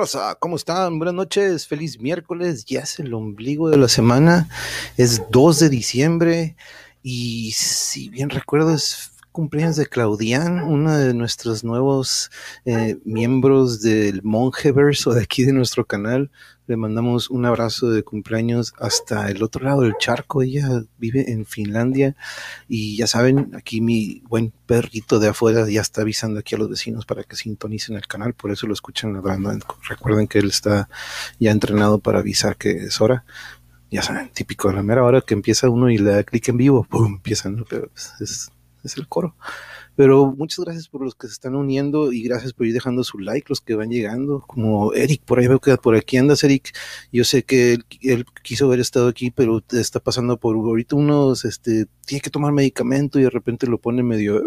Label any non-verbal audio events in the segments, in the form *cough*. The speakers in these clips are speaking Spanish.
¿Qué hubo, raza? ¿Cómo están? Buenas noches, feliz miércoles, ya es el ombligo de la semana, es 2 de diciembre y si bien recuerdo es cumpleaños de Claudian, uno de nuestros nuevos eh, miembros del Monjeverse o de aquí de nuestro canal. Le mandamos un abrazo de cumpleaños hasta el otro lado del charco. Ella vive en Finlandia y ya saben, aquí mi buen perrito de afuera ya está avisando aquí a los vecinos para que sintonicen el canal, por eso lo escuchan ladrando. Recuerden que él está ya entrenado para avisar que es hora ya saben, típico de la mera hora que empieza uno y le da clic en vivo, ¡pum! empiezan. Pero es, es el coro. Pero muchas gracias por los que se están uniendo y gracias por ir dejando su like, los que van llegando, como Eric, por ahí veo que por aquí andas, Eric. Yo sé que él, quiso haber estado aquí, pero está pasando por ahorita unos, este, tiene que tomar medicamento y de repente lo pone medio,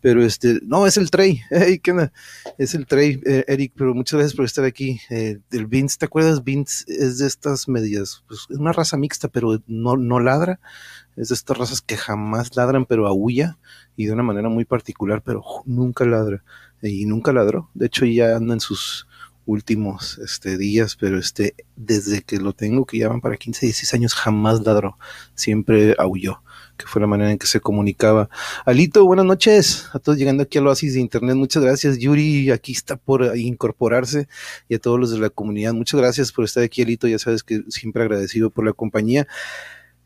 pero este, no, es el Trey, *laughs* ¿qué Es el Trey, eh, Eric, pero muchas gracias por estar aquí. Eh, del Vince, ¿te acuerdas? Vince es de estas medias, pues es una raza mixta, pero no, no ladra es de estas razas que jamás ladran, pero aúlla y de una manera muy particular, pero nunca ladra y nunca ladró. De hecho, ya anda en sus últimos este, días, pero este, desde que lo tengo, que ya van para 15, 16 años, jamás ladró, siempre aulló, que fue la manera en que se comunicaba. Alito, buenas noches, a todos llegando aquí al oasis de internet, muchas gracias. Yuri, aquí está por incorporarse y a todos los de la comunidad, muchas gracias por estar aquí, Alito, ya sabes que siempre agradecido por la compañía.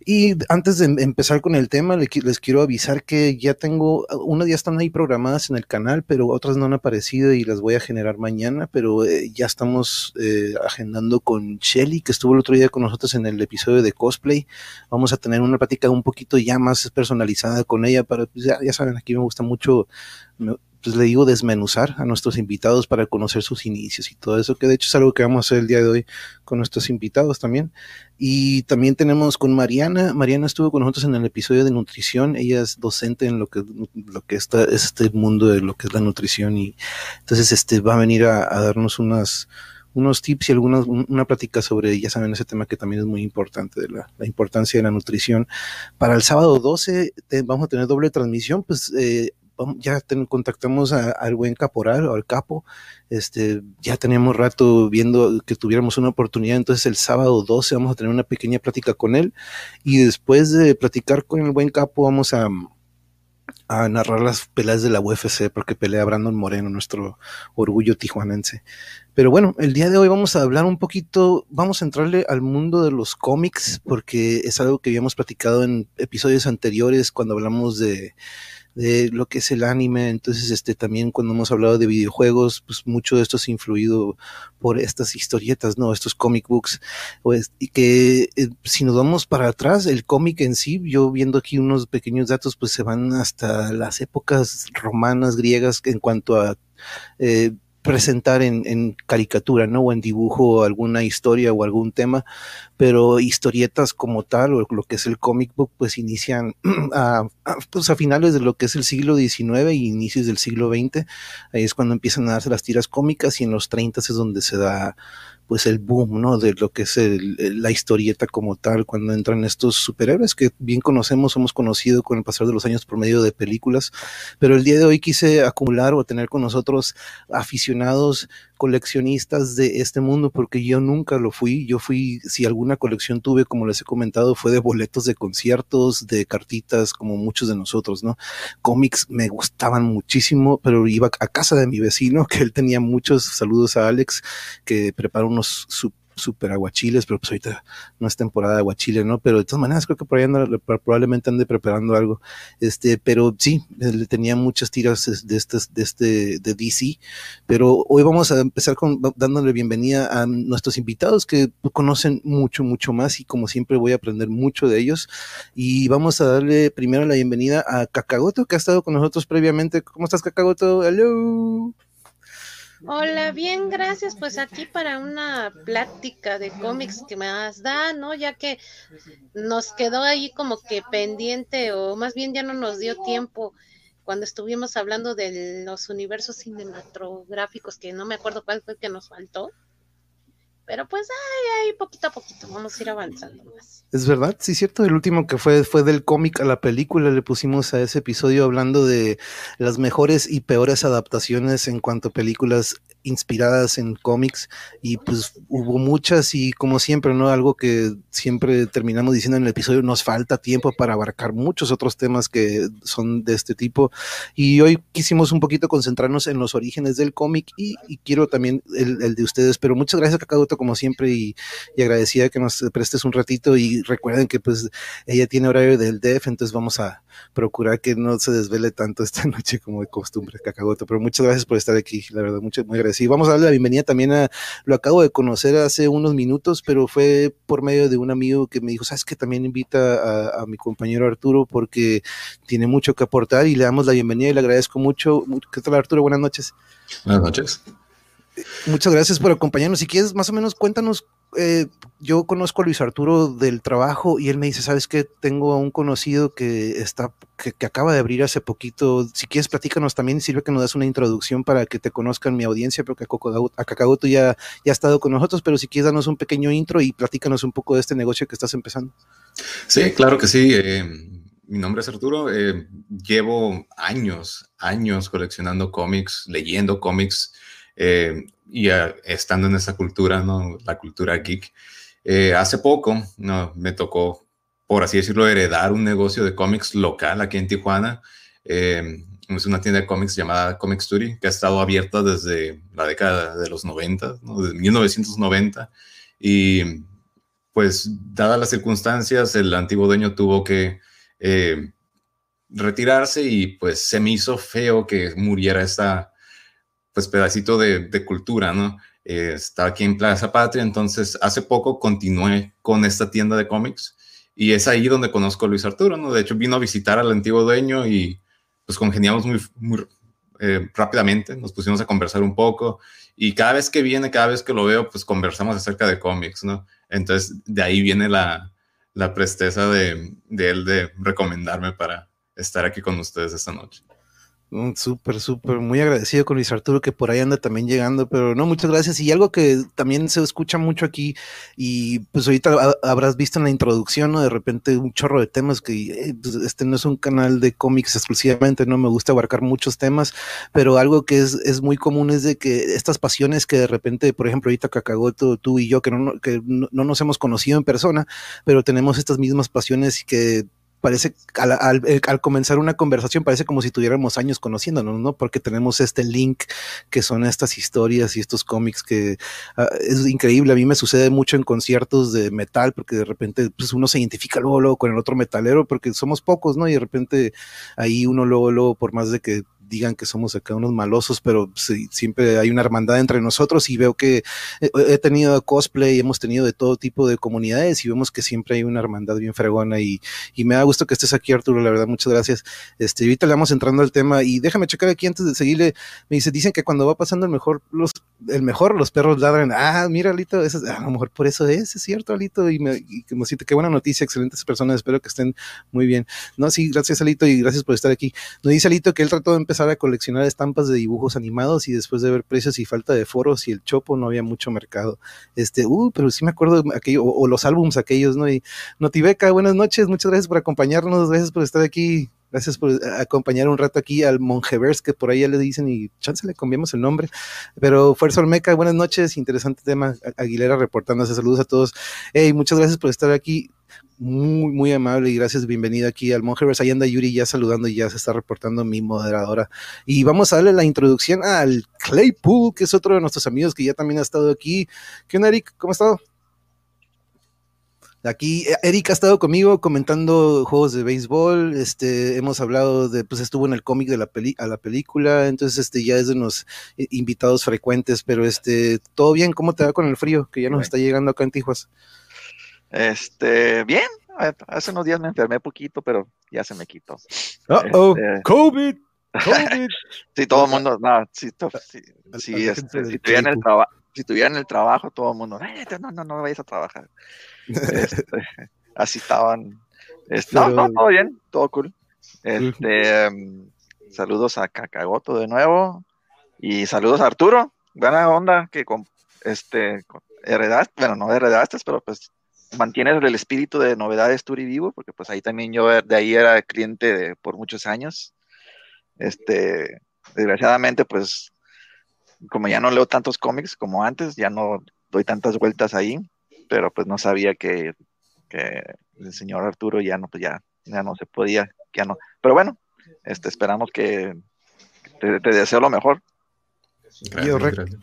Y antes de empezar con el tema, les quiero avisar que ya tengo, unas ya están ahí programadas en el canal, pero otras no han aparecido y las voy a generar mañana, pero eh, ya estamos eh, agendando con Shelly, que estuvo el otro día con nosotros en el episodio de cosplay. Vamos a tener una plática un poquito ya más personalizada con ella, para, pues ya, ya saben, aquí me gusta mucho pues le digo desmenuzar a nuestros invitados para conocer sus inicios y todo eso, que de hecho es algo que vamos a hacer el día de hoy con nuestros invitados también. Y también tenemos con Mariana, Mariana estuvo con nosotros en el episodio de nutrición, ella es docente en lo que, lo que está, es este mundo de lo que es la nutrición y entonces este va a venir a, darnos unas, unos tips y algunas, una plática sobre, ya saben, ese tema que también es muy importante, de la, la importancia de la nutrición. Para el sábado 12 vamos a tener doble transmisión, pues eh, ya contactamos al buen caporal o al capo, este, ya teníamos rato viendo que tuviéramos una oportunidad, entonces el sábado 12 vamos a tener una pequeña plática con él y después de platicar con el buen capo vamos a, narrar las peleas de la UFC porque pelea Brandon Moreno, nuestro orgullo tijuanense. Pero bueno, el día de hoy vamos a hablar un poquito, vamos a entrarle al mundo de los cómics porque es algo que habíamos platicado en episodios anteriores cuando hablamos de de lo que es el anime. Entonces, este también cuando hemos hablado de videojuegos, pues mucho de esto es influido por estas historietas, ¿no? Estos comic books. Pues, y que eh, si nos vamos para atrás, el cómic en sí, yo viendo aquí unos pequeños datos, pues se van hasta las épocas romanas, griegas, en cuanto a eh, presentar en, caricatura, ¿no? O en dibujo alguna historia o algún tema, pero historietas como tal, o lo que es el comic book, pues inician *clears throat* a, pues a finales de lo que es el siglo XIX y inicios del siglo XX. Ahí es cuando empiezan a darse las tiras cómicas y en los 30 es donde se da pues el boom, ¿no? De lo que es la historieta como tal, cuando entran estos superhéroes que bien conocemos, hemos conocido con el pasar de los años por medio de películas, pero el día de hoy quise acumular o tener con nosotros aficionados coleccionistas de este mundo, porque yo nunca lo fui. Yo fui, si alguna colección tuve, como les he comentado, fue de boletos de conciertos, de cartitas, como muchos de nosotros, ¿no? Cómics me gustaban muchísimo, pero iba a casa de mi vecino, *laughs* que él tenía muchos saludos a Alex, que preparó unos super aguachiles, pero pues ahorita no es temporada de aguachiles, ¿no? Pero de todas maneras creo que por ahí probablemente ande preparando algo. Este, pero sí, le tenía muchas tiras de este, de este, de DC, pero hoy vamos a empezar con dándole bienvenida a nuestros invitados que conocen mucho, mucho más y como siempre voy a aprender mucho de ellos. Y vamos a darle primero la bienvenida a Cacagoto, que ha estado con nosotros previamente. ¿Cómo estás, Cacagoto? Hello. Hola, bien, gracias. Pues aquí para una plática de cómics que has dado, ¿no? Ya que nos quedó ahí como que pendiente, o más bien ya no nos dio tiempo cuando estuvimos hablando de los universos cinematográficos, que no me acuerdo cuál fue el que nos faltó. Pero pues ay, ay, poquito a poquito vamos a ir avanzando más. Es verdad, sí, cierto. El último que fue fue del cómic a la película. Le pusimos a ese episodio hablando de las mejores y peores adaptaciones en cuanto a películas inspiradas en cómics y pues hubo muchas y como siempre, ¿no? Algo que siempre terminamos diciendo en el episodio, nos falta tiempo para abarcar muchos otros temas que son de este tipo y hoy quisimos un poquito concentrarnos en los orígenes del cómic y, quiero también el, de ustedes, pero muchas gracias Cacadoto como siempre y, y agradecida que nos prestes un ratito y recuerden que pues ella tiene horario del DEF, entonces vamos a procurar que no se desvele tanto esta *laughs* noche como de costumbre, Cacagoto, pero muchas gracias por estar aquí, la verdad, mucho, muy agradecido. Vamos a darle la bienvenida también a, lo acabo de conocer hace unos minutos, pero fue por medio de un amigo que me dijo, sabes que también invita a, mi compañero Arturo porque tiene mucho que aportar y le damos la bienvenida y le agradezco mucho. ¿Qué tal Arturo? Buenas noches. Buenas noches. Muchas gracias por acompañarnos. Si quieres, más o menos cuéntanos eh, yo conozco a Luis Arturo del trabajo y él me dice, ¿sabes qué? Tengo a un conocido que está, que, acaba de abrir hace poquito. Si quieres, platícanos también, sirve que nos das una introducción para que te conozcan mi audiencia, porque a Kakagoto ya, ya ha estado con nosotros, pero si quieres darnos un pequeño intro y platícanos un poco de este negocio que estás empezando. Sí, claro que sí. Eh, mi nombre es Arturo. Eh, llevo años, años coleccionando cómics, leyendo cómics y estando en esa cultura, ¿no? la cultura geek. Eh, hace poco no, me tocó, por así decirlo, heredar un negocio de cómics local aquí en Tijuana. Eh, es una tienda de cómics llamada Comic Story, que ha estado abierta desde la década de los 90, ¿no? desde 1990. Y pues, dadas las circunstancias, el antiguo dueño tuvo que eh, retirarse y pues se me hizo feo que muriera esta, pues pedacito de, cultura, ¿no? Eh, estaba aquí en Plaza Patria, entonces hace poco continué con esta tienda de cómics y es ahí donde conozco a Luis Arturo, ¿no? De hecho vino a visitar al antiguo dueño y pues congeniamos muy, muy eh, rápidamente, nos pusimos a conversar un poco y cada vez que viene, cada vez que lo veo, pues conversamos acerca de cómics, ¿no? Entonces de ahí viene la, la presteza de, de él de recomendarme para estar aquí con ustedes esta noche. Súper, súper, muy agradecido con Luis Arturo que por ahí anda también llegando, pero no, muchas gracias. Y algo que también se escucha mucho aquí, y pues ahorita habrás visto en la introducción. De repente un chorro de temas que eh, pues, este no es un canal de cómics exclusivamente, no me gusta abarcar muchos temas, pero algo que es, es muy común es de que estas pasiones que de repente, por ejemplo, ahorita Cacagoto, tú y yo, que no, que no nos hemos conocido en persona, pero tenemos estas mismas pasiones y que parece, eh, al, comenzar una conversación, parece como si tuviéramos años conociéndonos, ¿no? Porque tenemos este link que son estas historias y estos cómics que ah, es increíble. A mí me sucede mucho en conciertos de metal, porque de repente pues, uno se identifica luego, luego con el otro metalero, porque somos pocos, ¿no? Y de repente ahí uno luego, luego, por más de que digan que somos acá unos malosos, pero siempre hay una hermandad entre nosotros y veo que he tenido cosplay, hemos tenido de todo tipo de comunidades y vemos que siempre hay una hermandad bien fregona y, me da gusto que estés aquí Arturo, la verdad, muchas gracias. Este, ahorita le vamos entrando al tema y déjame checar aquí antes de seguirle, me dice, dicen que cuando va pasando el mejor, los, el mejor, los perros ladran, ah, mira Alito, a lo mejor por eso es, es cierto Alito, y me, y como siente, qué buena noticia, excelentes personas, espero que estén muy bien. No, sí, gracias Alito y gracias por estar aquí. Nos dice Alito que él trató de empezar a coleccionar estampas de dibujos animados y después de ver precios y falta de foros y el chopo no había mucho mercado. Este, uh, pero sí me acuerdo aquello, o, los álbums aquellos, ¿no? Y Notibeca, buenas noches, muchas gracias por acompañarnos, gracias por estar aquí. Gracias por acompañar un rato aquí al Monjevers, que por ahí ya le dicen y chance le cambiamos el nombre. Pero Fuerza Olmeca, buenas noches, interesante tema. Aguilera reportándose, saludos a todos. Hey, muchas gracias por estar aquí muy, muy amable y gracias, bienvenida aquí al Monjevers. Ahí anda Yuri ya saludando y ya se está reportando mi moderadora. Y vamos a darle la introducción al Claypool, que es otro de nuestros amigos que ya también ha estado aquí. ¿Qué onda, Eric? ¿Cómo ha estado? Aquí eh, Eric ha estado conmigo comentando juegos de béisbol, este, hemos hablado de, pues estuvo en el cómic de la peli a la película, entonces este ya es de unos eh, invitados frecuentes, pero este, todo bien, ¿cómo te va con el frío que ya nos está llegando acá en Tijuas? Este, bien, hace unos días me enfermé poquito, pero ya se me quitó. oh, COVID. *laughs* COVID. sí, todo el mundo, no, si, si, este, si, tuviera en el si tuviera en el trabajo, todo el mundo, no, no, no vayas a trabajar. Este, *laughs* así estaban. Este, no, no, todo bien, todo cool. Este, em, saludos a Cacagoto de nuevo y saludos a Arturo. Buena onda que con, este, heredaste, bueno, no heredaste, pero pues mantienes el espíritu de novedades Turi vivo, porque pues ahí también yo de ahí era cliente por muchos años. Este, desgraciadamente, pues, como ya no leo tantos cómics como antes, ya no doy tantas vueltas ahí, pero pues no sabía que, el señor Arturo ya no, pues ya, ya no se podía, ya no. Pero bueno, este, esperamos que te deseo lo mejor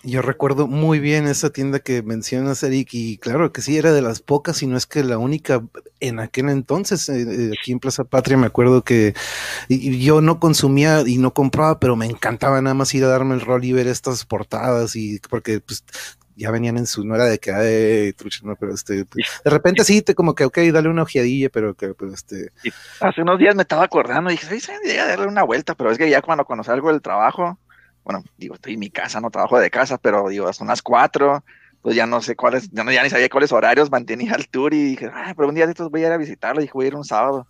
yo, recuerdo muy bien esa tienda que mencionas, Eric, y claro que sí, era de las pocas, y no es que la única en aquel entonces, eh, eh, aquí en Plaza Patria, me acuerdo que yo no consumía y no compraba, pero me encantaba nada más ir a darme el rol y ver estas portadas, y porque pues ya venían en su, no era de que, ay, trucha, no, pero este, pues, de repente sí, te como que, ok, dale una ojeadilla, pero que, pues, este. hace unos días me estaba acordando y dije, sí, sí, darle una vuelta, pero es que ya cuando, cuando salgo del trabajo, bueno, digo, estoy en mi casa, no trabajo de casa, pero digo, son las cuatro, pues ya no sé cuáles, ya, no, ya ni sabía cuáles horarios mantenía el tour y dije, ah, pero un día de estos voy a ir a visitarlo, y dije, voy a ir un sábado,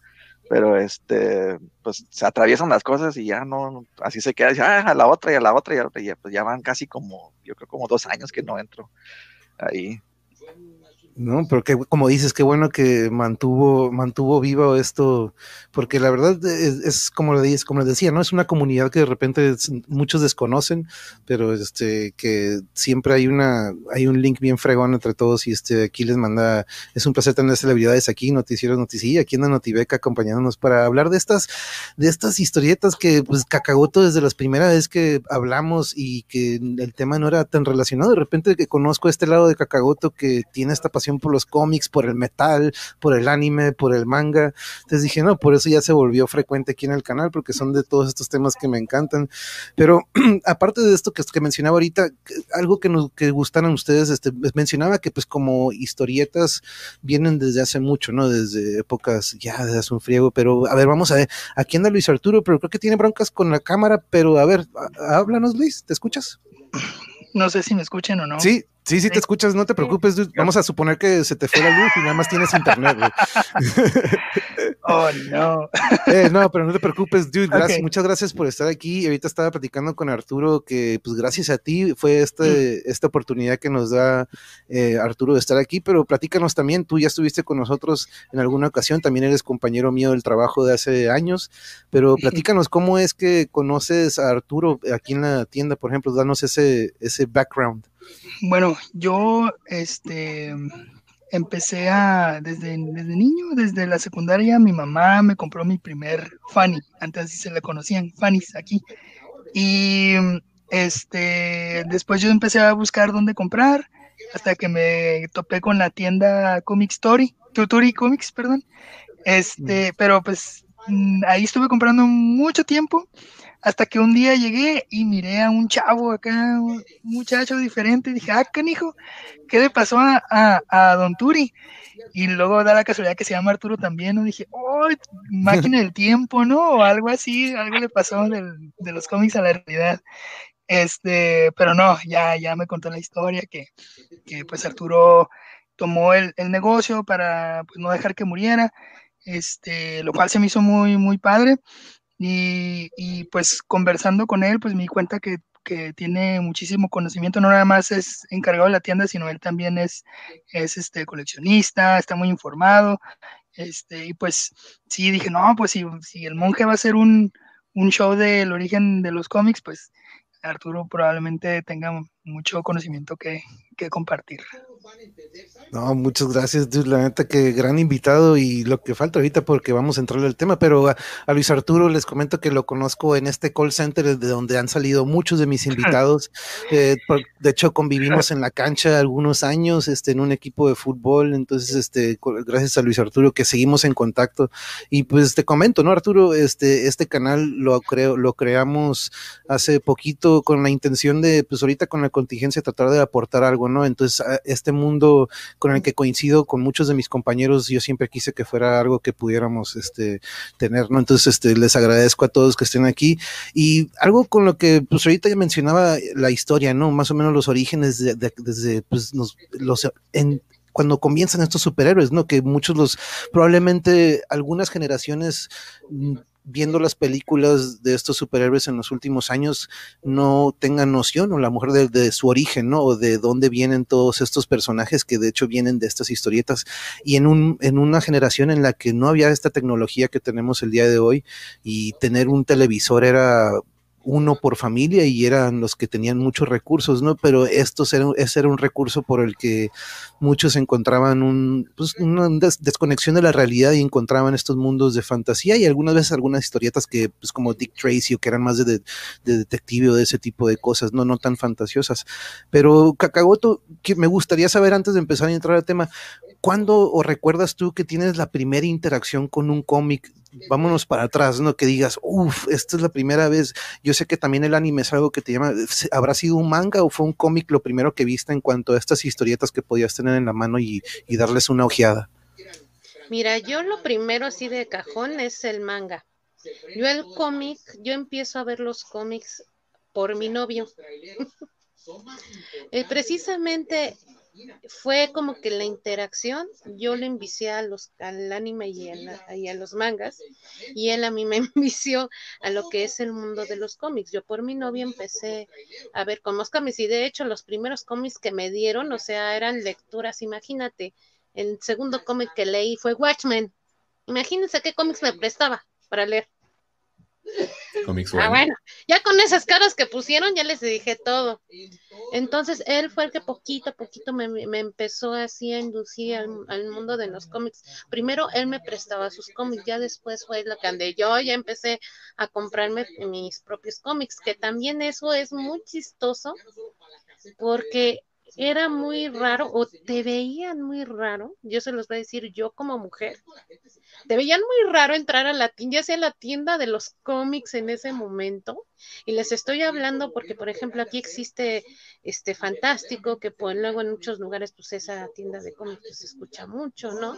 pero este, pues se atraviesan las cosas y ya no, así se queda, ah, a la otra y a la otra y a la otra, y ya, pues ya van casi como, yo creo como dos años que no entro ahí. No, pero que, como dices, qué bueno que mantuvo, mantuvo vivo esto, porque la verdad es, como le como les decía, ¿no? Es una comunidad que de repente muchos desconocen, pero este, que siempre hay una, hay un link bien fregón entre todos, y este, aquí les manda, es un placer tener celebridades aquí, noticieros noticilla, aquí en la Notibeca acompañándonos para hablar de estas, de estas historietas que, pues, Cacagoto desde las primeras vez que hablamos y que el tema no era tan relacionado, de repente que conozco este lado de Cacagoto que tiene esta pasión por los cómics, por el metal, por el anime, por el manga. Entonces dije, no, por eso ya se volvió frecuente aquí en el canal, porque son de todos estos temas que me encantan. Pero *clears throat* aparte de esto que, que mencionaba ahorita, algo que nos que gustaran ustedes, este, mencionaba que pues como historietas vienen desde hace mucho, ¿no? Desde épocas ya desde hace un friego, pero a ver, vamos a ver, aquí anda Luis Arturo, pero creo que tiene broncas con la cámara, pero a ver, háblanos Luis, ¿te escuchas? No sé si me escuchen o no. Sí, Sí, sí te escuchas, no te preocupes, Vamos a suponer que se te fue la luz y nada más tienes internet, *laughs* Oh, no. *laughs* Eh, no, pero no te preocupes, dude. Gracias, Muchas gracias por estar aquí. Ahorita estaba platicando con Arturo que, pues, gracias a ti fue este, mm. esta oportunidad que nos da eh, Arturo de estar aquí. Pero platícanos también, tú ya estuviste con nosotros en alguna ocasión, también eres compañero mío del trabajo de hace años. Pero *laughs* platícanos cómo es que conoces a Arturo aquí en la tienda, por ejemplo, danos ese, ese background. Bueno, yo, este empecé a, desde, desde niño, desde la secundaria, mi mamá me compró mi primer Fanny, antes así se le conocían, Fanny's aquí. Y este, después yo empecé a buscar dónde comprar, hasta que me topé con la tienda Comic Story, Tuturi Comics, perdón. Este, pero pues mm, ahí estuve comprando mucho tiempo hasta que un día llegué y miré a un chavo acá, un muchacho diferente, y dije, ah, canijo, ¿qué le pasó a, a, Don Turi? Y luego da la casualidad que se llama Arturo también, dije, oh, máquina del tiempo, ¿no? O algo así, algo le pasó de los cómics a la realidad. Este, pero no, ya, ya me contó la historia que, que pues Arturo tomó el, el, negocio para pues, no dejar que muriera, este, lo cual se me hizo muy, muy padre. Y, pues conversando con él, pues me di cuenta que, tiene muchísimo conocimiento, no nada más es encargado de la tienda, sino él también es, es este coleccionista, está muy informado. Este, y pues sí, dije, no, pues si, si el monje va a hacer un, un show del origen de los cómics, pues Arturo probablemente tenga mucho conocimiento que, que compartir. No, muchas gracias, La neta que gran invitado y lo que falta ahorita porque vamos a entrar al tema, pero a, Luis Arturo les comento que lo conozco en este call center de donde han salido muchos de mis *laughs* invitados. Eh, de hecho, convivimos en la cancha algunos años este, en un equipo de fútbol. Entonces, este, gracias a Luis Arturo que seguimos en contacto. Y pues te comento, ¿no, Arturo? Este, este canal lo creo, lo creamos hace poquito con la intención de, pues ahorita con la contingencia tratar de aportar algo, ¿no? Entonces, este mundo con el que coincido con muchos de mis compañeros, yo siempre quise que fuera algo que pudiéramos este, tener, ¿no? Entonces, este, les agradezco a todos que estén aquí. Y algo con lo que, pues ahorita ya mencionaba la historia, ¿no? Más o menos los orígenes de, desde, pues, los, en, cuando comienzan estos superhéroes, ¿no? Que muchos los, probablemente algunas generaciones mm, viendo las películas de estos superhéroes en los últimos años no tengan noción, o la mujer de, su origen, ¿no? O de dónde vienen todos estos personajes que de hecho vienen de estas historietas. Y en, un, en una generación en la que no había esta tecnología que tenemos el día de hoy y tener un televisor era uno por familia y eran los que tenían muchos recursos, ¿no? Pero estos era, ese era un recurso por el que muchos encontraban un, pues, una desconexión de la realidad y encontraban estos mundos de fantasía y algunas veces algunas historietas que, pues como Dick Tracy o que eran más de, detective o de ese tipo de cosas, no, no tan fantasiosas. Pero Kakagoto, me gustaría saber antes de empezar a entrar al tema, ¿cuándo o recuerdas tú que tienes la primera interacción con un cómic vámonos para atrás, ¿no? Que digas, uff, esta es la primera vez. Yo sé que también el anime es algo que te llama, ¿habrá sido un manga o fue un cómic lo primero que viste en cuanto a estas historietas que podías tener en la mano y, darles una ojeada? Mira, yo lo primero así de cajón es el manga. Yo el cómic, yo empiezo a ver los cómics por mi novio. *laughs* Eh, precisamente fue como que la interacción, yo le envicié a los, al anime y a, los mangas, y él a mí me *laughs* envició a lo que es el mundo de los cómics. Yo por mi novia empecé a ver con los cómics, y de hecho los primeros cómics que me dieron, o sea, eran lecturas, imagínate, el segundo cómic que leí fue Watchmen. Imagínense qué cómics me prestaba para leer. Ah, bueno, ya con esas caras que pusieron, ya les dije todo. Entonces, él fue el que poquito a poquito me, empezó así a inducir al, mundo de los cómics. Primero, él me prestaba sus cómics, ya después fue lo que yo ya empecé a comprarme mis propios cómics, que también eso es muy chistoso, porque era muy raro o te veían muy raro, yo se los voy a decir yo como mujer, te veían muy raro entrar a la tienda, ya sea la tienda de los cómics en ese momento, y les estoy hablando porque, por ejemplo, aquí existe este fantástico, que pues luego en muchos lugares, pues esa tienda de cómics pues, se escucha mucho, ¿no?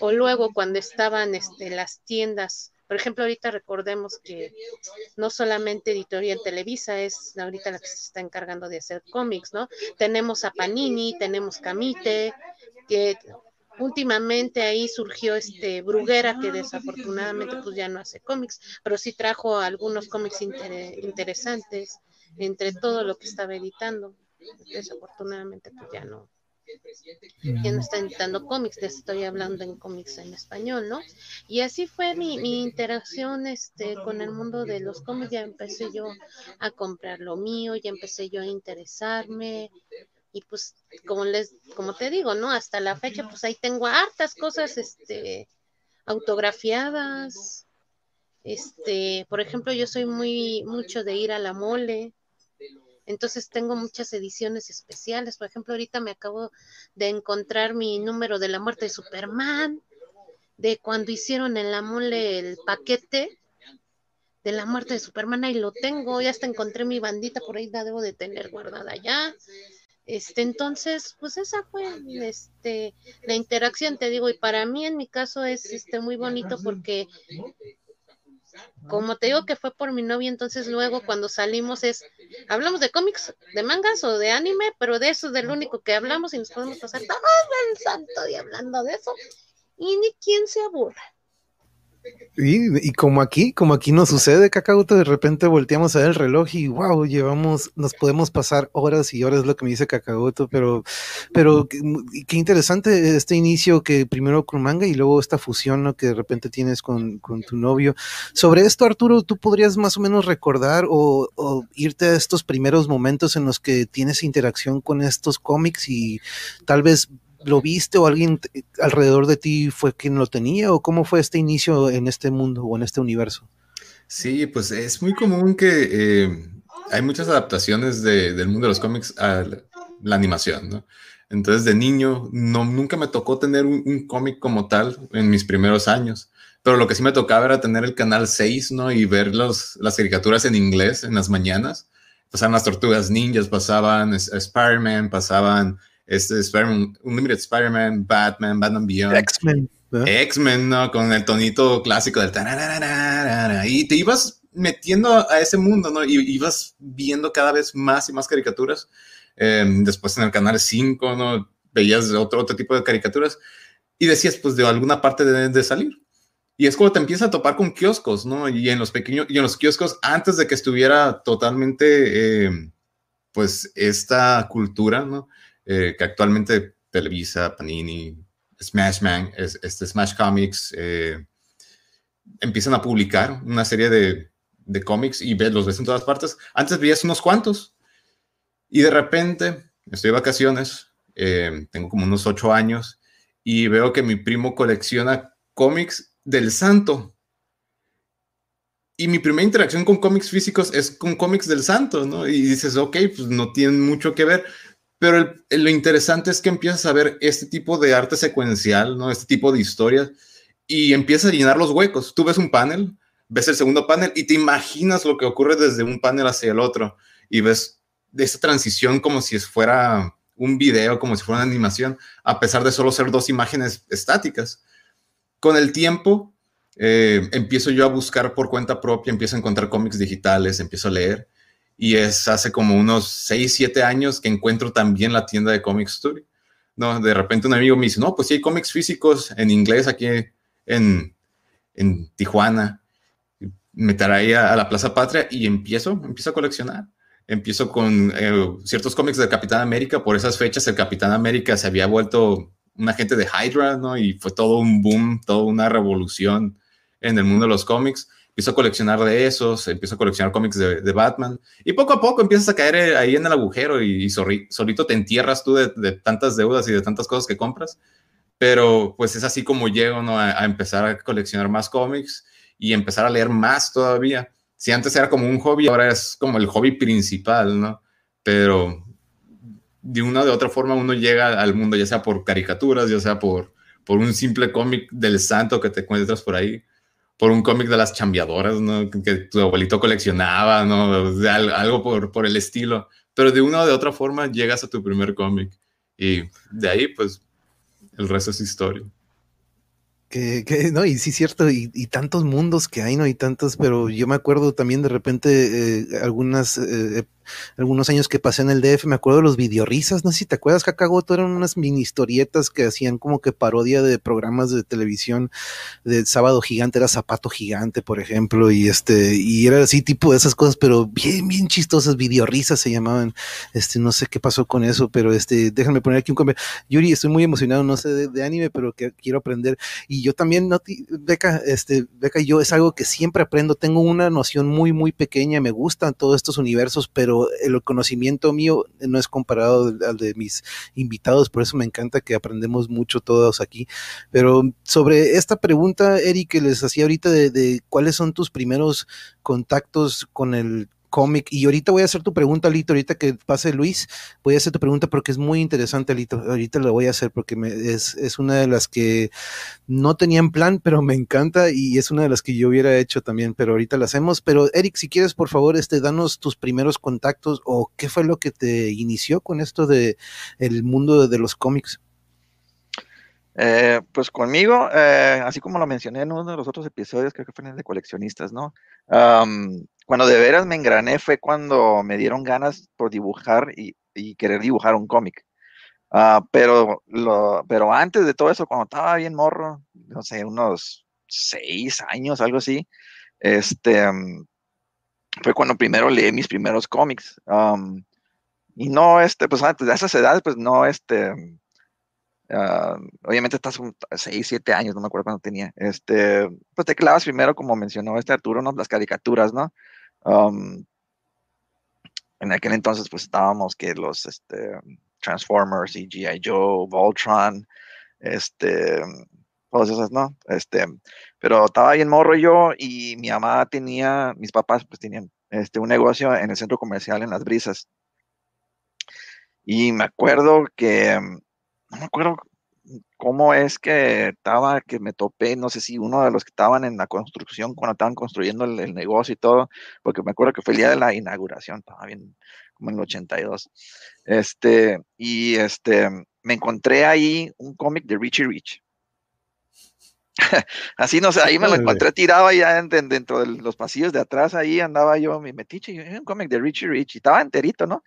O luego cuando estaban este, las tiendas por ejemplo, ahorita recordemos que no solamente Editorial Televisa es ahorita la que se está encargando de hacer cómics, ¿no? Tenemos a Panini, tenemos Camite, que últimamente ahí surgió este Bruguera, que desafortunadamente pues ya no hace cómics, pero sí trajo algunos cómics interesantes entre todo lo que estaba editando. Desafortunadamente pues ya no, ya no está editando cómics, te estoy hablando en cómics en español, ¿no? Y así fue mi, interacción este, con el mundo de los cómics, ya empecé yo a comprar lo mío, ya empecé yo a interesarme, y pues como les como te digo no hasta la fecha pues ahí tengo hartas cosas este autografiadas. Este por ejemplo yo soy muy mucho de ir a la mole entonces tengo muchas ediciones especiales. Por ejemplo, ahorita me acabo de encontrar mi número de la muerte de Superman, de cuando hicieron en la mole el paquete de la muerte de Superman, ahí lo tengo, ya hasta encontré mi bandita, por ahí la debo de tener guardada ya. Este, entonces, pues esa fue este, la interacción, te digo, y para mí en mi caso es este, muy bonito porque como te digo que fue por mi novia, entonces luego cuando salimos es, hablamos de cómics, de mangas o de anime, pero de eso es del único que hablamos y nos podemos pasar todo el santo día hablando de eso y ni quien se aburra. Y, como aquí, como aquí nos sucede, Cacahuto, de repente volteamos a ver el reloj y wow, llevamos, nos podemos pasar horas y horas, lo que me dice Cacahuto, pero, pero qué, interesante este inicio que primero con manga y luego esta fusión ¿no? que de repente tienes con, tu novio. Sobre esto, Arturo, ¿tú podrías más o menos recordar o irte a estos primeros momentos en los que tienes interacción con estos cómics y tal vez lo viste o alguien alrededor de ti fue quien lo tenía o cómo fue este inicio en este mundo o en este universo? Sí, pues es muy común que eh, hay muchas adaptaciones del mundo de los cómics a la, animación, ¿no? Entonces de niño no, nunca me tocó tener un, cómic como tal en mis primeros años, pero lo que sí me tocaba era tener el canal 6, ¿no? Y ver los, las caricaturas en inglés en las mañanas. Pasaban las tortugas ninjas, pasaban Spider-Man, pasaban este Spider-Man, Unlimited Spider-Man, Batman, Batman Beyond. X-Men. X-Men, ¿no? Con el tonito clásico del y te ibas metiendo a ese mundo, ¿no? Y ibas viendo cada vez más y más caricaturas. Em, después en el canal 5, ¿no? Veías otro, otro tipo de caricaturas y decías, pues de alguna parte de, de salir. Y es como te empiezas a topar con kioscos, ¿no? Y en los pequeños, y en los kioscos, antes de que estuviera totalmente, eh, pues, esta cultura, ¿no? Eh, que actualmente Televisa, Panini, Smash Man, este Smash Comics, eh, empiezan a publicar una serie de, de cómics y ves, los ves en todas partes. Antes veías unos cuantos y de repente estoy de vacaciones, tengo como unos ocho años y veo que mi primo colecciona cómics del santo. Y mi primera interacción con cómics físicos es con cómics del santo, ¿no? Y dices, ok, pues no tienen mucho que ver. Pero lo interesante es que empiezas a ver este tipo de arte secuencial, ¿no? Este tipo de historias y empiezas a llenar los huecos. Tú ves un panel, ves el segundo panel y te imaginas lo que ocurre desde un panel hacia el otro y ves esa transición como si fuera un video, como si fuera una animación, a pesar de solo ser dos imágenes estáticas con el tiempo eh, empiezo yo a buscar por cuenta propia, empiezo a encontrar cómics digitales, empiezo a leer. Y es hace como unos 6, 7 años que encuentro también la tienda de Comic Story. No, de repente un amigo me dice, no, pues sí hay cómics físicos en inglés aquí en, en Tijuana. Me trae a, la Plaza Patria y empiezo, empiezo a coleccionar. Empiezo con eh, ciertos cómics del Capitán América. Por esas fechas el Capitán América se había vuelto un agente de Hydra, ¿no? Y fue todo un boom, toda una revolución en el mundo de los cómics. Empiezo a coleccionar de esos, empiezo a coleccionar cómics de, Batman. Y poco a poco empiezas a caer eh, ahí en el agujero y, solito te entierras tú de, tantas deudas y de tantas cosas que compras. Pero pues es así como llego ¿no? a, a empezar a coleccionar más cómics y empezar a leer más todavía. Si antes era como un hobby, ahora es como el hobby principal, ¿no? Pero de una o de otra forma uno llega al mundo, ya sea por caricaturas, ya sea por, por un simple cómic del santo que te encuentras por ahí, por un cómic de las chambeadoras, ¿no? Que tu abuelito coleccionaba, ¿no? algo por, por el estilo. Pero de una o de otra forma llegas a tu primer cómic. Y de ahí, pues, el resto es historia. Que, no, y sí, cierto, y, tantos mundos que hay, ¿no? Y tantos, pero yo me acuerdo también de repente eh, algunas eh, algunos años que pasé en el DF, me acuerdo de los videorisas, no sé si te acuerdas, Kakagoto, eran unas mini historietas que hacían como que parodia de programas de televisión de Sábado Gigante, era Zapato Gigante, por ejemplo, y este, y era así tipo de esas cosas, pero bien, bien chistosas, videorisas se llamaban, este, no sé qué pasó con eso, pero este, déjame poner aquí un comentario. Yuri, estoy muy emocionado, no sé de, anime, pero que quiero aprender, y yo también, no, Beca, este, Beca, yo es algo que siempre aprendo, tengo una noción muy, muy pequeña, me gustan todos estos universos, pero el conocimiento mío no es comparado al de mis invitados, por eso me encanta que aprendemos mucho todos aquí. Pero sobre esta pregunta, Eric, que les hacía ahorita de cuáles son tus primeros contactos con el cómic. Y ahorita voy a hacer tu pregunta, Lito, ahorita que pase Luis, voy a hacer tu pregunta porque es muy interesante, Lito. Ahorita lo voy a hacer porque es, es, una de las que no tenían plan, pero me encanta y es una de las que yo hubiera hecho también, pero ahorita la hacemos. Pero Eric, si quieres, por favor, este, danos tus primeros contactos o qué fue lo que te inició con esto de el mundo de, los cómics. Eh, pues conmigo, eh, así como lo mencioné en uno de los otros episodios, creo que fue en el de coleccionistas, ¿no? Cuando de veras me engrané fue cuando me dieron ganas por dibujar y, querer dibujar un cómic. Ah, pero, pero antes de todo eso, cuando estaba bien morro, no sé, unos seis años, algo así, este, mm, fue cuando primero leí mis primeros cómics. y no, este, pues antes de esas edades, pues no, este, Ah, obviamente estás 6, 7 años, no me acuerdo cuándo tenía. Este, pues te clavas primero, como mencionó este Arturo, ¿no? las caricaturas, ¿no? En aquel entonces, pues estábamos que los este, Transformers y G.I. Joe, Voltron, este, todas esas, ¿no? Este, pero estaba bien morro yo y mi mamá tenía, mis papás pues tenían este, un negocio en el centro comercial en Las Brisas. Y me acuerdo que no me acuerdo cómo es que estaba, que me topé, no sé si uno de los que estaban en la construcción, cuando estaban construyendo el, negocio y todo, porque me acuerdo que fue el día de la inauguración, estaba bien, como en el 82. Este, y este, me encontré ahí un cómic de Richie Rich. *laughs* Así no sé, ahí me lo encontré tirado allá dentro de los pasillos de atrás, ahí andaba yo, mi metiche, y un cómic de Richie Rich, y estaba enterito, ¿no?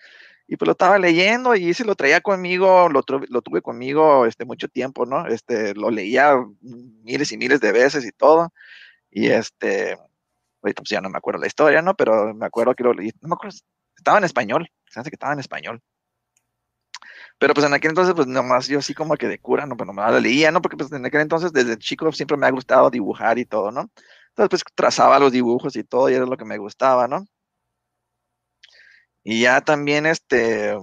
Y pues lo estaba leyendo y se lo traía conmigo, lo, lo tuve conmigo este, mucho tiempo, ¿no? Este, lo leía miles y miles de veces y todo. Y este, ahorita pues ya no me acuerdo la historia, ¿no? Pero me acuerdo que lo leí, no me acuerdo, estaba en español, se hace que estaba en español. Pero pues en aquel entonces, pues nomás yo así como que de cura, no, pues nomás la leía, ¿no? Porque pues en aquel entonces, desde chico siempre me ha gustado dibujar y todo, ¿no? Entonces pues trazaba los dibujos y todo y era lo que me gustaba, ¿no? Y ya también, este,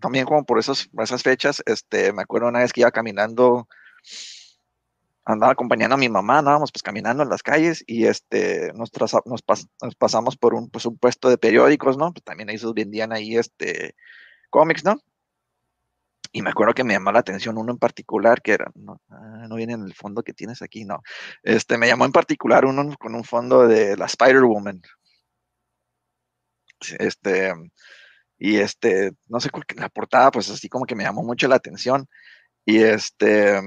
también como por esos, esas fechas, este, me acuerdo una vez que iba caminando, andaba acompañando a mi mamá, andábamos pues caminando en las calles y este, nos, nos, pasamos por un, pues, un puesto de periódicos, ¿no? Pues también se vendían ahí, este, cómics, ¿no? Y me acuerdo que me llamó la atención uno en particular, que era, no, ah, no viene en el fondo que tienes aquí, no. Este, me llamó en particular uno con un fondo de la Spider-Woman, este, y este, no sé, la portada, pues así como que me llamó mucho la atención. Y este.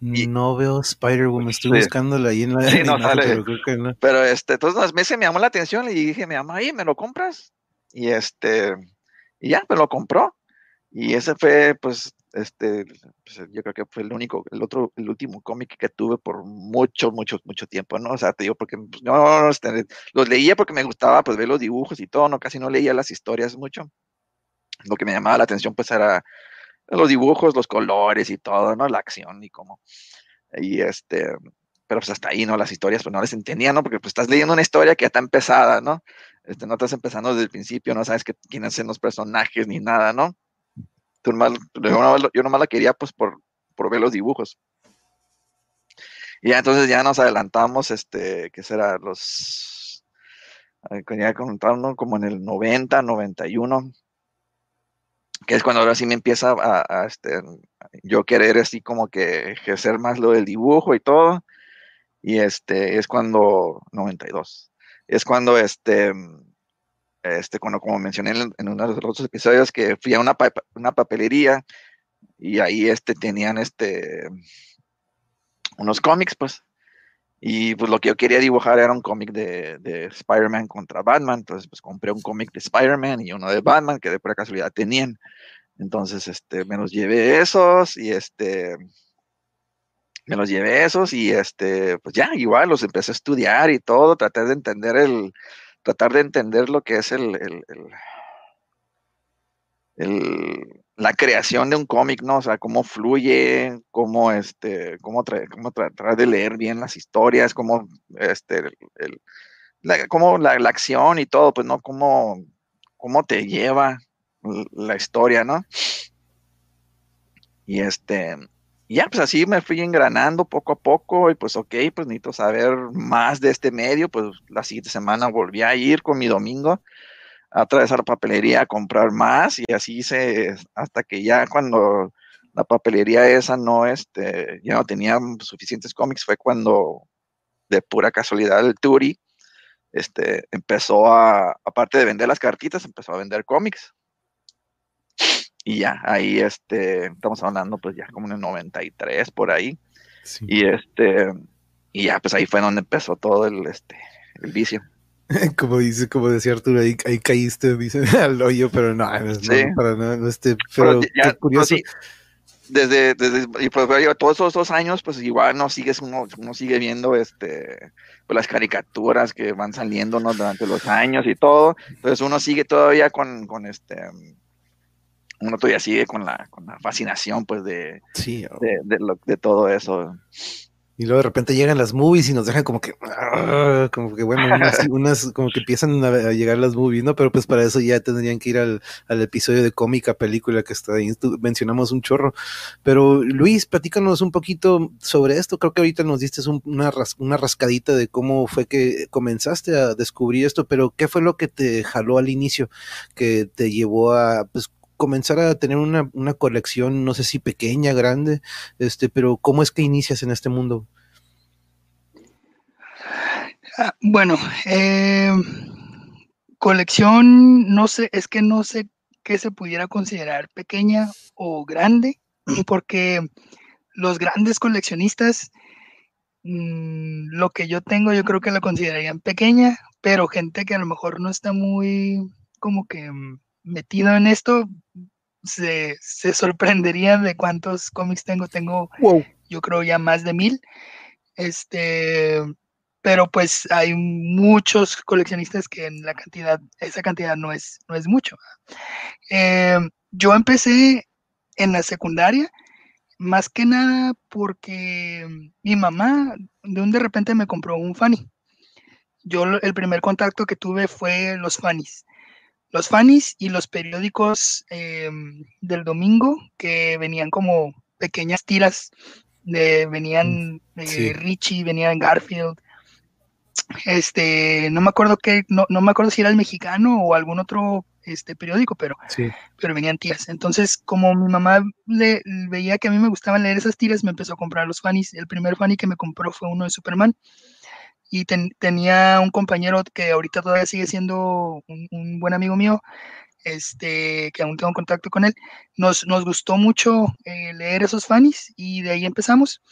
no veo Spider-Woman, estoy buscándola ahí en la. *laughs* Sí, no, Pero, creo que no. pero este, entonces meses me llamó la atención y dije, mi mamá, ahí, ¿me lo compras? Y este, y ya, me lo compró. Y ese fue, pues, este, pues, yo creo que fue el único, el otro, el último cómic que tuve por mucho, mucho, mucho tiempo, ¿no? O sea, te digo, porque pues, no, este, los leía porque me gustaba, pues, ver los dibujos y todo, no, casi no leía las historias mucho. Lo que me llamaba la atención, pues, era los dibujos, los colores y todo, ¿no? La acción y cómo. Y este, pero pues hasta ahí, ¿no? Las historias, pues no les entendía, ¿no? Porque pues estás leyendo una historia que ya está empezada, ¿no? Este, no estás empezando desde el principio, no sabes quiénes son los personajes ni nada, ¿no? Yo, nomás, la quería pues por, por ver los dibujos. Y ya entonces ya nos adelantamos, este, que será los, ya contando como en el 90, 91, que es cuando ahora sí me empieza a, este, yo querer así como que ejercer más lo del dibujo y todo, y este, es cuando, 92, es cuando este, este, cuando, como mencioné en, uno de los otros episodios, que fui a una, una papelería y ahí este, tenían este, unos cómics, pues. Y pues lo que yo quería dibujar era un cómic de, de Spider-Man contra Batman. Entonces, pues compré un cómic de Spider-Man y uno de Batman, que de pura casualidad tenían. Entonces, este, me los llevé esos y este, me los llevé esos y este, pues ya, igual los empecé a estudiar y todo, traté de entender el, tratar de entender lo que es el, la creación de un cómic, ¿no? O sea, cómo fluye, cómo, este, cómo, cómo tratar de leer bien las historias, cómo, este, la, cómo la, acción y todo, pues, ¿no? Cómo, cómo te lleva la historia, ¿no? Y este, ya, pues así me fui engranando poco a poco y pues ok, pues necesito saber más de este medio, pues la siguiente semana volví a ir con mi domingo a atravesar papelería a comprar más y así hice hasta que ya cuando la papelería esa no, este, ya no tenía suficientes cómics, fue cuando de pura casualidad el Turi, este, empezó a, aparte de vender las cartitas, empezó a vender cómics. Y ya, ahí este, estamos hablando pues ya como en el 93 por ahí. Y este, y ya pues ahí fue donde empezó todo el, este, el vicio. *laughs* Como dice, como decía Arturo, ahí, ahí caíste, dice, *laughs* al hoyo, pero no, no, para nada, este, pero, curioso. desde, desde, y pues todos esos dos años, pues igual no sigues, uno, uno sigue viendo este, pues, las caricaturas que van saliendo durante los años y todo. Entonces uno sigue todavía con, con este uno todavía sigue con la, con la fascinación, pues, de, de, de, todo eso. Y luego de repente llegan las movies y nos dejan como que, ah, como que bueno, unas, *laughs* como que empiezan a, llegar las movies, ¿no? Pero pues para eso ya tendrían que ir al, al episodio de cómica película que está ahí, mencionamos un chorro. Pero Luis, platícanos un poquito sobre esto. Creo que ahorita nos diste una, una rascadita de cómo fue que comenzaste a descubrir esto, pero ¿qué fue lo que te jaló al inicio, que te llevó a, pues, comenzar a tener una, una, colección, no sé si pequeña, grande, este, pero ¿cómo es que inicias en este mundo? Ah, bueno, eh, colección, no sé, es que no sé qué se pudiera considerar pequeña o grande, *clears throat* porque los grandes coleccionistas, mm, lo que yo tengo, yo creo que la considerarían pequeña, pero gente que a lo mejor no está muy como que mm, metido en esto, se, se sorprendería de cuántos cómics tengo. Tengo, yo creo, ya más de mil. Este, pero pues hay muchos coleccionistas que en la cantidad, esa cantidad no es, no es mucho. Eh, yo empecé en la secundaria, más que nada porque mi mamá de un de repente me compró un Fanny. Yo el primer contacto que tuve fue los Fannies. Los Fannies y los periódicos em, del domingo que venían como pequeñas tiras de, venían de Richie, venían Garfield, este, no me acuerdo que, no, no, me acuerdo si era el mexicano o algún otro este periódico, pero, pero venían tiras. Entonces, como mi mamá le, veía que a mí me gustaban leer esas tiras, me empezó a comprar los fannies. El primer fanny que me compró fue uno de Superman. Y tenía un compañero que ahorita todavía sigue siendo un, buen amigo mío, este, que aún tengo contacto con él. Nos, nos gustó mucho eh, leer esos fannies y de ahí empezamos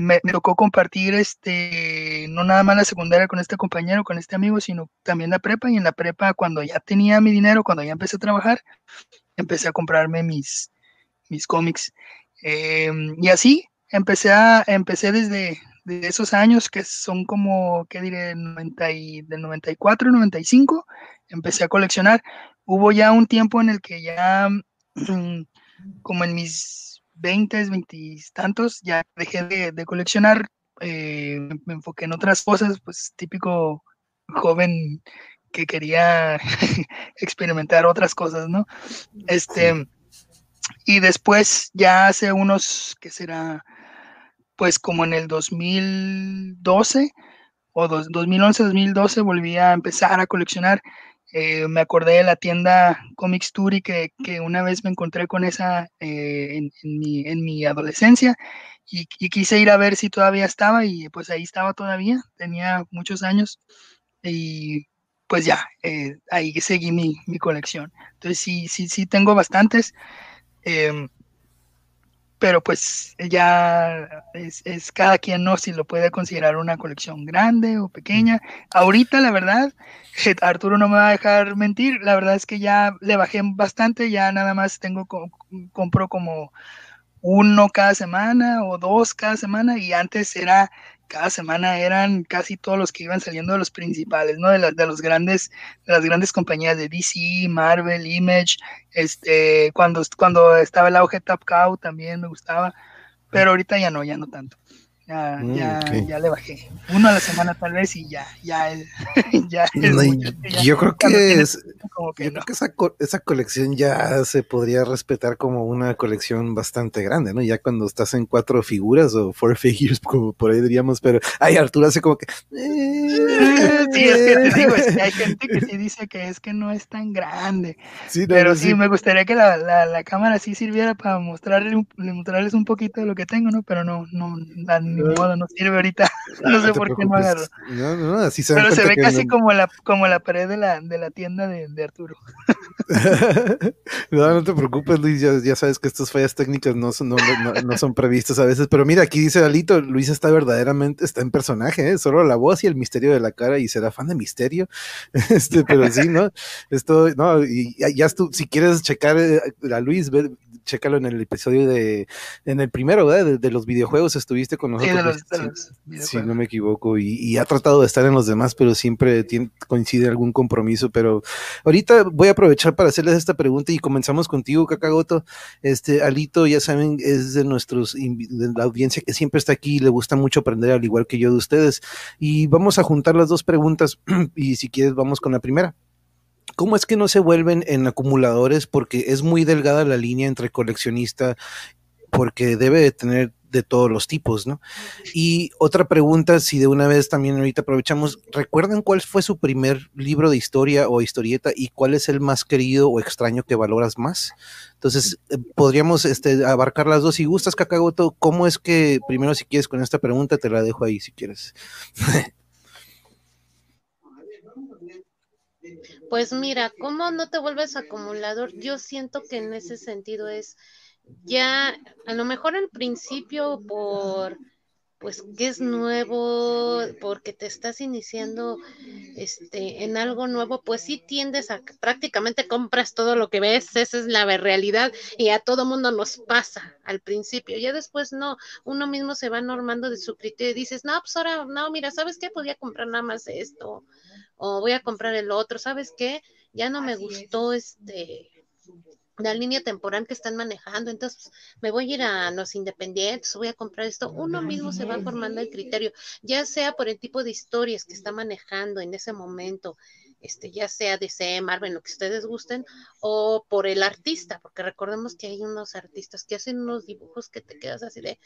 me, tocó compartir este, no nada más la secundaria con este compañero, con este amigo, sino también la prepa. Y en la prepa, cuando ya tenía mi dinero, cuando ya empecé a trabajar, empecé a comprarme mis, mis cómics. Em, y así empecé, a, empecé desde, esos años que son como, ¿qué diré? 90 y, del 94, 95, empecé a coleccionar. Hubo ya un tiempo en el que ya, como en mis 20, 20 tantos, ya dejé de, coleccionar, eh, me enfoqué en otras cosas, pues típico joven que quería *laughs* experimentar otras cosas, ¿no? Este, y después, ya hace unos, ¿qué será? Pues como en el 2012 o 2011, 2012, volví a empezar a coleccionar eh, me acordé de la tienda Comics Turi que, que una vez me encontré con esa eh, en, mi, en, mi, adolescencia y, quise ir a ver si todavía estaba y pues ahí estaba todavía, tenía muchos años y pues ya, eh, ahí seguí mi, mi, colección. Entonces sí, sí, sí tengo bastantes. Em, pero pues ya es, es, cada quien no si lo puede considerar una colección grande o pequeña. Ahorita la verdad, Arturo no me va a dejar mentir, la verdad es que ya le bajé bastante, ya nada más tengo, compro como uno cada semana o dos cada semana y antes era cada semana eran casi todos los que iban saliendo de los principales, ¿no? De, de los grandes, de las grandes compañías de DC, Marvel, Image, este, cuando, cuando estaba el auge Top Cow también me gustaba, pero ahorita ya no, ya no tanto. Ya, mm, ya, ya le bajé. Uno a la semana tal vez y ya, ya es, *laughs* ya yo creo que es, yo creo que esa, esa colección ya se podría respetar como una colección bastante grande, ¿no? Ya cuando estás en cuatro figuras o four *laughs* figures, como por ahí diríamos, pero ay, Arturo hace como que. Eh, *laughs* sí, es que te digo, hay gente que sí dice que es que no es tan grande. Sí, pero sí, me gustaría que la, la, la, cámara sí sirviera para mostrarle, mostrarles un poquito de lo que tengo, ¿no? Pero no, no, la, ni modo, no sirve ahorita. *laughs* no sé por qué no agarro. No, no, así se Pero se ve casi como, la, como la pared de la, de la tienda de, de Arturo. *laughs* no, no te preocupes, Luis, ya, ya, sabes que estas fallas técnicas no son, no, no, son previstas a veces, pero mira, aquí dice Alito, Luis está verdaderamente, está en personaje, ¿eh? solo la voz y el misterio de la cara y será fan de misterio, *laughs* este, pero sí, ¿no? Esto, no, y ya, tú, si quieres checar eh, a Luis, ve, chécalo en el episodio de, en el primero, ¿verdad? De, los videojuegos estuviste con nosotros. Si no me equivoco, y, ha tratado de estar en los demás, pero siempre tiene, coincide algún compromiso. Pero ahorita voy a aprovechar para hacerles esta pregunta y comenzamos contigo, Kakagoto. Este, Alito, ya saben, es de nuestros, de la audiencia que siempre está aquí y le gusta mucho aprender, al igual que yo de ustedes. Y vamos a juntar las dos preguntas *clears throat* y si quieres vamos con la primera. ¿Cómo es que no se vuelven en acumuladores? Porque es muy delgada la línea entre coleccionista, porque debe de tener de todos los tipos, ¿no? Y otra pregunta, si de una vez también ahorita aprovechamos, ¿recuerdan cuál fue su primer libro de historia o historieta y cuál es el más querido o extraño que valoras más? Entonces, eh, podríamos este, abarcar las dos. Si gustas, Kakagoto, ¿cómo es que, primero si quieres con esta pregunta, te la dejo ahí si quieres? *laughs* Pues mira, ¿cómo no te vuelves acumulador? Yo siento que en ese sentido es ya, a lo mejor al principio por, pues que es nuevo, porque te estás iniciando este, en algo nuevo, pues sí tiendes a prácticamente compras todo lo que ves, esa es la realidad y a todo mundo nos pasa al principio, ya después no, uno mismo se va normando de su criterio y dices, no, pues ahora, no, mira, ¿sabes qué? Podía comprar nada más esto o voy a comprar el otro, ¿sabes qué? Ya no me gustó este la línea temporal que están manejando, entonces me voy a ir a los independientes, voy a comprar esto, uno mismo se va formando el criterio, ya sea por el tipo de historias que está manejando en ese momento, este, ya sea DC, Marvel, lo que ustedes gusten, o por el artista, porque recordemos que hay unos artistas que hacen unos dibujos que te quedas así de,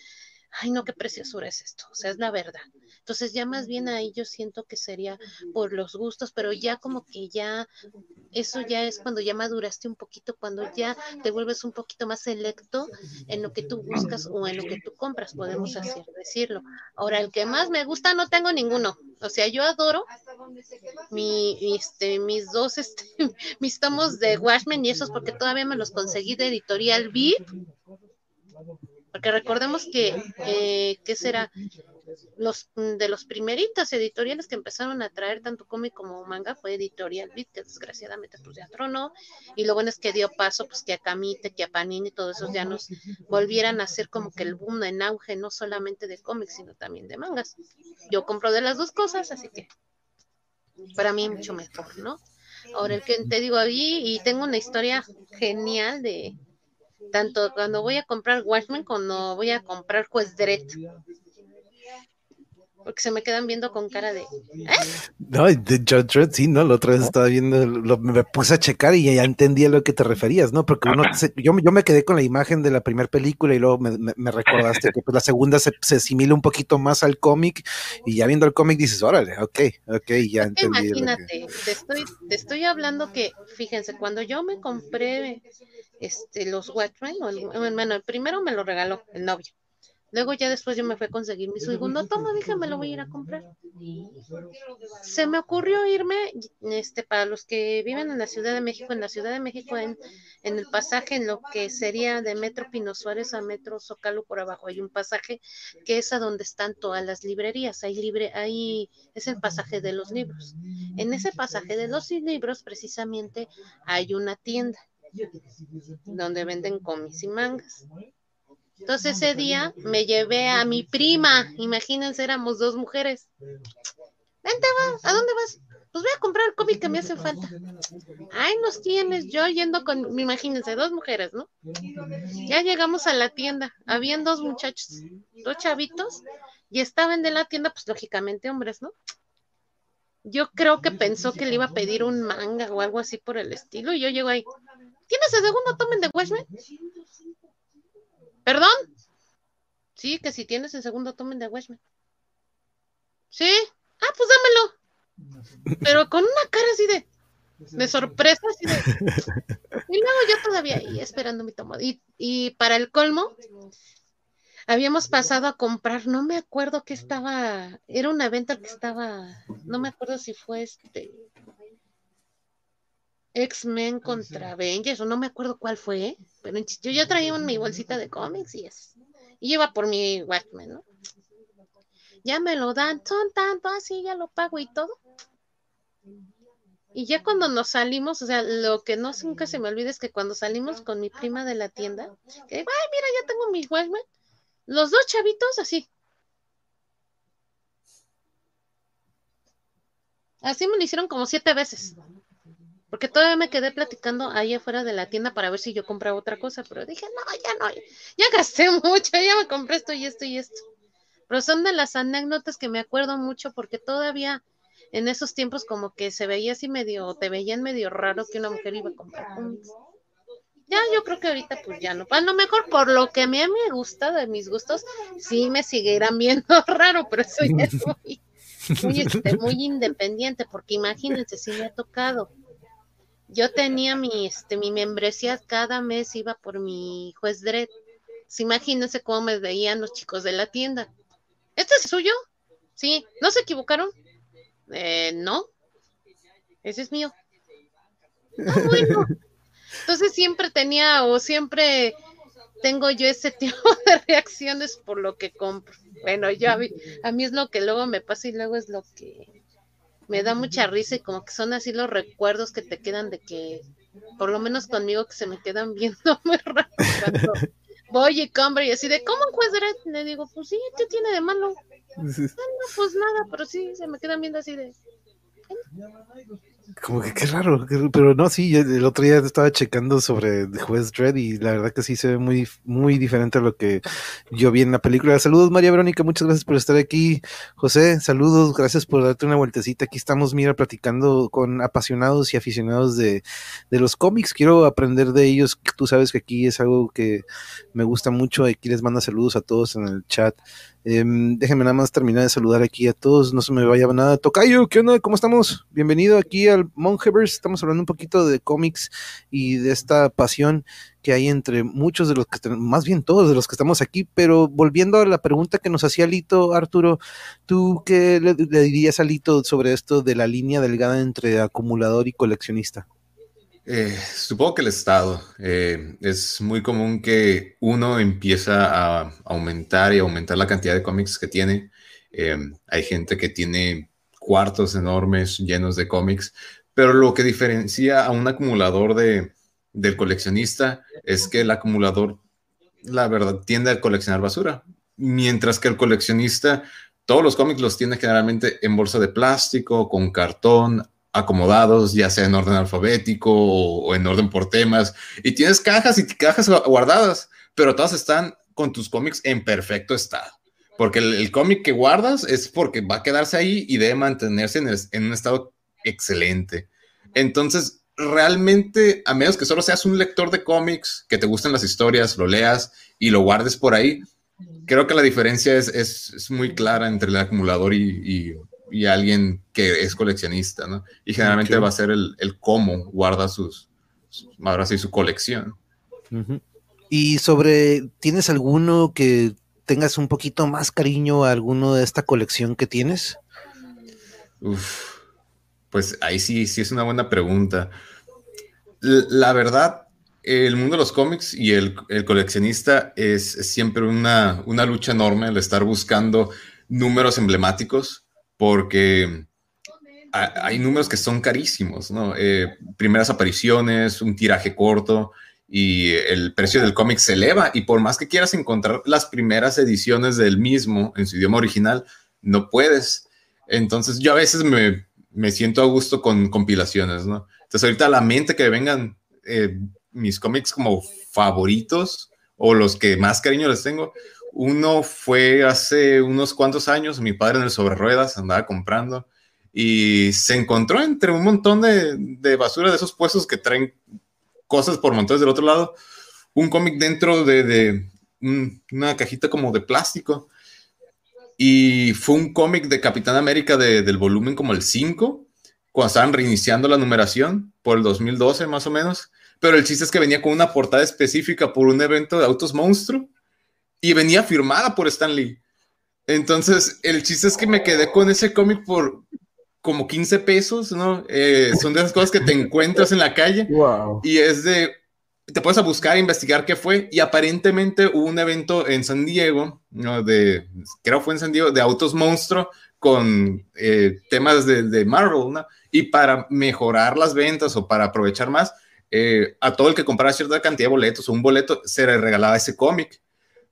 ay no, qué preciosura es esto, o sea, es la verdad. Entonces ya más bien ahí yo siento que sería por los gustos, pero ya como que ya, eso ya es cuando ya maduraste un poquito, cuando ya te vuelves un poquito más selecto en lo que tú buscas o en lo que tú compras, podemos así decirlo. Ahora, el que más me gusta no tengo ninguno, o sea, yo adoro mi, este, mis dos, *laughs* este, mis tomos de Watchmen y esos porque todavía me los conseguí de editorial VIP porque recordemos que, eh, ¿qué será? Los de los primeritos editoriales que empezaron a traer tanto cómic como manga fue Editorial Beat, que desgraciadamente pues ya tronó, y lo bueno es que dio paso pues que a Camite, que a Panini y todos esos ya nos volvieran a hacer como que el boom en auge, no solamente de cómics, sino también de mangas. Yo compro de las dos cosas, así que para mí mucho mejor, ¿no? Ahora el que te digo ahí, y tengo una historia genial de, tanto cuando voy a comprar Watchmen como voy a comprar Juez Dredd. Porque se me quedan viendo con cara de. ¿eh? No, de Judge Dredd, sí, ¿no? La otra vez estaba viendo, me puse a checar y ya entendía a lo que te referías, ¿no? Porque uno, yo, yo me quedé con la imagen de la primera película y luego me, recordaste que pues, la segunda se, se, asimila un poquito más al cómic y ya viendo el cómic dices, órale, ok, ok, ya entendí. Imagínate, te, estoy, te estoy hablando que, fíjense, cuando yo me compré este, los Watchmen, bueno, el primero me lo regaló el novio. Luego ya después yo me fui a conseguir mi segundo tomo, dije, me lo voy a ir a comprar. Se me ocurrió irme, este, para los que viven en la Ciudad de México, en la Ciudad de México, en, en el pasaje, en lo que sería de Metro Pino Suárez a Metro Zócalo por abajo, hay un pasaje que es a donde están todas las librerías, hay libre, ahí es el pasaje de los libros. En ese pasaje de los libros, precisamente, hay una tienda donde venden cómics y mangas. Entonces ese día me llevé a mi prima, imagínense, éramos dos mujeres. Vente, va, ¿a dónde vas? Pues voy a comprar el cómic que me hace falta. Ay, nos tienes, yo yendo con, imagínense, dos mujeres, ¿no? Ya llegamos a la tienda, habían dos muchachos, dos chavitos, y estaban de la tienda, pues lógicamente hombres, ¿no? Yo creo que pensó que le iba a pedir un manga o algo así por el estilo, y yo llego ahí, ¿Tienes el segundo tomen de Watchmen? ¿Perdón? Sí, que si tienes el segundo tomen de Watchmen. ¿Sí? Ah, pues dámelo. Pero con una cara así de, de sorpresa, de. Y luego yo todavía ahí esperando mi tomo. Y, y para el colmo, habíamos pasado a comprar, no me acuerdo qué estaba, era una venta que estaba, no me acuerdo si fue este, X-Men contra Avengers, o no me acuerdo cuál fue, pero yo ya traía mi bolsita de cómics y es. Y iba por mi Watchmen, ¿no? Ya me lo dan, son tanto así, ya lo pago y todo. Y ya cuando nos salimos, o sea, lo que no nunca se me olvida es que cuando salimos con mi prima de la tienda, que digo, ay, mira, ya tengo mi Watchmen, los dos chavitos así. Así me lo hicieron como siete veces. Porque todavía me quedé platicando ahí afuera de la tienda para ver si yo compraba otra cosa, pero dije, no, ya no, ya gasté *laughs* mucho, ya me compré esto y esto y esto. Pero son de las anécdotas que me acuerdo mucho porque todavía en esos tiempos como que se veía así medio, te veían medio raro que una mujer iba a comprar cómics. Ya, yo creo que ahorita pues ya no. A lo mejor por lo que a mí me gusta, de mis gustos, sí me seguirán *laughs* viendo raro, pero eso ya es muy, muy, este, muy independiente, porque imagínense si me ha tocado yo tenía mi, este, mi membresía, cada mes iba por mi juez Dredd. imagínense cómo me veían los chicos de la tienda. ¿Este es suyo? Sí. ¿No se equivocaron? Eh, no. Ese es mío. Ah, bueno. *laughs* Entonces siempre tenía o siempre tengo yo ese *laughs* tipo de reacciones por lo que compro. Bueno, yo a mí, a mí es lo que luego me pasa y luego es lo que me da mucha risa y como que son así los recuerdos que te quedan de que, por lo menos conmigo, que se me quedan *laughs* viendo muy voy y compro y así de, ¿cómo un juez Le digo, pues sí, ¿qué tiene de malo? Ah, no, pues nada, pero sí, se me quedan viendo así de... Como que qué raro, pero no, sí, el otro día estaba checando sobre Juez Dredd y la verdad que sí se ve muy, muy diferente a lo que yo vi en la película. Saludos María Verónica, muchas gracias por estar aquí. José, saludos, gracias por darte una vueltecita. Aquí estamos, mira, platicando con apasionados y aficionados de, de los cómics. Quiero aprender de ellos. Tú sabes que aquí es algo que me gusta mucho. Aquí les mando saludos a todos en el chat. Em, déjenme nada más terminar de saludar aquí a todos, no se me vaya nada. Tocayo, ¿qué onda? ¿Cómo estamos? Bienvenido aquí al. Estamos hablando un poquito de cómics y de esta pasión que hay entre muchos de los que, más bien todos de los que estamos aquí, pero volviendo a la pregunta que nos hacía Lito, Arturo, ¿tú qué le, le dirías a Lito sobre esto de la línea delgada entre acumulador y coleccionista? Eh, supongo que el Estado. Eh, es muy común que uno empieza a aumentar y aumentar la cantidad de cómics que tiene. Eh, hay gente que tiene cuartos enormes llenos de cómics, pero lo que diferencia a un acumulador de, del coleccionista es que el acumulador, la verdad, tiende a coleccionar basura, mientras que el coleccionista, todos los cómics los tiene generalmente en bolsa de plástico, con cartón, acomodados, ya sea en orden alfabético o, en orden por temas, y tienes cajas y cajas guardadas, pero todas están con tus cómics en perfecto estado. Porque el, cómic que guardas es porque va a quedarse ahí y debe mantenerse en, en un estado excelente. Entonces, realmente, a menos que solo seas un lector de cómics, que te gusten las historias, lo leas y lo guardes por ahí, creo que la diferencia es, es, es muy clara entre el acumulador y, y alguien que es coleccionista, ¿no? Y generalmente va a ser el, el cómo guarda sus, ahora sí, su colección. Y sobre, ¿tienes alguno que tengas un poquito más cariño a alguno de esta colección que tienes? Pues ahí sí, sí es una buena pregunta. La verdad, el mundo de los cómics y el, coleccionista es, siempre una, una lucha enorme el estar buscando números emblemáticos porque hay números que son carísimos, ¿no? Eh, primeras apariciones, un tiraje corto y el precio del cómic se eleva y por más que quieras encontrar las primeras ediciones del mismo en su idioma original, no puedes. Entonces yo a veces me, me siento a gusto con compilaciones, ¿no? Entonces ahorita a la mente que vengan eh, mis cómics como favoritos o los que más cariño les tengo, uno fue hace unos cuantos años, mi padre en el sobre ruedas andaba comprando y se encontró entre un montón de, basura de esos puestos que traen cosas por montones del otro lado, un cómic dentro de, una cajita como de plástico. Y fue un cómic de Capitán América del volumen como el 5, cuando estaban reiniciando la numeración, por el 2012 más o menos. Pero el chiste es que venía con una portada específica por un evento de autos monstruo y venía firmada por Stan Lee. Entonces, el chiste es que me quedé con ese cómic por como 15 pesos, ¿no? Eh, son de esas cosas que te encuentras en la calle y es de, te puedes a buscar, investigar qué fue y aparentemente hubo un evento en San Diego, ¿no? De, creo fue en San Diego, de autos monstruo con eh, temas de, de, Marvel, ¿no? Y para mejorar las ventas o para aprovechar más, eh, a todo el que comprara cierta cantidad de boletos o un boleto, se le regalaba ese cómic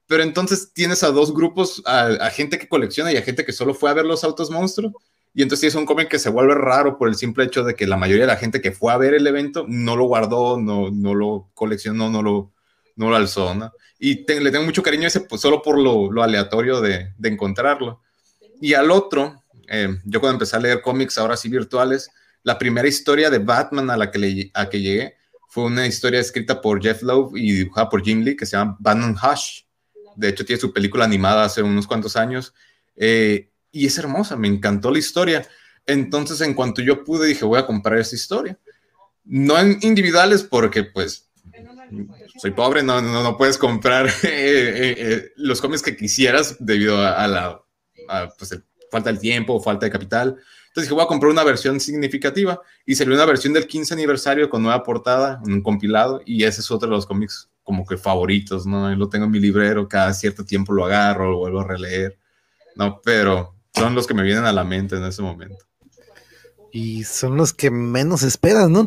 pero entonces tienes a dos grupos, a, gente que colecciona y a gente que solo fue a ver los autos monstruos. Y entonces es un cómic que se vuelve raro por el simple hecho de que la mayoría de la gente que fue a ver el evento no lo guardó, no, no lo coleccionó, no lo, no lo alzó, ¿no? Y le tengo mucho cariño a ese pues, solo por lo, lo aleatorio de, de, encontrarlo. Y al otro, eh, yo cuando empecé a leer cómics, ahora sí virtuales, la primera historia de Batman a la que, le, a que llegué fue una historia escrita por Jeff Lowe y dibujada por Jim Lee que se llama Batman Hush de hecho, tiene su película animada hace unos cuantos años. Eh, y es hermosa, me encantó la historia. Entonces, en cuanto yo pude, dije, voy a comprar esta historia. No en individuales, porque pues soy pobre, no, no, no puedes comprar *laughs* eh, eh, los cómics que quisieras debido a, la, pues, el falta el tiempo, falta de capital. Entonces dije, voy a comprar una versión significativa y salió una versión del 15 aniversario con nueva portada, un compilado y ese es otro de los cómics como que favoritos, ¿no? Lo tengo en mi librero, cada cierto tiempo lo agarro, lo vuelvo a releer, ¿no? Pero son los que me vienen a la mente en ese momento. Y son los que menos esperas, ¿no?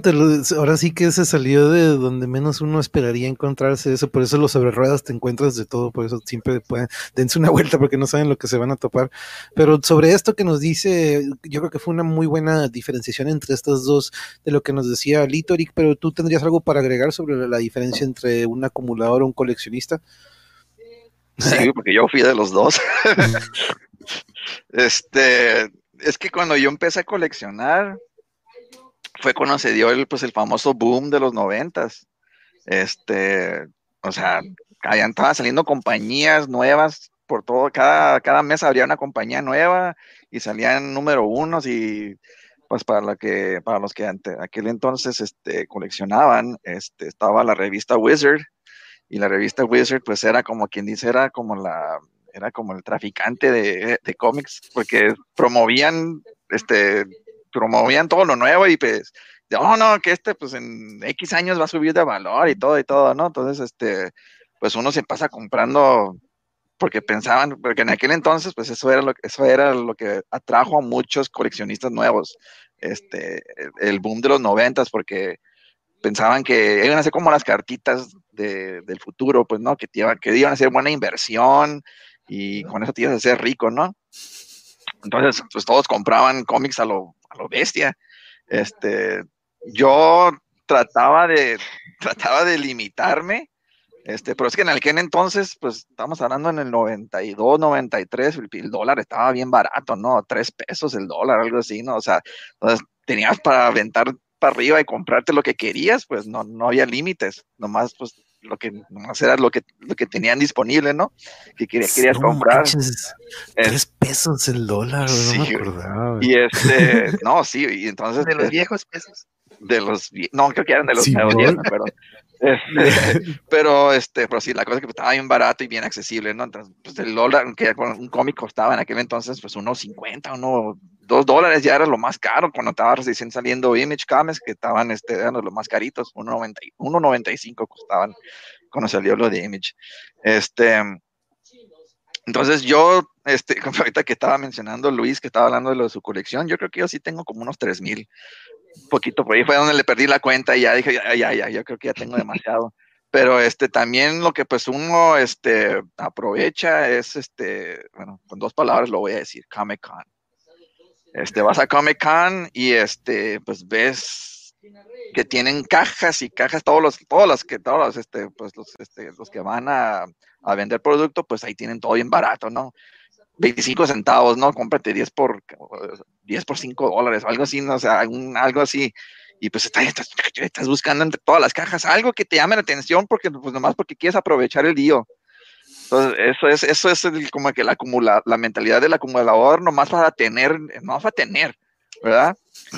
ahora sí que se salió de donde menos uno esperaría encontrarse eso, por eso los sobre ruedas te encuentras de todo, por eso siempre pueden, dense una *laughs* vuelta porque no saben lo que se van a topar. Pero sobre esto que nos dice, yo creo que fue una muy buena diferenciación entre estas dos de lo que nos decía Litoric, pero tú tendrías algo para agregar sobre la diferencia entre un acumulador o un coleccionista. Sí, porque yo fui de los dos. *laughs* este, es que cuando yo empecé a coleccionar, fue cuando se dio el, pues, el famoso boom de los noventas. Este, o sea, allá estaban saliendo compañías nuevas por todo, cada, cada mes habría una compañía nueva y salían número unos y pues para la que, para los que ante, aquel entonces este, coleccionaban, este, estaba la revista Wizard, y la revista Wizard pues era como quien dice, era como la, era como el traficante de, de cómics, porque promovían, este, promovían todo lo nuevo y pues, oh no, que este pues en X años va a subir de valor y todo y todo, ¿no? Entonces, este, pues uno se pasa comprando porque pensaban, porque en aquel entonces, pues eso era lo, eso era lo que atrajo a muchos coleccionistas nuevos, este, el boom de los noventas, porque pensaban que iban a ser como las cartitas de, del futuro, pues, ¿no? Que, que iban a ser buena inversión, y con eso te ibas a ser rico, ¿no? Entonces, pues todos compraban cómics a lo, a lo bestia. Este, yo trataba de, *laughs* trataba de limitarme, este, pero es que en aquel entonces, pues estamos hablando en el 92, 93, el, el dólar estaba bien barato, ¿no? Tres pesos el dólar, algo así, ¿no? O sea, entonces tenías para aventar para arriba y comprarte lo que querías, pues no, no había límites, nomás pues lo que nomás era lo que, lo que tenían disponible, ¿no? Que querías, querías comprar. tres pesos el dólar, no me acordaba. Y este, *laughs* no, sí, y entonces. De los viejos pesos. De los, no, creo que eran de los nuevos, pero, este, *laughs* pero este, pero sí, la cosa es que estaba bien barato y bien accesible, ¿no? Entonces, pues el dólar, que un cómic costaba en aquel entonces, pues unos 50, uno, dos dólares ya era lo más caro cuando estaba recién saliendo Image Comics, que estaban, este, eran los más caritos, 1.95 costaban cuando salió lo de Image. Este, entonces yo, este, *laughs* ahorita que estaba mencionando Luis, que estaba hablando de lo de su colección, yo creo que yo sí tengo como unos 3000 poquito por ahí fue donde le perdí la cuenta y ya dije, ya, ya, ya, yo creo que ya tengo demasiado. Pero este también lo que pues uno este aprovecha es este, bueno, con dos palabras lo voy a decir, Comic. Este, vas a Comic Con y este, pues ves que tienen cajas y cajas, todos los, todos los que, todos los, este, pues los, este, los que van a, a vender producto, pues ahí tienen todo bien barato, ¿no? 25 centavos, ¿no? Cómprate 10 por, 10 por 5 dólares, algo así, ¿no? o sea, algo así. Y pues estás, estás, buscando entre todas las cajas algo que te llame la atención porque, pues nomás porque quieres aprovechar el día. Entonces, eso es, eso es como que la, acumula, la mentalidad del acumulador, nomás para tener, nomás para tener, ¿verdad?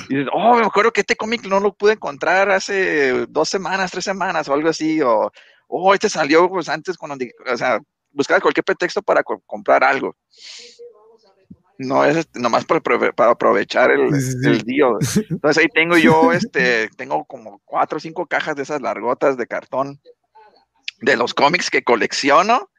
Y dices, oh, me acuerdo que este cómic no lo pude encontrar hace dos semanas, tres semanas o algo así, o, oh, este salió pues antes cuando, o sea, buscar cualquier pretexto para comprar algo. No es este, nomás para, para aprovechar el, día. *laughs* Entonces ahí tengo yo, este, tengo como cuatro o cinco cajas de esas largotas de cartón de los cómics que colecciono.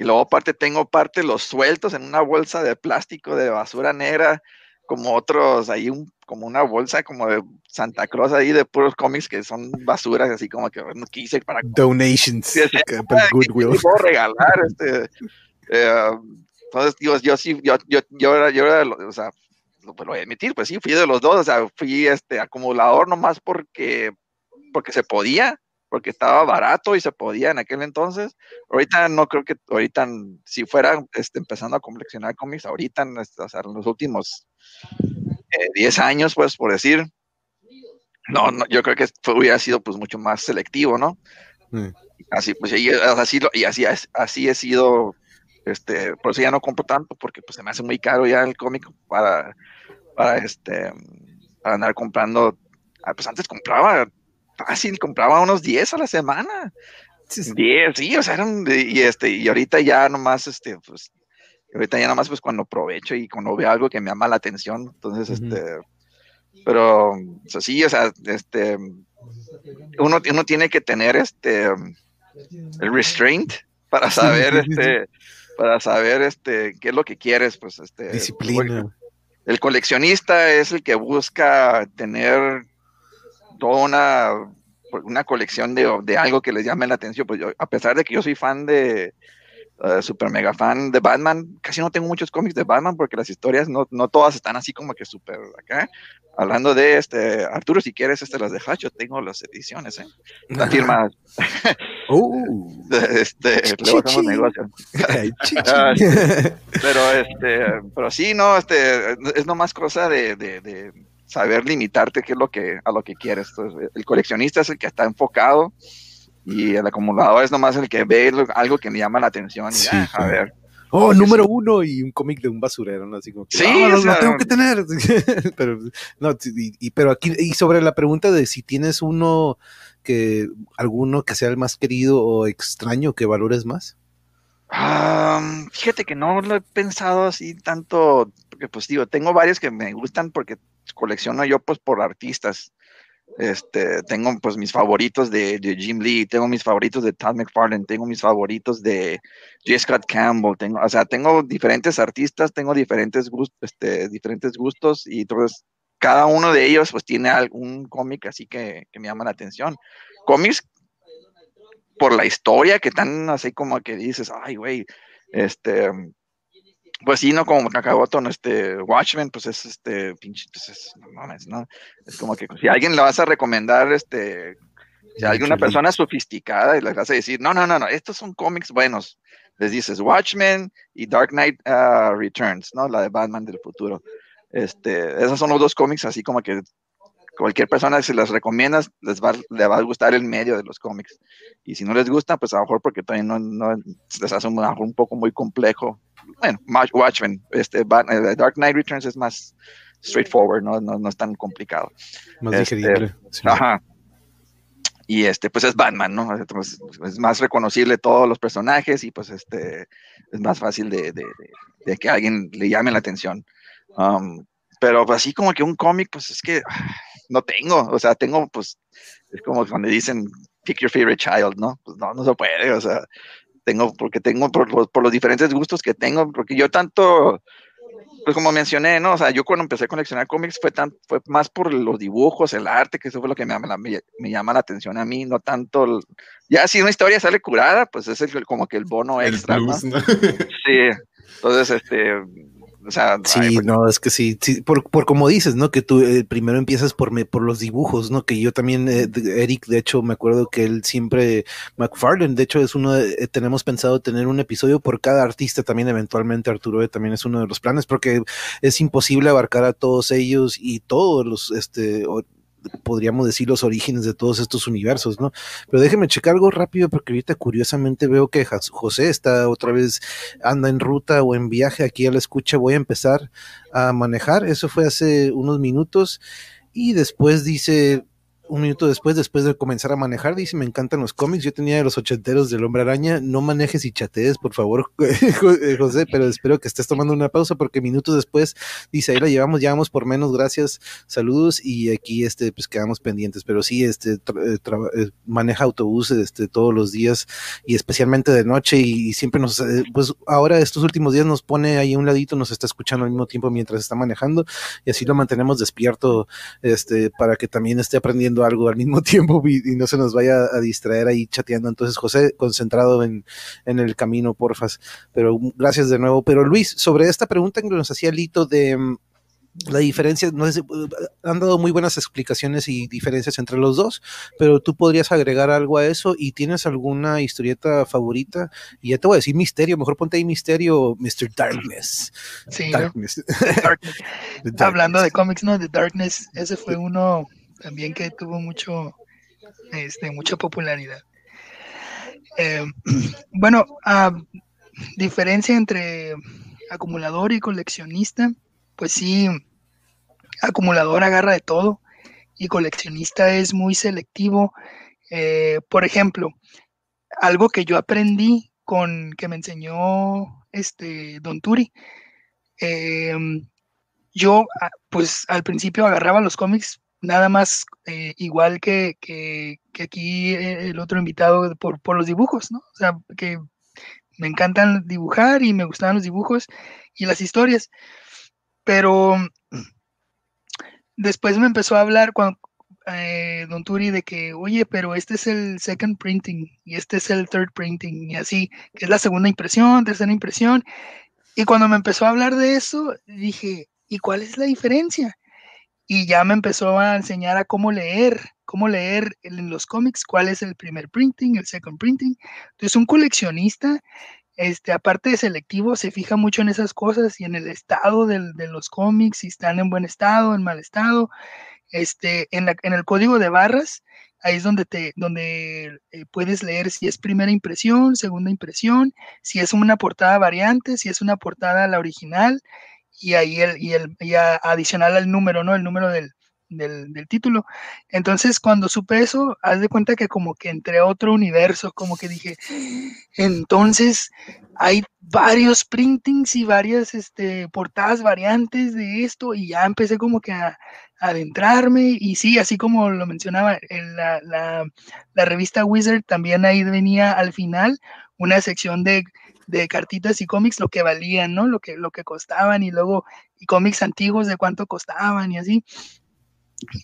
Y luego aparte tengo parte los sueltos en una bolsa de plástico de basura negra, como otros, ahí un, como una bolsa como de Santa Cruz ahí de puros cómics que son basuras, así como que no quise para... Donations. para Goodwill. Puedo regalar, este... Eh, entonces, digo, yo sí, yo, yo, yo era, yo era, o sea, lo, lo voy a admitir, pues sí, fui de los dos, o sea, fui este acumulador nomás porque, porque se podía, porque estaba barato y se podía en aquel entonces. Ahorita no creo que, ahorita, si fuera este, empezando a coleccionar cómics, ahorita, o sea, en los últimos 10 eh, años, pues, por decir, no, no, yo creo que hubiera sido pues mucho más selectivo, ¿no? Mm. Así, pues, y así, y así, así he sido este, por eso ya no compro tanto, porque pues se me hace muy caro ya el cómic para, para este, para andar comprando. Ah, pues antes compraba fácil, compraba unos 10 a la semana. 10, sí, o sea, eran, y este, y ahorita ya nomás, este, pues, ahorita ya nada más pues cuando aprovecho y cuando veo algo que me llama la atención, entonces, este, pero, sí, o sea, este, uno, uno tiene que tener este, el restraint para saber, este, para saber, este, qué es lo que quieres, pues, este. Disciplina. El coleccionista es el que busca tener toda una, una colección de, de algo que les llame la atención. Pues yo, a pesar de que yo soy fan de, uh, super mega fan de Batman. Casi no tengo muchos cómics de Batman porque las historias no, no todas están así como que súper acá. Hablando de este, Arturo, si quieres, este las de Hacho, tengo las ediciones, ¿eh? La *laughs* firma. uh, *laughs* este, luego hacemos negocio. *laughs* Ah, pero este, pero sí, no, este, es nomás cosa de, de, de saber limitarte qué es lo que, a lo que quieres. Entonces, el coleccionista es el que está enfocado y el acumulador es nomás el que ve algo que me llama la atención y ah, a ver. Oh, número uno y un cómic de un basurero, ¿no? Así como que, sí, ah, lo, tengo que tener. *laughs* pero, no, y, pero aquí, y sobre la pregunta de si tienes uno que, alguno que sea el más querido o extraño que valores más. fíjate que no lo he pensado así tanto, porque pues digo, tengo varios que me gustan porque colecciono yo pues por artistas. Este, tengo pues mis favoritos de, Jim Lee, tengo mis favoritos de Todd McFarlane, tengo mis favoritos de J. Scott Campbell, tengo, o sea, tengo diferentes artistas, tengo diferentes gustos, este, diferentes gustos y entonces cada uno de ellos pues tiene algún cómic así que, que me llama la atención. Cómics por la historia que tan así como que dices, ay, güey, este, pues sí, no como Kakagoto, no este Watchmen, pues es este pinche, pues es, no mames, ¿no? Es como que si a alguien le vas a recomendar, este, si a alguna persona sofisticada y le vas a decir, no, no, no, no, estos son cómics buenos, les dices Watchmen y Dark Knight uh, Returns, ¿no? La de Batman del futuro. Este, esos son los dos cómics así como que cualquier persona si les recomiendas les va, le va a gustar el medio de los cómics y si no les gusta pues a lo mejor porque todavía no, no les hace un, un poco muy complejo bueno, Watchmen, este, eh, Dark Knight Returns es más straightforward, no, no, no es tan complicado. Más este, Ajá. Y este, pues es Batman, ¿no? es más reconocible todos los personajes y pues este, es más fácil de, de, de, que alguien le llame la atención. Um, pero pues, así como que un cómic, pues es que no tengo, o sea, tengo pues, es como cuando dicen pick your favorite child, ¿no? Pues no, no se puede, o sea, tengo, porque tengo por los, por los diferentes gustos que tengo, porque yo tanto, pues como mencioné, ¿no? O sea, yo cuando empecé a coleccionar cómics fue, tan, fue más por los dibujos, el arte, que eso fue lo que me la, me, llama la atención a mí, no tanto, ya si una historia sale curada, pues es el, como que el bono extra, ¿no? *laughs* Sí, entonces, este, o sea, sí, no, es que sí, por, por, como dices, ¿no? Que tú eh, primero empiezas por, me, por los dibujos, ¿no? Que yo también, eh, Eric, de hecho, me acuerdo que él siempre, McFarlane, de hecho, es uno, de, eh, tenemos pensado tener un episodio por cada artista también, eventualmente, Arturo también es uno de los planes, porque es imposible abarcar a todos ellos y todos los, este, podríamos decir, los orígenes de todos estos universos, ¿no? Pero déjeme checar algo rápido porque ahorita curiosamente veo que José está otra vez, anda en ruta o en viaje aquí a la escucha, voy a empezar a manejar, eso fue hace unos minutos y después dice, un minuto después, después de comenzar a manejar, dice, me encantan los cómics, yo tenía los ochenteros del Hombre Araña, no manejes y chatees, por favor, *laughs* eh, José, pero espero que estés tomando una pausa porque minutos después dice, ahí la llevamos, llevamos por menos, gracias, saludos y aquí este, pues quedamos pendientes, pero sí, este, eh, eh, maneja autobuses este, todos los días y especialmente de noche y, siempre nos, pues ahora estos últimos días nos pone ahí a un ladito, nos está escuchando al mismo tiempo mientras está manejando y así lo mantenemos despierto, este, para que también esté aprendiendo algo al mismo *laughs* tiempo y, no se nos vaya a distraer ahí chateando. Entonces, José, concentrado en, el camino, porfas. Pero gracias de nuevo. Pero Luis, sobre esta pregunta que nos hacía Lito de mm, la diferencia, no sé, han dado muy buenas explicaciones y diferencias entre los dos, pero tú podrías agregar algo a eso y tienes alguna historieta favorita. Y ya te voy a decir misterio, mejor ponte ahí misterio, Mr. Darkness. Sí, *laughs* Hablando de cómics, ¿no? The Darkness, ese fue uno también que tuvo mucho, este, mucha popularidad. Eh, *clears throat* bueno, diferencia entre acumulador y coleccionista, pues sí, acumulador agarra de todo y coleccionista es muy selectivo. Eh, por ejemplo, algo que yo aprendí con que me enseñó este, Don Turi. Em, yo, ah, pues al principio agarraba los cómics nada más eh, igual que, que, aquí eh, el otro invitado por, por los dibujos, ¿no? O sea, que me encantan dibujar y me gustaban los dibujos y las historias. Pero después me empezó a hablar cuando, eh, Don Turi de que, oye, pero este es el second printing y este es el third printing y así, que es la segunda impresión, tercera impresión. Y cuando me empezó a hablar de eso, dije, ¿y cuál es la diferencia? Y ya me empezó a enseñar a cómo leer, cómo leer en los cómics, cuál es el primer printing, el second printing. Entonces, un coleccionista, este, aparte de selectivo, se fija mucho en esas cosas y en el estado de los cómics, si están en buen estado, en mal estado. Este, en, en el código de barras, ahí es donde, te, donde eh, puedes leer si es primera impresión, segunda impresión, si es una portada variante, si es una portada la original, y ahí el, y el y adicional al número, ¿no? El número del, del, título. Entonces, cuando supe eso, haz de cuenta que como que entré a otro universo, como que dije, entonces hay varios printings y varias este, portadas variantes de esto, y ya empecé como que a, adentrarme, y sí, así como lo mencionaba, en la, la, la revista Wizard también ahí venía al final una sección de de cartitas y cómics lo que valían, ¿no? Lo que, lo que costaban y luego y cómics antiguos de cuánto costaban y así.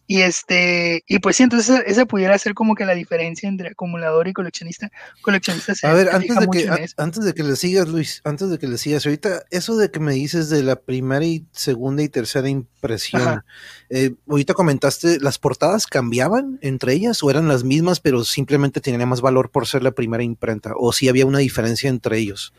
Y este, y pues sí, entonces esa pudiera ser como que la diferencia entre acumulador y coleccionista. Coleccionista A ver, antes de, que, antes de que le sigas, Luis, antes de que le sigas, ahorita, eso de que me dices de la primera y segunda y tercera impresión, eh, ahorita comentaste, ¿las portadas cambiaban entre ellas o eran las mismas, pero simplemente tenían más valor por ser la primera imprenta? ¿O si había una diferencia entre ellos?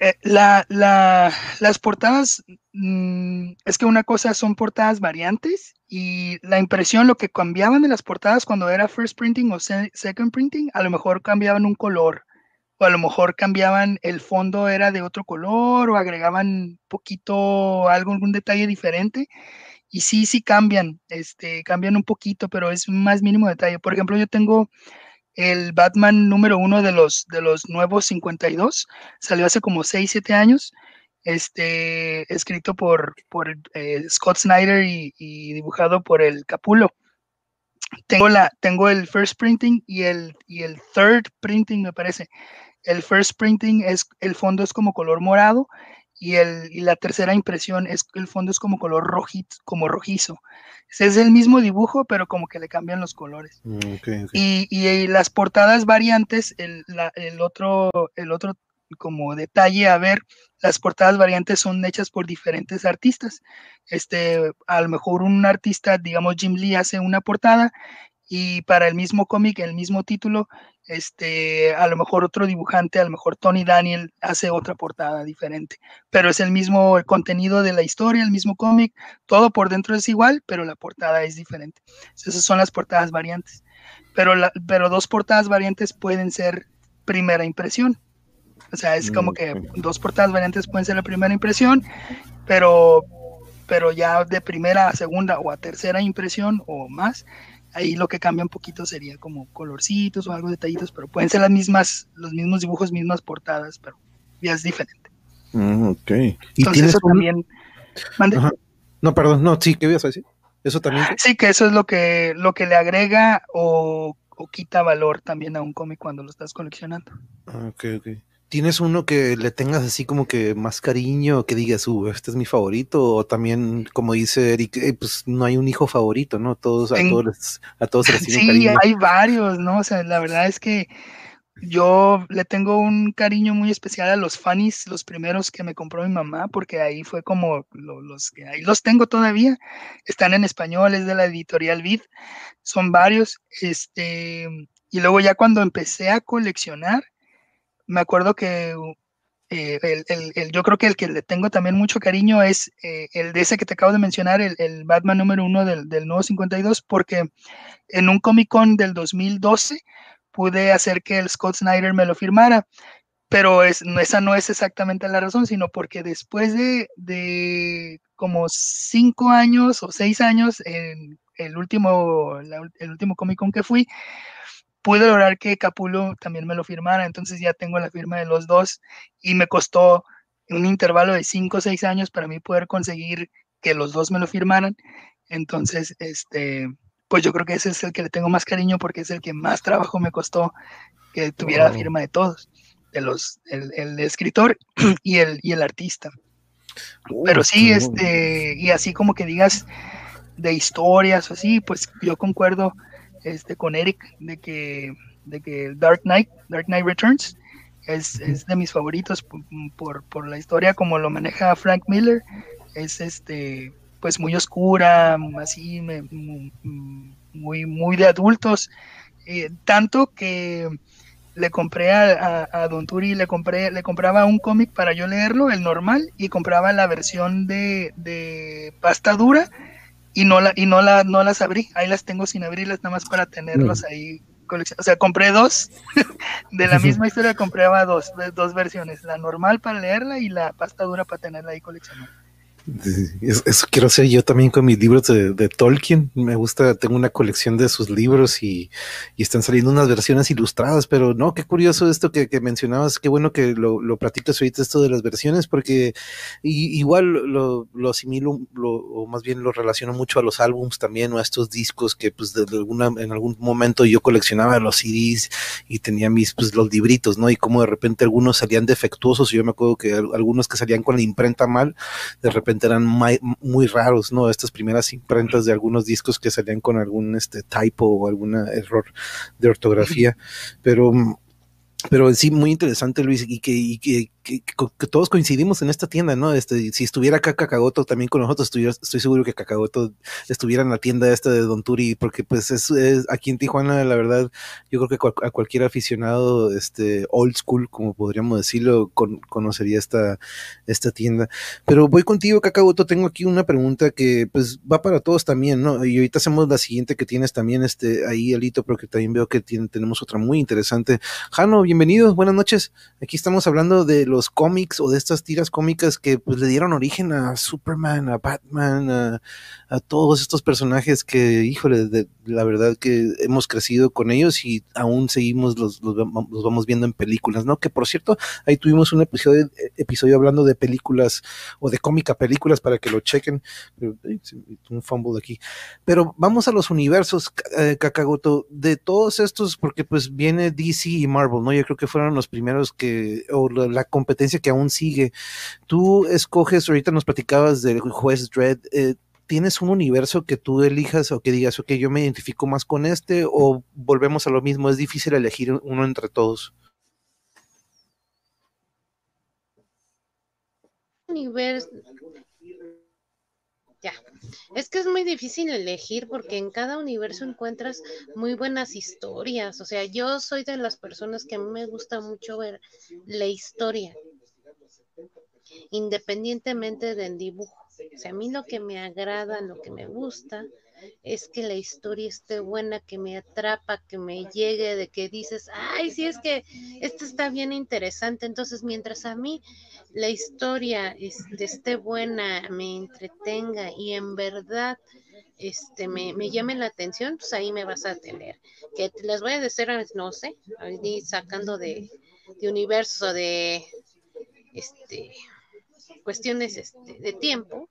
Eh, la, la, las portadas, mm, es que una cosa son portadas variantes y la impresión, lo que cambiaban de las portadas cuando era first printing o second printing, a lo mejor cambiaban un color o a lo mejor cambiaban el fondo era de otro color o agregaban poquito algo, algún detalle diferente. Y sí, sí cambian, este, cambian un poquito, pero es más mínimo detalle. Por ejemplo, yo tengo el Batman número uno de los, de los nuevos 52. Salió hace como 6, 7 años. Este, escrito por, por eh, Scott Snyder y, dibujado por el Capulo. Tengo, la, tengo el first printing y el, y el third printing, me parece. El first printing es, el fondo es como color morado y, el, y la tercera impresión es el fondo es como color rojito, como rojizo. Es el mismo dibujo, pero como que le cambian los colores. Mm, y, y, las portadas variantes, el, el, otro, el otro como detalle a ver, las portadas variantes son hechas por diferentes artistas. Este, a lo mejor un artista, digamos Jim Lee, hace una portada y para el mismo cómic, el mismo título, este, a lo mejor otro dibujante, a lo mejor Tony Daniel hace otra portada diferente, pero es el mismo contenido de la historia, el mismo cómic, todo por dentro es igual, pero la portada es diferente. Esas son las portadas variantes. Pero, pero dos portadas variantes pueden ser primera impresión. O sea, es como mm, que dos portadas variantes pueden ser la primera impresión, pero, pero ya de primera a segunda o a tercera impresión o más, ahí lo que cambia un poquito sería como colorcitos o algo detallitos, pero pueden ser las mismas, los mismos dibujos, mismas portadas, pero ya es diferente. Mm, ok. ¿Y Entonces eso también... No, perdón, no, sí, ¿qué ibas a decir? Eso también. Sí, que eso es lo que, lo que le agrega o, o quita valor también a un cómic cuando lo estás coleccionando. Ah, ok, ok. ¿Tienes uno que le tengas así como que más cariño, que digas, uh, este es mi favorito? O también, como dice Eric, eh, pues no hay un hijo favorito, ¿no? Todos, a todos, a todos les *laughs* Sí, hay varios, ¿no? O sea, la verdad es que yo le tengo un cariño muy especial a los funnies, los primeros que me compró mi mamá, porque ahí fue como los que ahí los tengo todavía. Están en español, es de la editorial Vid, son varios. Este, y luego ya cuando empecé a coleccionar, me acuerdo que eh, el, yo creo que el que le tengo también mucho cariño es eh, el de ese que te acabo de mencionar, el, Batman número uno del, del, nuevo 52, porque en un Comic Con del 2012 pude hacer que el Scott Snyder me lo firmara, pero es, esa no es exactamente la razón, sino porque después de, de como cinco años o seis años, en el último, el último Comic Con que fui, pude lograr que Capulo también me lo firmara, entonces ya tengo la firma de los dos y me costó un intervalo de 5 o 6 años para mí poder conseguir que los dos me lo firmaran. Entonces, este, pues yo creo que ese es el que le tengo más cariño porque es el que más trabajo me costó que tuviera la firma de todos, de los, el, escritor *clears throat* y el, y el artista. Pero sí, este, y así como que digas de historias o así, pues yo concuerdo este, con Eric de que, de que Dark Knight, Dark Knight Returns, es, es de mis favoritos por, por, la historia como lo maneja Frank Miller. Es este, pues muy oscura, así, muy, muy de adultos. Eh, tanto que le compré a, a, Don Turi, le compré, le compraba un cómic para yo leerlo, el normal, y compraba la versión de, de pasta dura y no la, y no la, no las abrí, ahí las tengo sin abrirlas nada más para tenerlos mm. ahí o sea, compré dos *laughs* de la misma historia, compraba dos, dos versiones, la normal para leerla y la pasta dura para tenerla ahí coleccionada. *laughs* Eso quiero hacer yo también con mis libros de, Tolkien. Me gusta, tengo una colección de sus libros y, están saliendo unas versiones ilustradas, pero no, qué curioso esto que, mencionabas, qué bueno que lo, lo platicas ahorita esto de las versiones, porque igual lo, lo asimilo, o más bien lo relaciono mucho a los álbums también o a estos discos que pues de alguna, en algún momento yo coleccionaba los CDs y tenía mis, pues los libritos, ¿no? Y como de repente algunos salían defectuosos, yo me acuerdo que algunos que salían con la imprenta mal, de repente eran muy, raros, ¿no? Estas primeras imprentas de algunos discos que salían con algún este typo o algún error de ortografía, pero pero sí, muy interesante, Luis, y que, que, todos coincidimos en esta tienda, ¿no? Este, si estuviera acá Kakagoto también con nosotros, estoy seguro que Kakagoto estuviera en la tienda esta de Don Turi, porque pues es, aquí en Tijuana, la verdad, yo creo que a cualquier aficionado este, old school, como podríamos decirlo, conocería esta, esta tienda. Pero voy contigo, Kakagoto, tengo aquí una pregunta que pues va para todos también, ¿no? Y ahorita hacemos la siguiente que tienes también este, ahí, Alito, pero que también veo que tenemos otra muy interesante. Jano, bienvenidos, buenas noches. Aquí estamos hablando de los cómics o de estas tiras cómicas que pues, le dieron origen a Superman, a Batman, a, todos estos personajes que, híjole, de, la verdad que hemos crecido con ellos y aún seguimos, los, los, vamos viendo en películas, ¿no? Que por cierto, ahí tuvimos un episodio, episodio hablando de películas o de cómica películas para que lo chequen. Un fumble aquí. Pero vamos a los universos, eh, Kakagoto, de todos estos, porque pues viene DC y Marvel, ¿no? Yo creo que fueron los primeros que, o la, competencia que aún sigue. Tú escoges, ahorita nos platicabas del juez Dredd, eh, ¿tienes un universo que tú elijas o que digas, ok, yo me identifico más con este o volvemos a lo mismo, es difícil elegir uno entre todos? Universo. Ya, es que es muy difícil elegir porque en cada universo encuentras muy buenas historias. O sea, yo soy de las personas que a mí me gusta mucho ver la historia, independientemente del dibujo. O sea, a mí lo que me agrada, lo que me gusta, es que la historia esté buena, que me atrapa, que me llegue, de que dices, ay, sí es que esto está bien interesante. Entonces, mientras a mí la historia este, esté buena, me entretenga y en verdad este, me, me llame la atención, pues ahí me vas a tener. Que les voy a decir, no sé, ahí sacando de, de universo, de este cuestiones este, de tiempo,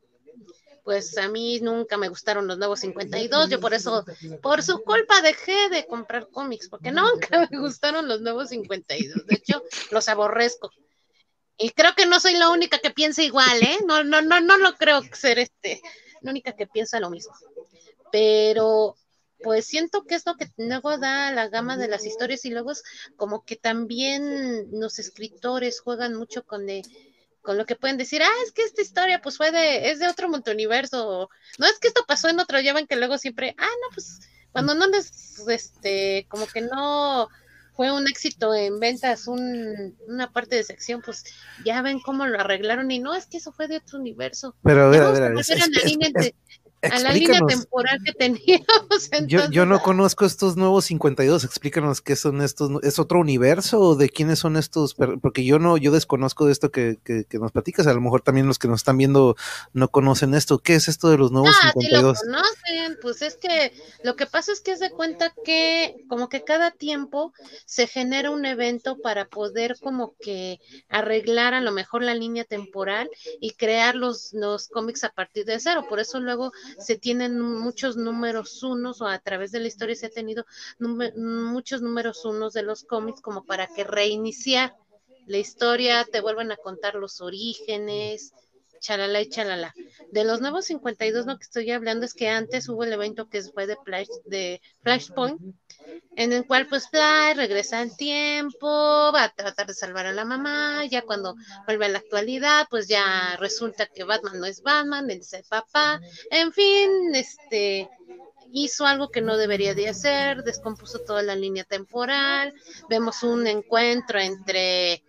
pues a mí nunca me gustaron los nuevos 52, yo por eso, por su *laughs* culpa dejé de comprar cómics, porque nunca me gustaron los nuevos 52, de hecho los aborrezco. Y creo que no soy la única que piensa igual, ¿eh? No, no, no, no lo creo ser este, la única que piensa lo mismo. Pero pues siento que es lo que luego da la gama de las historias y luego es como que también los escritores juegan mucho con de con lo que pueden decir, ah, es que esta historia pues fue de, es de otro multiverso, no es que esto pasó en otro, llevan que luego siempre, ah, no, pues cuando no les, este, como que no fue un éxito en ventas, un, una parte de sección, pues ya ven cómo lo arreglaron y no, es que eso fue de otro universo. Pero a ver, a ver, a la línea temporal que teníamos. *laughs* yo, no conozco estos nuevos 52. Explícanos qué son estos. ¿Es otro universo o de quiénes son estos? Porque yo no, yo desconozco de esto que, que, nos platicas. A lo mejor también los que nos están viendo no conocen esto. ¿Qué es esto de los nuevos ah, 52? Sí lo conocen. Pues es que lo que pasa es que es de cuenta que como que cada tiempo se genera un evento para poder como que arreglar a lo mejor la línea temporal y crear los, los cómics a partir de cero. Por eso luego se tienen muchos números unos o a través de la historia se ha tenido muchos números unos de los cómics como para que reiniciar la historia, te vuelvan a contar los orígenes, chalala y chalala. De los nuevos 52, lo que estoy hablando es que antes hubo el evento que fue de, Flash, de Flashpoint, en el cual pues Flash regresa al tiempo, va a tratar de salvar a la mamá, ya cuando vuelve a la actualidad, pues ya resulta que Batman no es Batman, él es el papá, en fin, este hizo algo que no debería de hacer, descompuso toda la línea temporal, vemos un encuentro entre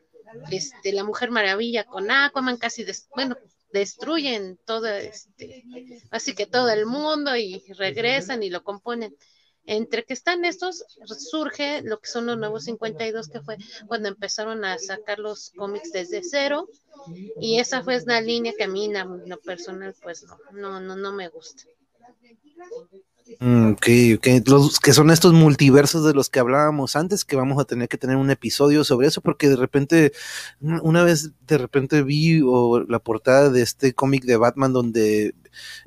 este, la Mujer Maravilla con Aquaman, casi, bueno, destruyen todo este, así que todo el mundo y regresan y lo componen. Entre que están estos, surge lo que son los nuevos 52, que fue cuando empezaron a sacar los cómics desde cero. Y esa fue la línea que a mí, en lo personal, pues no, no, no, no me gusta. Mm, ok, ok. Los que son estos multiversos de los que hablábamos antes, que vamos a tener que tener un episodio sobre eso, porque de repente, una vez de repente vi la portada de este cómic de Batman donde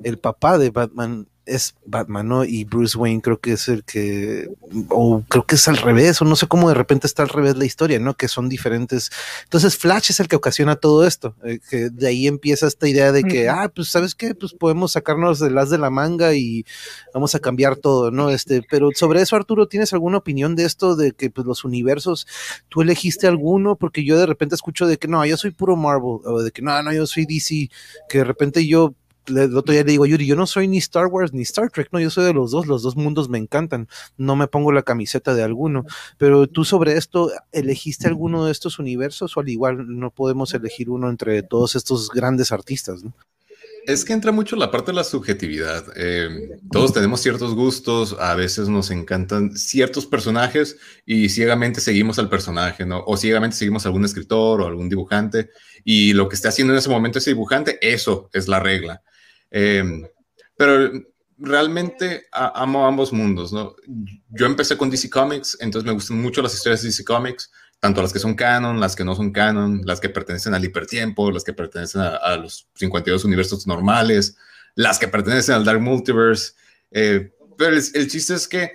el papá de Batman es Batman, ¿no? Y Bruce Wayne creo que es el que, o creo que es al revés, o no sé cómo de repente está al revés la historia, ¿no? Que son diferentes. Entonces Flash es el que ocasiona todo esto, eh, que de ahí empieza esta idea de que, ah, pues sabes qué, pues podemos sacarnos de las de la manga y vamos a cambiar todo, ¿no? Este, pero sobre eso, Arturo, ¿tienes alguna opinión de esto, de que pues los universos, tú elegiste alguno? Porque yo de repente escucho de que no, yo soy puro Marvel, o de que no, no, yo soy DC, que de repente yo el otro día le digo Yuri, yo no soy ni Star Wars ni Star Trek, no, yo soy de los dos, los dos mundos me encantan, no me pongo la camiseta de alguno, pero tú sobre esto, ¿elegiste alguno de estos universos o al igual no podemos elegir uno entre todos estos grandes artistas? Es que entra mucho la parte de la subjetividad. Eh, todos tenemos ciertos gustos, a veces nos encantan ciertos personajes y ciegamente seguimos al personaje, ¿no? O ciegamente seguimos a algún escritor o algún dibujante y lo que esté haciendo en ese momento ese dibujante, eso es la regla. Em, pero realmente amo ambos mundos, ¿no? Yo empecé con DC Comics, entonces me gustan mucho las historias de DC Comics, tanto las que son canon, las que no son canon, las que pertenecen al hipertiempo, las que pertenecen a, los 52 universos normales, las que pertenecen al Dark Multiverse. Eh, pero el, chiste es que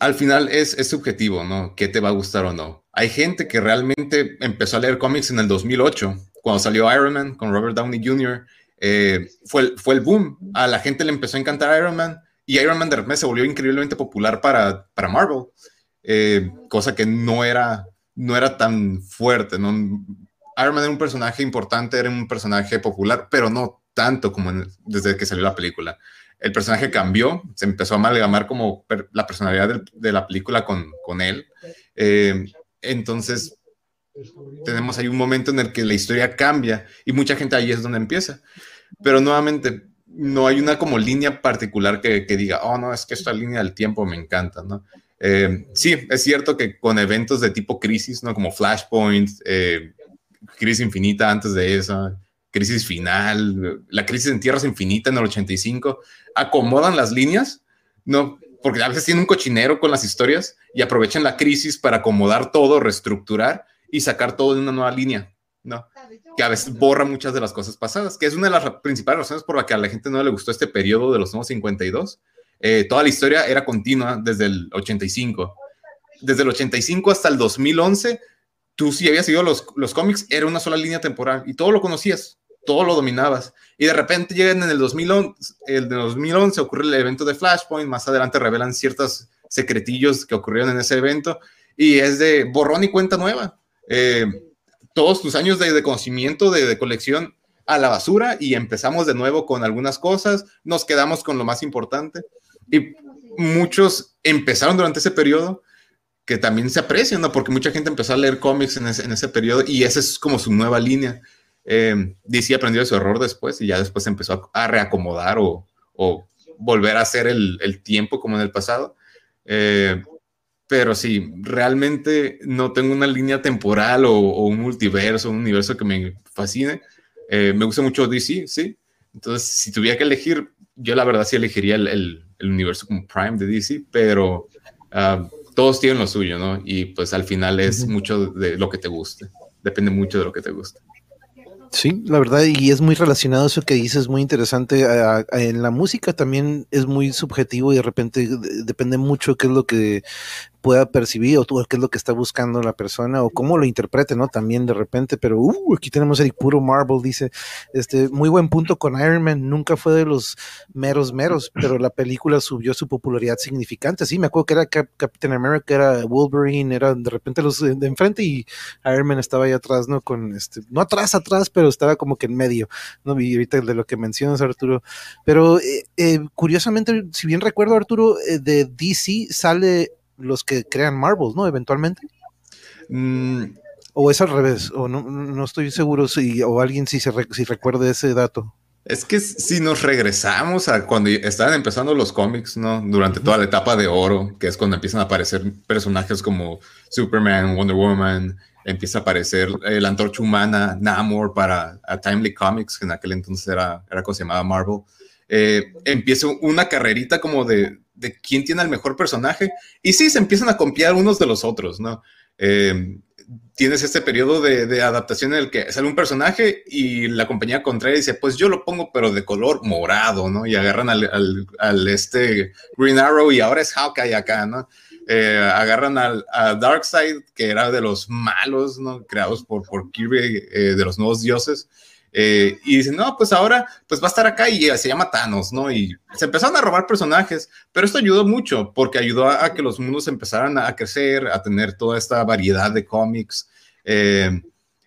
al final es, es subjetivo, ¿no? ¿Qué te va a gustar o no? Hay gente que realmente empezó a leer cómics en el 2008, cuando salió Iron Man con Robert Downey Jr. Eh, fue, fue el boom. A la gente le empezó a encantar Iron Man y Iron Man de repente se volvió increíblemente popular para, para Marvel, eh, cosa que no era, no era tan fuerte. ¿no? Iron Man era un personaje importante, era un personaje popular, pero no tanto como desde que salió la película. El personaje cambió, se empezó a amalgamar como la personalidad de, la película con, con él. Eh, entonces, tenemos ahí un momento en el que la historia cambia y mucha gente ahí es donde empieza. Pero nuevamente, no hay una como línea particular que, diga, oh, no, es que esta línea del tiempo me encanta, ¿no? Eh, sí, es cierto que con eventos de tipo crisis, ¿no? Como Flashpoint, eh, Crisis Infinita antes de esa, Crisis Final, la crisis en Tierras Infinita en el 85, acomodan las líneas, ¿no? Porque a veces tienen un cochinero con las historias y aprovechan la crisis para acomodar todo, reestructurar y sacar todo en una nueva línea, ¿no? Que a veces borra muchas de las cosas pasadas, que es una de las principales razones por la que a la gente no le gustó este periodo de los nuevos 52. Eh, toda la historia era continua desde el 85. Desde el 85 hasta el 2011, tú si habías seguido los, los cómics, era una sola línea temporal y todo lo conocías, todo lo dominabas. Y de repente llegan en el 2011, el de 2011 ocurre el evento de Flashpoint, más adelante revelan ciertos secretillos que ocurrieron en ese evento y es de borrón y cuenta nueva. Eh, todos tus años de, conocimiento, de, colección a la basura y empezamos de nuevo con algunas cosas, nos quedamos con lo más importante y muchos empezaron durante ese periodo que también se aprecian, ¿no? Porque mucha gente empezó a leer cómics en ese, periodo y esa es como su nueva línea. Eh, DC aprendió de su error después y ya después empezó a, reacomodar o, volver a hacer el, tiempo como en el pasado. Eh, pero sí, realmente no tengo una línea temporal o, un multiverso, un universo que me fascine. Eh, me gusta mucho DC, sí. Entonces, si tuviera que elegir, yo la verdad sí elegiría el, universo como Prime de DC, pero ah, todos tienen lo suyo, ¿no? Y pues al final es mucho de lo que te guste. Depende mucho de lo que te guste. Sí, la verdad, y es muy relacionado eso que dices, muy interesante. en la música también es muy subjetivo y de repente depende mucho qué es lo que pueda percibir o qué es lo que está buscando la persona o cómo lo interprete, ¿no? También de repente, pero uh, aquí tenemos el puro Marvel, dice, este, muy buen punto con Iron Man, nunca fue de los meros meros, pero la película subió su popularidad significante, sí, me acuerdo que era Captain America, era Wolverine, era de repente los de, enfrente y Iron Man estaba ahí atrás, ¿no? Con este, no atrás, atrás, pero estaba como que en medio, ¿no? Y ahorita de lo que mencionas, Arturo, pero eh, eh, curiosamente, si bien recuerdo, Arturo, eh, de DC sale los que crean Marvel, ¿no? Eventualmente. Mm. O es al revés, o no, no estoy seguro si, o alguien si, se si recuerda ese dato. Es que si nos regresamos a cuando estaban empezando los cómics, ¿no? Durante toda la etapa de oro, que es cuando empiezan a aparecer personajes como Superman, Wonder Woman, empieza a aparecer el antorcha humana, Namor para Timely Comics, que en aquel entonces era, era cosa llamada Marvel. Eh, empieza una carrerita como de, de quién tiene el mejor personaje. Y sí, se empiezan a copiar unos de los otros, ¿no? Eh, tienes este periodo de, adaptación en el que sale un personaje y la compañía contraria dice, pues yo lo pongo pero de color morado, ¿no? Y agarran al, este Green Arrow y ahora es Hawkeye acá, ¿no? Eh, agarran al, a Darkseid, que era de los malos, ¿no? Creados por, por Kirby, eh, de los nuevos dioses. Eh, y dicen, no, pues ahora pues va a estar acá y se llama Thanos, ¿no? Y se empezaron a robar personajes, pero esto ayudó mucho porque ayudó a, que los mundos empezaran a crecer, a tener toda esta variedad de cómics. Eh,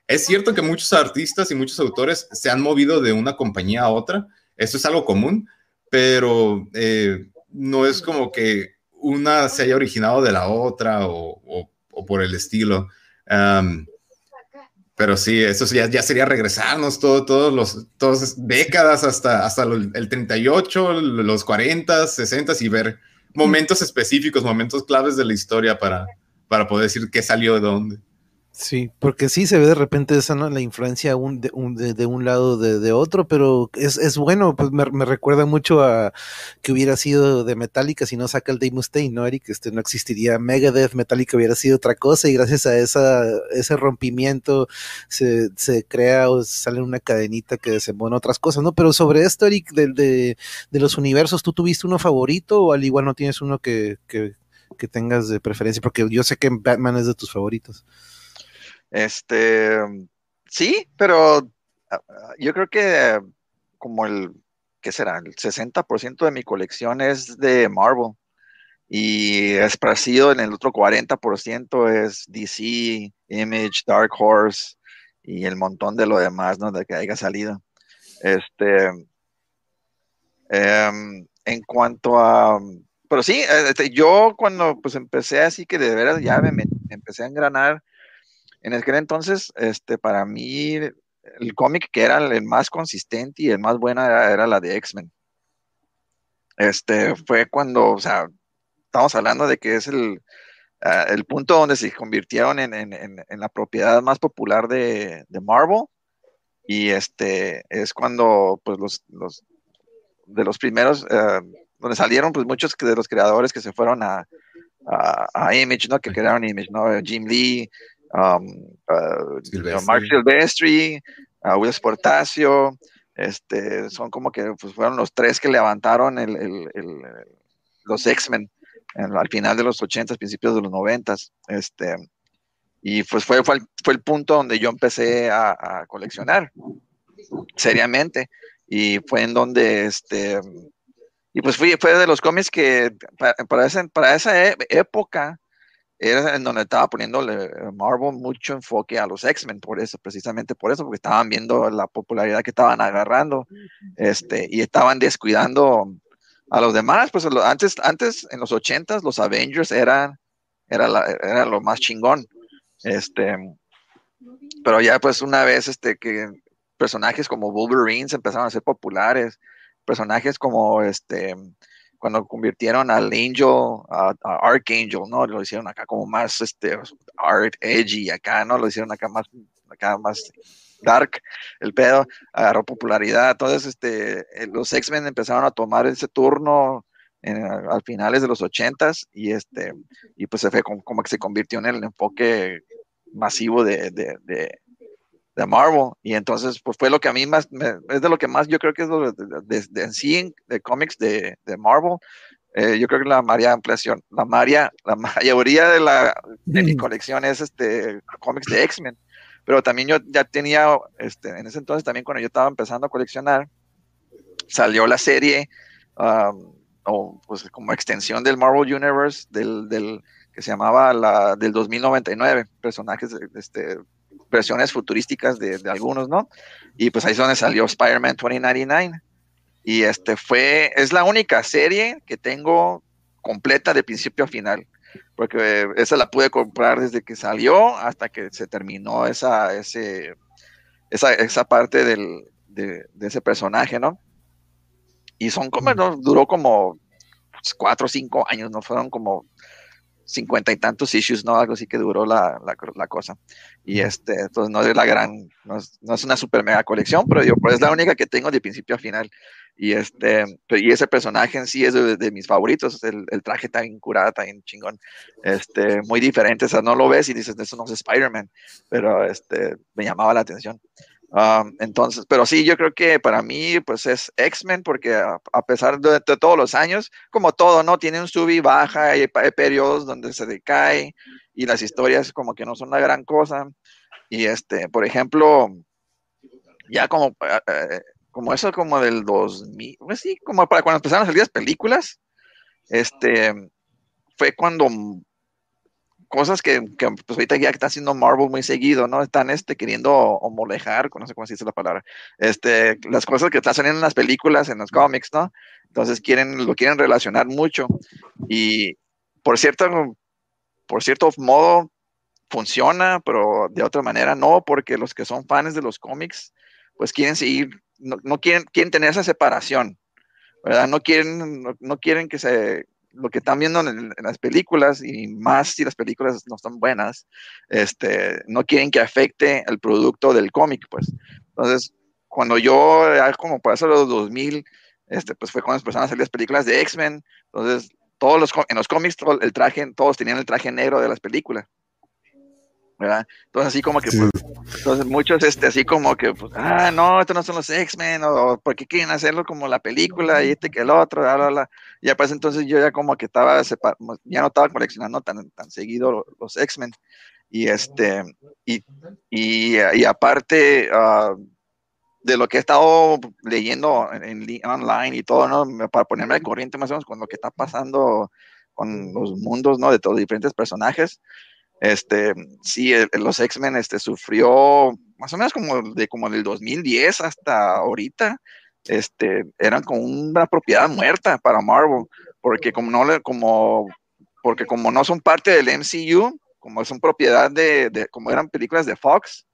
es cierto que muchos artistas y muchos autores se han movido de una compañía a otra, esto es algo común, pero eh, no es como que una se haya originado de la otra o, por el estilo. Pero sí, eso ya, ya sería regresarnos todo, todos los, todas décadas hasta, hasta el 38, los 40, 60 y ver momentos específicos, momentos claves de la historia para, para poder decir qué salió de dónde. Sí, porque sí se ve de repente esa, ¿no? La influencia un, de, un, de, un lado de, de, otro, pero es, es bueno, pues me, me, recuerda mucho a que hubiera sido de Metallica si no saca el Dave Mustaine, ¿no, Eric? Este, no existiría Megadeth, Metallica hubiera sido otra cosa y gracias a esa, ese rompimiento se, se crea o sale una cadenita que desembona otras cosas, ¿no? Pero sobre esto, Eric, de, de, de los universos, ¿tú tuviste uno favorito o al igual no tienes uno que, que, que tengas de preferencia? Porque yo sé que Batman es de tus favoritos. Este, sí, pero ah, ah, yo creo que como el, ¿qué será? El 60% de mi colección es de Marvel y esparcido en el otro 40% es DC, Image, Dark Horse y el montón de lo demás, ¿no? De que haya salido. Este, em, en cuanto a, pero sí, este, yo cuando pues empecé así que de veras ya me, me empecé a engranar en aquel entonces, este, para mí, el cómic que era el más consistente y el más bueno era, la de X-Men. Este, fue cuando, o sea, estamos hablando de que es el, ah, el punto donde se convirtieron en, la propiedad más popular de, Marvel. Y este, es cuando, pues, los, los de los primeros, ah, donde salieron, pues, muchos de los creadores que se fueron a, a, Image, ¿no? Que crearon Image, ¿no? Jim Lee, um, uh, Mark Silvestri, uh, Will Sportacio, este, son como que pues, fueron los tres que levantaron el, el, el, los X-Men al final de los 80, principios de los 90. Este, y pues fue, fue, el, fue el punto donde yo empecé a, a, coleccionar seriamente. Y fue en donde, este, y pues fui, fue de los cómics que para, para, para esa e, época, era en donde estaba poniéndole Marvel mucho enfoque a los X-Men, por eso, precisamente por eso, porque estaban viendo la popularidad que estaban agarrando, este, y estaban descuidando a los demás, pues antes, antes en los 80 los Avengers eran, era, era lo más chingón, este, pero ya pues una vez, este, que personajes como Wolverine empezaron a ser populares, personajes como este, cuando convirtieron al Angel, a, Archangel, ¿no? Lo hicieron acá como más, este, art, edgy, acá, ¿no? Lo hicieron acá más, acá más dark, el pedo, agarró popularidad, entonces, este, eh, los X-Men empezaron a tomar ese turno en, al finales de los ochentas y este, y pues se fue como, como, que se convirtió en el enfoque masivo de, de, de de Marvel. Y entonces, pues fue lo que a mí más, es de lo que más yo creo que es de, de, en sí, de cómics de, de Marvel. Eh, yo creo que la mayoría ampliación, la mayoría, la mayoría de, la, de mi colección es este cómics de X-Men. Pero también yo ya tenía, este, en ese entonces también cuando yo estaba empezando a coleccionar, salió la serie, um, o pues como extensión del Marvel Universe, del, del que se llamaba la, del 2099, personajes este, versiones futurísticas de, algunos, ¿no? Y pues ahí es donde salió Spider-Man 2099. Y este fue, es la única serie que tengo completa de principio a final, porque esa la pude comprar desde que salió hasta que se terminó esa, ese, esa, esa parte del, de, ese personaje, ¿no? Y son como, ¿no? duró como cuatro o cinco años, ¿no? Fueron como cincuenta y tantos issues, ¿no? Algo así que duró la, la, cosa. Y este, entonces no es la gran, no es, no es, una super mega colección, pero yo, pues es la única que tengo de principio a final. Y este, y ese personaje en sí es de, mis favoritos, el, el, traje tan curado, tan chingón, este, muy diferente, o sea, no lo ves y dices, eso no es Spider-Man, pero este, me llamaba la atención. Um, entonces, pero sí, yo creo que para mí, pues es X-Men, porque a, pesar de, todos los años, como todo, ¿no? Tiene un sub y baja, hay, periodos donde se decae y las historias como que no son la gran cosa. Y este, por ejemplo, ya como, eh, eh, como eso como del 2000, pues sí, como para cuando empezaron a salir las películas, este, fue cuando cosas que, que pues ahorita ya está haciendo Marvel muy seguido, ¿no? Están este, queriendo homolejar, no sé cómo se dice la palabra, este, las cosas que están saliendo en las películas, en los cómics, ¿no? Entonces quieren, lo quieren relacionar mucho. Y por cierto, por cierto modo funciona, pero de otra manera no, porque los que son fans de los cómics, pues quieren seguir, no, no quieren, quieren tener esa separación, ¿verdad? No quieren, no quieren que se lo que están viendo en, las películas y más si las películas no están buenas, este, no quieren que afecte el producto del cómic, pues. Entonces, cuando yo, como para eso los 2000, este, pues fue cuando empezaron a salir las películas de X-Men, entonces todos los, en los cómics el traje, todos tenían el traje negro de las películas. ¿Verdad? Entonces así como que, pues, entonces muchos, este, así como que, pues, ah, no, estos no son los X-Men, o porque quieren hacerlo como la película, y este que el otro, bla, bla, bla. Y pues entonces yo ya como que estaba, ya no estaba coleccionando tan, tan seguido los, X-Men, y este, y, y, y aparte, uh, de lo que he estado leyendo en, online y todo, ¿no? Para ponerme al corriente más o menos con lo que está pasando con los mundos, ¿no? De todos los diferentes personajes. Este, sí, los X-Men este, sufrió más o menos como de como del 2010 hasta ahorita, este, eran como una propiedad muerta para Marvel, porque como no, como, porque como no son parte del MCU, como son propiedad de, de como eran películas de Fox,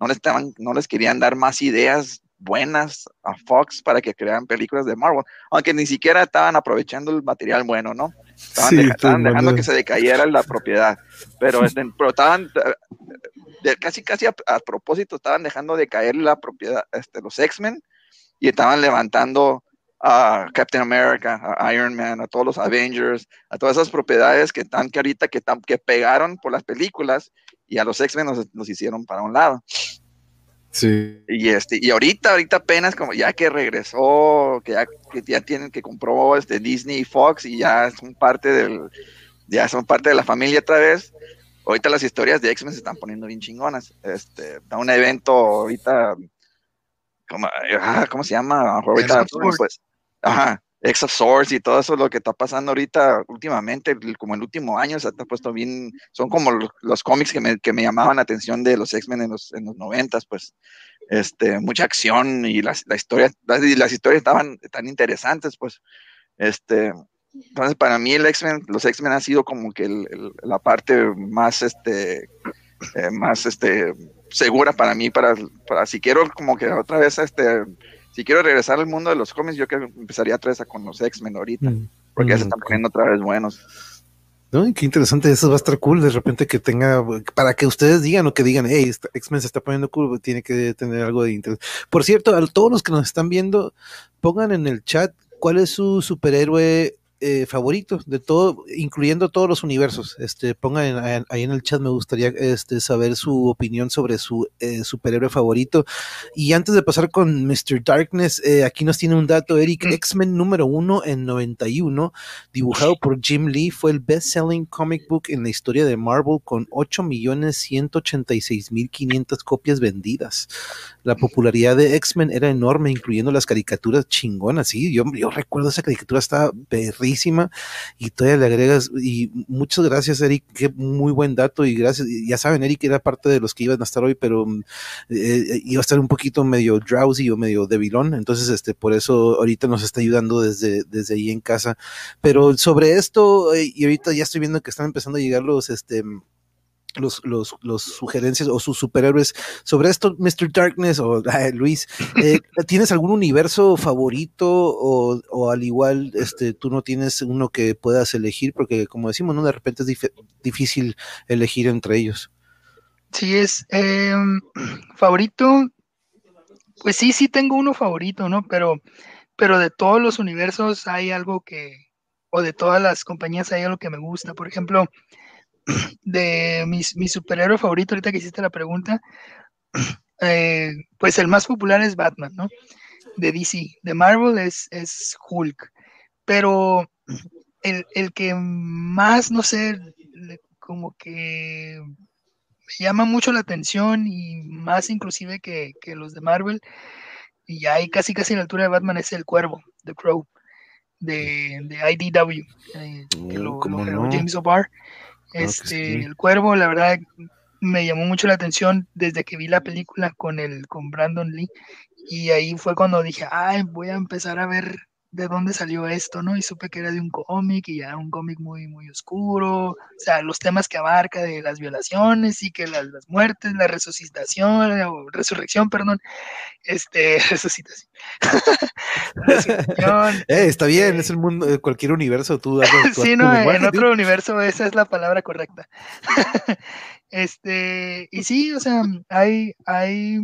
no les, estaban, no les querían dar más ideas buenas a Fox para que crearan películas de Marvel, aunque ni siquiera estaban aprovechando el material bueno, ¿no? Estaban, dejando que se decayera la propiedad, pero, *laughs* este, estaban casi casi a, propósito, estaban dejando de caer la propiedad, este, los X-Men, y estaban levantando a Captain America, a Iron Man, a todos los Avengers, a todas esas propiedades que están que ahorita que, que pegaron por las películas y a los X-Men nos, hicieron para un lado. Sí. Y este, y ahorita, ahorita apenas como ya que regresó, que ya, que ya tienen que compró este Disney y Fox y ya son parte del, ya son parte de la familia otra vez. Ahorita las historias de X-Men se están poniendo bien chingonas. Este, da un evento ahorita, como, ah, ¿cómo se llama? Ahorita, pues, ajá, X of Swords y todo eso, lo que está pasando ahorita últimamente, como el último año, se ha puesto bien, son como los, cómics que me, que me, llamaban la atención de los X-Men en los, en los 90, pues, este, mucha acción y las, la historia, las, las, historias estaban tan interesantes, pues, este, entonces para mí el X-Men, los X-Men han sido como que la parte más, este, eh, más, este, segura para mí, para, para si quiero como que otra vez, este, si quiero regresar al mundo de los cómics, yo que empezaría otra vez a con los X-Men ahorita, mm. porque ya se están poniendo otra vez buenos. ¿no? qué interesante, eso va a estar cool de repente que tenga, para que ustedes digan o que digan, hey, X-Men se está poniendo cool, tiene que tener algo de interés. Por cierto, a todos los que nos están viendo, pongan en el chat cuál es su superhéroe eh, favorito de todo, incluyendo todos los universos. Este, pongan ahí en el chat, me gustaría este, saber su opinión sobre su eh, superhéroe favorito. Y antes de pasar con Mr. Darkness, eh, aquí nos tiene un dato, Eric, mm. X-Men número uno en 91, dibujado por Jim Lee, fue el best-selling comic book en la historia de Marvel con 8.186.500 copias vendidas. La popularidad de X-Men era enorme, incluyendo las caricaturas chingonas, sí, yo, yo recuerdo esa caricatura, estaba y todavía le agregas, y muchas gracias Eric, qué muy buen dato y gracias, ya saben Eric era parte de los que iban a estar hoy, pero mm, eh, iba a estar un poquito medio drowsy o medio debilón, entonces este, por eso ahorita nos está ayudando desde, desde ahí en casa, pero sobre esto, eh, y ahorita ya estoy viendo que están empezando a llegar los, este, los, los, los, sugerencias o sus superhéroes sobre esto, Mr. Darkness o *laughs* Luis, eh, *laughs* ¿tienes algún universo favorito o, o, al igual este, tú no tienes uno que puedas elegir? Porque como decimos, ¿no? de repente es difícil elegir entre ellos. Sí, es em, *clears throat* favorito, pues sí, sí tengo uno favorito, ¿no? Pero, pero de todos los universos hay algo que, o de todas las compañías hay algo que me gusta. Por ejemplo, de mis, mi superhéroe favorito, ahorita que hiciste la pregunta, eh, pues el más popular es Batman, ¿no? De DC. De Marvel es, es Hulk. Pero el, el, que más, no sé, como que me llama mucho la atención y más inclusive que, que los de Marvel, y ya hay casi casi a la altura de Batman, es el Cuervo, The Crow, de, de IDW, eh, que lo, lo James O'Barr. Este, El Cuervo, la verdad, me llamó mucho la atención desde que vi la película con el con Brandon Lee y ahí fue cuando dije, ay, voy a empezar a ver de dónde salió esto, ¿no? Y supe que era de un cómic y ya un cómic muy, muy oscuro, o sea, los temas que abarca de las violaciones y que las, muertes, la resucitación, o resurrección, perdón, este, *laughs* resucitación. *laughs* *laughs* eh, está bien, es el mundo, de cualquier universo, tú. sí, no, en otro universo esa es la palabra correcta. este, y sí, o sea, hay, hay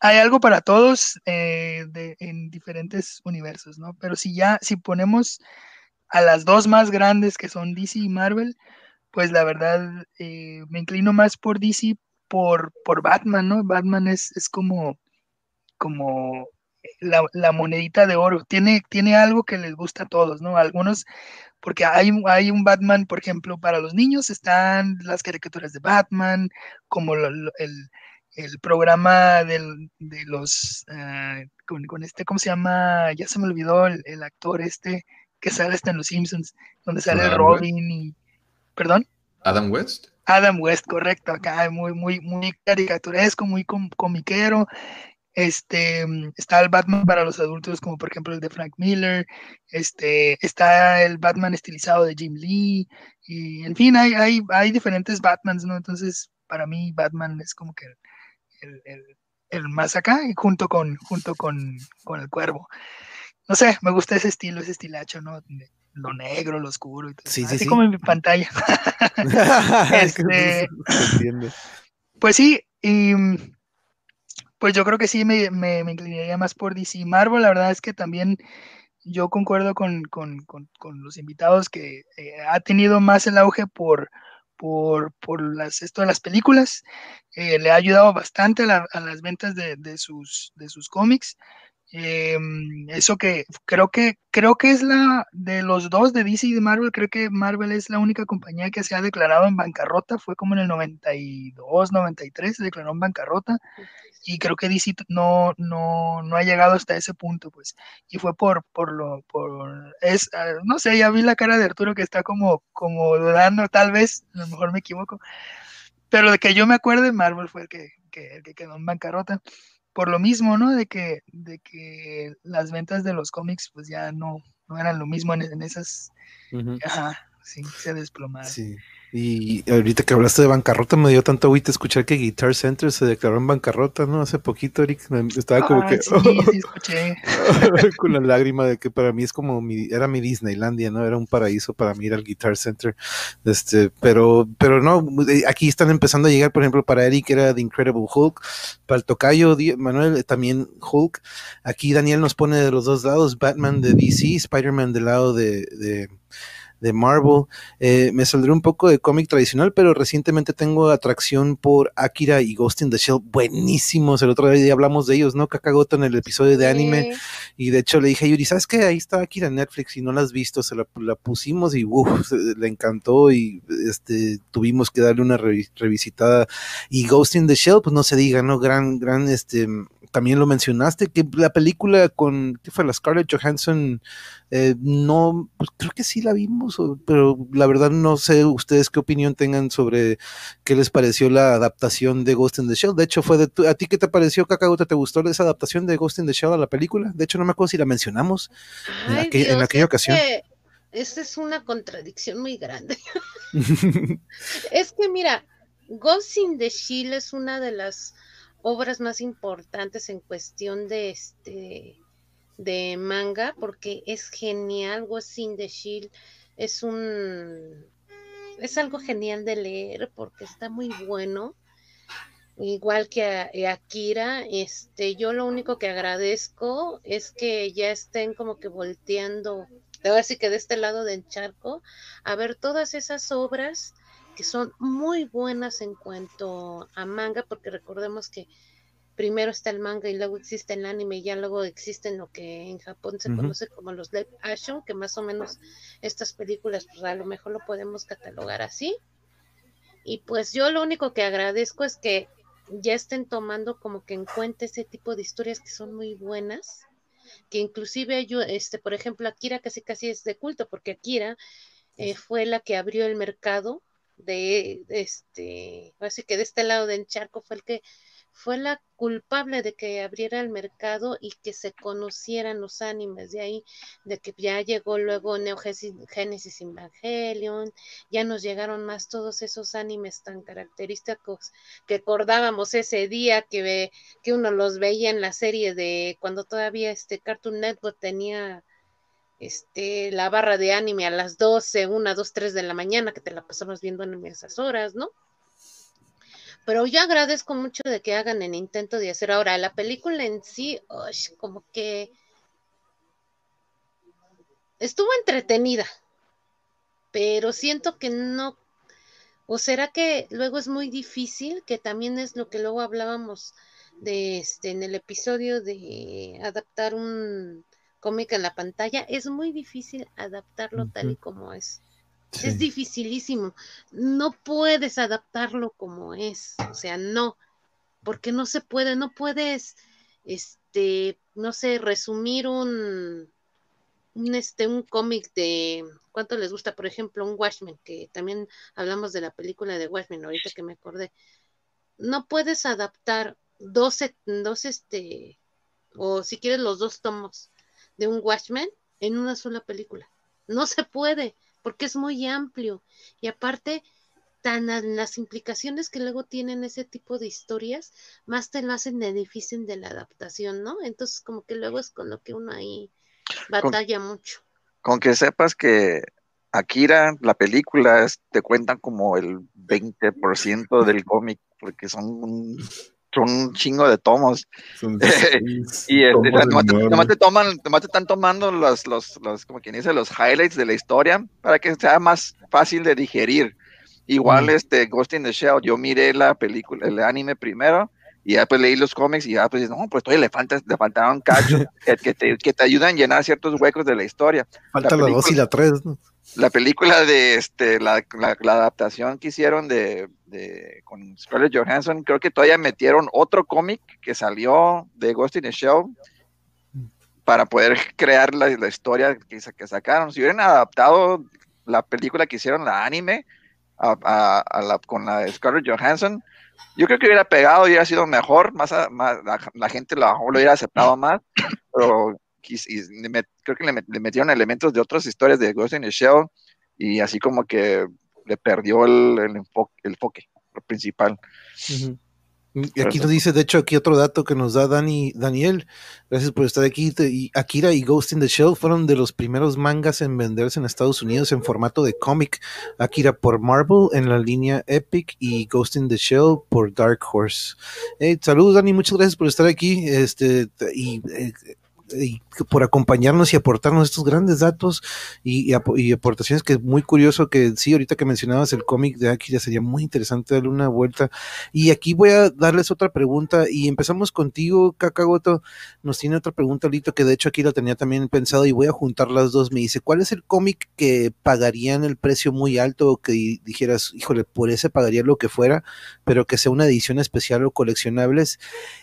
hay algo para todos eh, en diferentes universos, ¿no? Pero si ya, si ponemos a las dos más grandes que son DC y Marvel, pues la verdad eh, me inclino más por DC por, por Batman, ¿no? Batman es, es como, como la, monedita de oro. Tiene, tiene algo que les gusta a todos, ¿no? Algunos, porque hay, hay un Batman, por ejemplo, para los niños están las caricaturas de Batman, como el el programa del, de los, ah, con, este, ¿cómo se llama? Ya se me olvidó el, actor este que sale hasta en Los Simpsons, donde sale Robin y... ¿Perdón? Adam West. Adam West, correcto, acá muy, muy, muy caricaturesco, muy comiquero. Este, está el Batman para los adultos, como por ejemplo el de Frank Miller, este, está el Batman estilizado de Jim Lee, y en fin, hay, hay, hay diferentes Batmans, ¿no? Entonces, para mí Batman es como que el, más acá, y junto con, junto con, el cuervo. No sé, me gusta ese estilo, ese estilacho, ¿no? Lo negro, lo oscuro, y todo. así como en mi pantalla. *laughs* Este, pues sí, y pues yo creo que sí me, me, inclinaría más por DC. Marvel, la verdad es que también yo concuerdo con, los invitados que eh, ha tenido más el auge por, por, por las, esto de las películas. Eh, le ha ayudado bastante a, las ventas de, sus, de sus cómics. Em, eso que creo que creo que es la de los dos de DC y de Marvel, creo que Marvel es la única compañía que se ha declarado en bancarrota, fue como en el 92, 93 se declaró en bancarrota y creo que DC no, no, no ha llegado hasta ese punto, pues, y fue por, por lo, por, es, ah, no sé, ya vi la cara de Arturo que está como, como dudando, tal vez, a lo mejor me equivoco, pero de que yo me acuerde, Marvel fue el que, que, el que quedó en bancarrota por lo mismo, ¿no? De que, de que las ventas de los cómics pues ya no, no eran lo mismo en, esas... Ajá, sí, se desplomaron. Sí. Y ahorita que hablaste de bancarrota, me dio tanto agüita escuchar que Guitar Center se declaró en bancarrota, ¿no? Hace poquito, Eric, estaba como que... Sí, sí, *laughs* escuché. *laughs* con la lágrima de que para mí es como mi, era mi Disneylandia, ¿no? Era un paraíso para mí ir al Guitar Center. Este, pero, pero no, eh, aquí están empezando a llegar, por ejemplo, para Eric era The Incredible Hulk, para el tocayo Manuel eh, también Hulk. Aquí Daniel nos pone de los dos lados, Batman de DC, Spider-Man del lado de, de de Marvel. Eh, me saldré un poco de cómic tradicional, pero recientemente tengo atracción por Akira y Ghost in the Shell. Buenísimos. El otro día hablamos de ellos, ¿no? Kakagoto en el episodio de anime. Y de hecho le dije a Yuri, ¿sabes qué? Ahí está Akira en Netflix y no la has visto. Se la, pusimos y uff, le encantó y este tuvimos que darle una revisitada. Y Ghost in the Shell, pues no se diga, ¿no? Gran, gran, este, también lo mencionaste, que la película con, ¿qué fue? La Scarlett Johansson, eh, no, pues creo que sí la vimos, pero la verdad no sé ustedes qué opinión tengan sobre qué les pareció la adaptación de Ghost in the Shell. De hecho, fue de ¿a ti qué te pareció, Cacahuta? ¿Te gustó esa adaptación de Ghost in the Shell a la película? De hecho, no me acuerdo si la mencionamos en, aquella ocasión. esa es una contradicción muy grande. *laughs* es que mira, Ghost in the Shell es una de las obras más importantes en cuestión de este de manga porque es genial Ghost in the Shield es un es algo genial de leer porque está muy bueno. Igual que eh, Akira este yo lo único que agradezco es que ya estén como que volteando así que de este lado del charco a ver todas esas obras que son muy buenas en cuanto a manga, porque recordemos que primero está el manga y luego existe el anime y ya luego existen lo que en Japón se conoce como los live action, que más o menos estas películas pues, a lo mejor lo podemos catalogar así. Y pues yo lo único que agradezco es que ya estén tomando como que en cuenta ese tipo de historias que son muy buenas, que inclusive yo, este, por ejemplo, Akira casi casi es de culto, porque Akira eh, fue la que abrió el mercado de, este, así que de este lado del charco fue el que fue la culpable de que abriera el mercado y que se conocieran los animes. De ahí, de que ya llegó luego Neo Genesis Evangelion, ya nos llegaron más todos esos animes tan característicos que acordábamos ese día que, que uno los veía en la serie de cuando todavía este Cartoon Network tenía este, la barra de anime a las 12, 1, 2, 3 de la mañana, que te la pasamos viendo en esas horas, ¿no? Pero yo agradezco mucho de que hagan el intento de hacer ahora la película en sí, como que estuvo entretenida, pero siento que no, o será que luego es muy difícil, que también es lo que luego hablábamos de este en el episodio de adaptar un cómic en la pantalla, es muy difícil adaptarlo tal y como es. Es dificilísimo. No puedes adaptarlo como es. O sea, no. Porque no se puede, no puedes, este, no sé, resumir un, un, este, un cómic de, ¿cuánto les gusta? Por ejemplo, un Watchmen, que también hablamos de la película de Watchmen, ahorita que me acordé. No puedes adaptar dos, dos este, o si quieres los dos tomos de un Watchmen en una sola película. No se puede, porque es muy amplio. Y aparte, tan las implicaciones que luego tienen ese tipo de historias, más te lo hacen de difícil de la adaptación, ¿no? Entonces, como que luego es con lo que uno ahí batalla mucho. Con que sepas que Akira, la película, te cuentan como el 20% del cómic, porque son son un chingo de tomos. *laughs* y este, te, toman, te están tomando los, los, los, como quien dice, los highlights de la historia para que sea más fácil de digerir. Igual este Ghost in the Shell, yo miré la película, el anime primero, y ya pues leí los cómics y ya pues no, pues todavía le, falta, le faltaron cachos *laughs* que, te, que te ayudan a llenar ciertos huecos de la historia. Falta la 2 y la 3, ¿no? La película de este, la, la, la adaptación que hicieron de, con Scarlett Johansson, creo que todavía metieron otro cómic que salió de Ghost in the Shell para poder crear la, historia que, que, sacaron. Si hubieran adaptado la película que hicieron, la anime, a, la, con la de Scarlett Johansson, yo creo que hubiera pegado y hubiera sido mejor, más, más la, gente lo, lo, hubiera aceptado más, pero creo que le, metieron elementos de otras historias de Ghost in the Shell y así como que le perdió el, el enfoque, el enfoque principal. Y aquí nos dice, de hecho, aquí otro dato que nos da Dani, Daniel. Gracias por estar aquí. Y Akira y Ghost in the Shell fueron de los primeros mangas en venderse en Estados Unidos en formato de cómic. Akira por Marvel en la línea Epic y Ghost in the Shell por Dark Horse. saludos, Dani. Muchas gracias por estar aquí. Este, y eh, por acompañarnos y aportarnos estos grandes datos y, aportaciones que es muy curioso que sí, ahorita que mencionabas el cómic de Akira sería muy interesante darle una vuelta. Y aquí voy a darles otra pregunta y empezamos contigo, Kakagoto. Nos tiene otra pregunta, Lito, que de hecho aquí la tenía también pensado y voy a juntar las dos. Me dice, ¿cuál es el cómic que pagarían el precio muy alto o que dijeras, híjole, por ese pagaría lo que fuera, pero que sea una edición especial o coleccionables?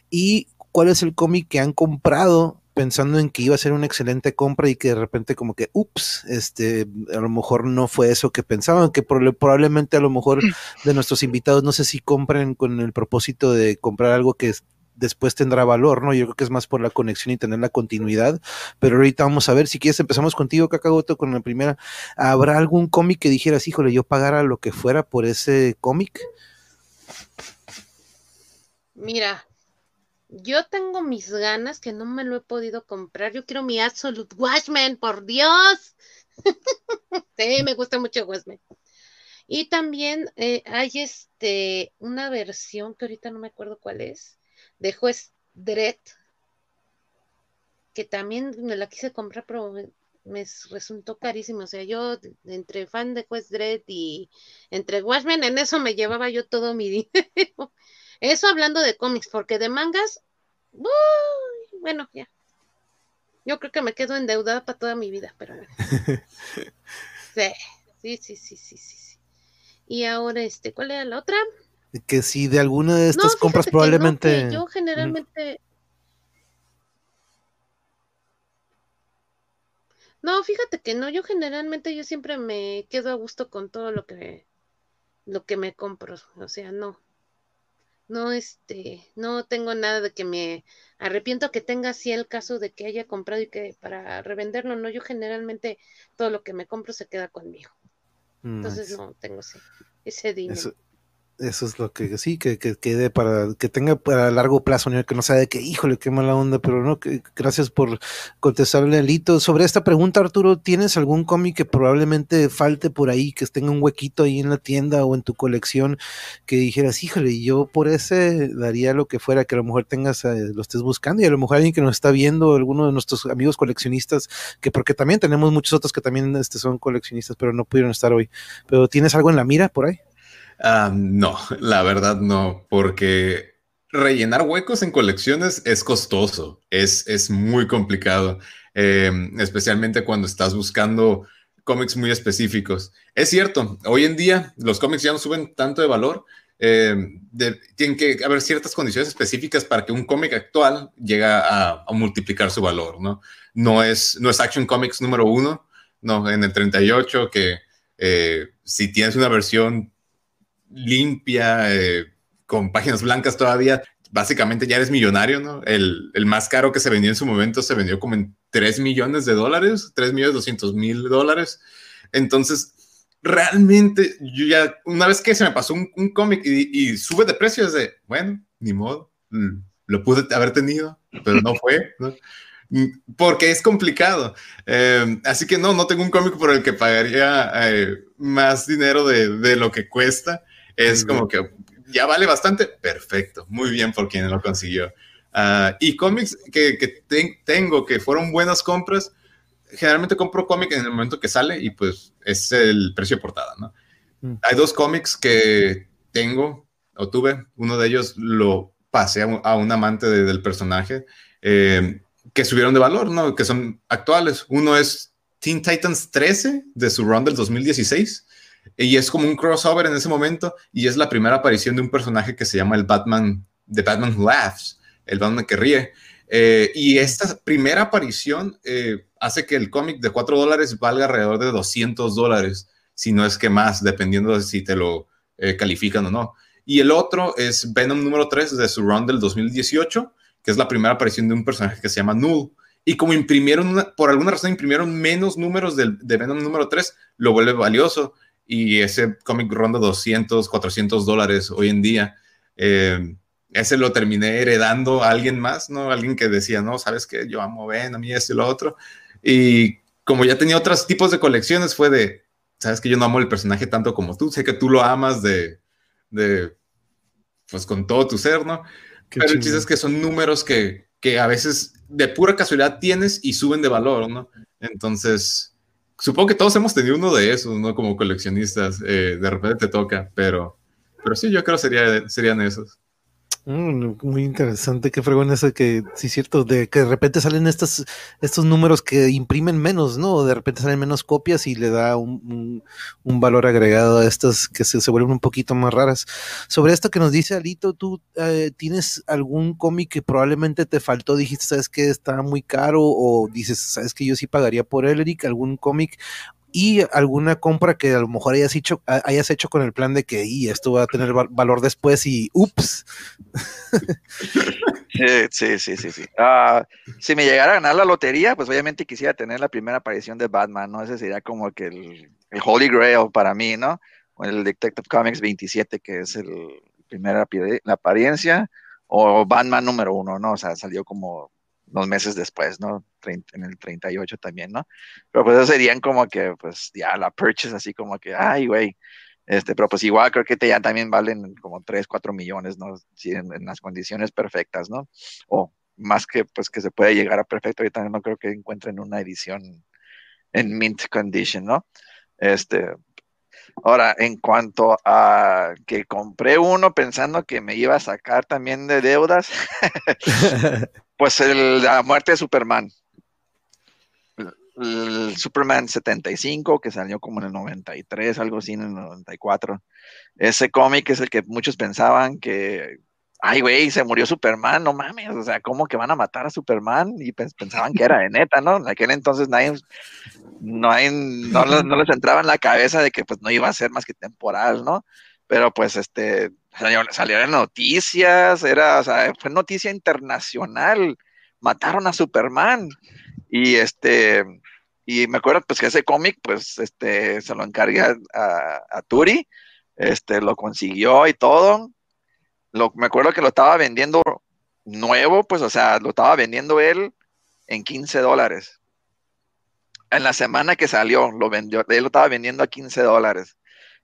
Y cuál es el cómic que han comprado pensando en que iba a ser una excelente compra y que de repente como que, ups, este, a lo mejor no fue eso que pensaban, que probablemente a lo mejor mm. de nuestros invitados no sé si compren con el propósito de comprar algo que después tendrá valor, ¿no? Yo creo que es más por la conexión y tener la continuidad, pero ahorita vamos a ver, si quieres empezamos contigo, Cacagoto, con la primera. ¿Habrá algún cómic que dijeras, híjole, yo pagara lo que fuera por ese cómic? Mira, yo tengo mis ganas que no me lo he podido comprar. Yo quiero mi Absolute Watchmen, por Dios. *laughs* sí, me gusta mucho Watchmen. Y también eh, hay este una versión que ahorita no me acuerdo cuál es, de Juez Dredd, que también me la quise comprar, pero me, resultó carísimo. O sea, yo entre fan de Juez Dredd y entre Watchmen, en eso me llevaba yo todo mi *laughs* dinero. Eso hablando de cómics, porque de mangas, bueno, ya. Yo creo que me quedo endeudada para toda mi vida, pero bueno. *laughs* sí, sí, sí, sí, sí, sí. Y ahora, este, ¿cuál era la otra? Que si de alguna de estas compras probablemente. yo generalmente. No, fíjate que no, yo generalmente yo siempre me quedo a gusto con todo lo que lo que me compro, o sea, no no, este, no tengo nada de que me arrepiento que tenga así el caso de que haya comprado y que para revenderlo, no, yo generalmente todo lo que me compro se queda conmigo. Entonces no tengo ese, ese dinero. Eso es lo que sí, que, quede para, que tenga para largo plazo, que no sea de que, híjole, qué mala onda, pero no, que gracias por contestarle, Alito. Sobre esta pregunta, Arturo, ¿tienes algún cómic que probablemente falte por ahí, que tenga un huequito ahí en la tienda o en tu colección, que dijeras, híjole, yo por ese daría lo que fuera, que a lo mejor tengas, eh, lo estés buscando, y a lo mejor alguien que nos está viendo, alguno de nuestros amigos coleccionistas, que porque también tenemos muchos otros que también este, son coleccionistas, pero no pudieron estar hoy. Pero ¿tienes algo en la mira por ahí? Ah, no, *laughs* la verdad no, porque rellenar huecos en colecciones es costoso, es, es muy complicado, em, especialmente cuando estás buscando cómics muy específicos. Es cierto, hoy en día los cómics ya no suben tanto de valor, em, tienen que haber ciertas condiciones específicas para que un cómic actual llegue a, multiplicar su valor, ¿no? No es, no es Action Comics número uno, no, en el 38, que eh, si tienes una versión limpia, eh, con páginas blancas todavía, básicamente ya eres millonario, ¿no? El, más caro que se vendió en su momento se vendió como en 3 millones de dólares, 3 millones 200 mil dólares. Entonces, realmente, yo ya, una vez que se me pasó un, cómic y, sube de precio, de, bueno, ni modo, lo pude haber tenido, pero no fue, ¿no? porque es complicado. Eh, así que no, no tengo un cómic por el que pagaría eh, más dinero de, de, lo que cuesta. Es como que ya vale bastante, perfecto, muy bien por quien lo consiguió. Ah, y cómics que, que tengo que fueron buenas compras, generalmente compro cómic en el momento que sale y pues es el precio de portada, ¿no? Mm. Hay dos cómics que tengo o tuve, uno de ellos lo pasé a un, amante del personaje, eh, que subieron de valor, ¿no? Que son actuales. Uno es Teen Titans 13 de su run del 2016 y es como un crossover en ese momento y es la primera aparición de un personaje que se llama el Batman, de Batman Who Laughs, el Batman que ríe. Eh, y esta primera aparición eh, hace que el cómic de 4 dólares valga alrededor de 200 dólares, si no es que más, dependiendo de si te lo eh, califican o no. Y el otro es Venom número 3 de su run del 2018, que es la primera aparición de un personaje que se llama Null. Y como imprimieron, por alguna razón imprimieron menos números de Venom número 3, lo vuelve valioso y ese cómic ronda 200, 400 dólares hoy en día. Eh, ese lo terminé heredando a alguien más, ¿no? Alguien que decía, no, sabes que yo amo Ben, a mí esto y lo otro. Y como ya tenía otros tipos de colecciones, fue de, sabes que yo no amo el personaje tanto como tú, sé que tú lo amas de, de pues con todo tu ser, ¿no? Pero el chiste es que son números que, que a veces de pura casualidad tienes y suben de valor, ¿no? Entonces, supongo que todos hemos tenido uno de esos, ¿no? Como coleccionistas, eh, de repente te toca, pero, pero sí, yo creo que sería, serían esos. Mm, muy interesante, qué fregón eso que, sí, cierto, de que de repente salen estos, estos números que imprimen menos, ¿no? De repente salen menos copias y le da un, valor agregado a estas que se, se, vuelven un poquito más raras. Sobre esto que nos dice Alito, ¿tú eh, tienes algún cómic que probablemente te faltó? Dijiste, ¿sabes que está muy caro? O dices, ¿sabes que yo sí pagaría por él, Eric? ¿Algún cómic y alguna compra que a lo mejor hayas hecho, hayas hecho con el plan de que y esto va a tener valor después y ups. Sí, sí, sí, sí. Ah, si me llegara a ganar la lotería, pues obviamente quisiera tener la primera aparición de Batman, ¿no? Ese sería como que el, Holy Grail para mí, ¿no? O el Detective Comics 27, que es el primera la apariencia, o Batman número uno, ¿no? O sea, salió como unos meses después, ¿no? en el 38 también, ¿no? Pero pues eso serían como que, pues ya la purchase así como que, ay, güey. Este, pero pues igual creo que te ya también valen como 3, 4 millones, ¿no? Si en, las condiciones perfectas, ¿no? O más que pues que se puede llegar a perfecto, yo también no creo que encuentren una edición en mint condition, ¿no? Este, Ahora, en cuanto a que compré uno pensando que me iba a sacar también de deudas, *laughs* *laughs* pues la muerte de Superman el Superman 75, que salió como en el 93, algo así, en el 94. Ese cómic es el que muchos pensaban que, ay, güey, se murió Superman, no mames, o sea, ¿cómo que van a matar a Superman? Y pensaban que era de neta, ¿no? En aquel entonces nadie, no, no, les entraba en la cabeza de que pues no iba a ser más que temporal, ¿no? Pero pues este, salieron noticias, era, o sea, fue noticia internacional, mataron a Superman. Y este, y me acuerdo pues que ese cómic, pues, este, se lo encargué a, Turi, este, lo consiguió y todo. Lo, me acuerdo que lo estaba vendiendo nuevo, pues, o sea, lo estaba vendiendo él en 15 dólares. En la semana que salió, lo vendió, él lo estaba vendiendo a 15 dólares.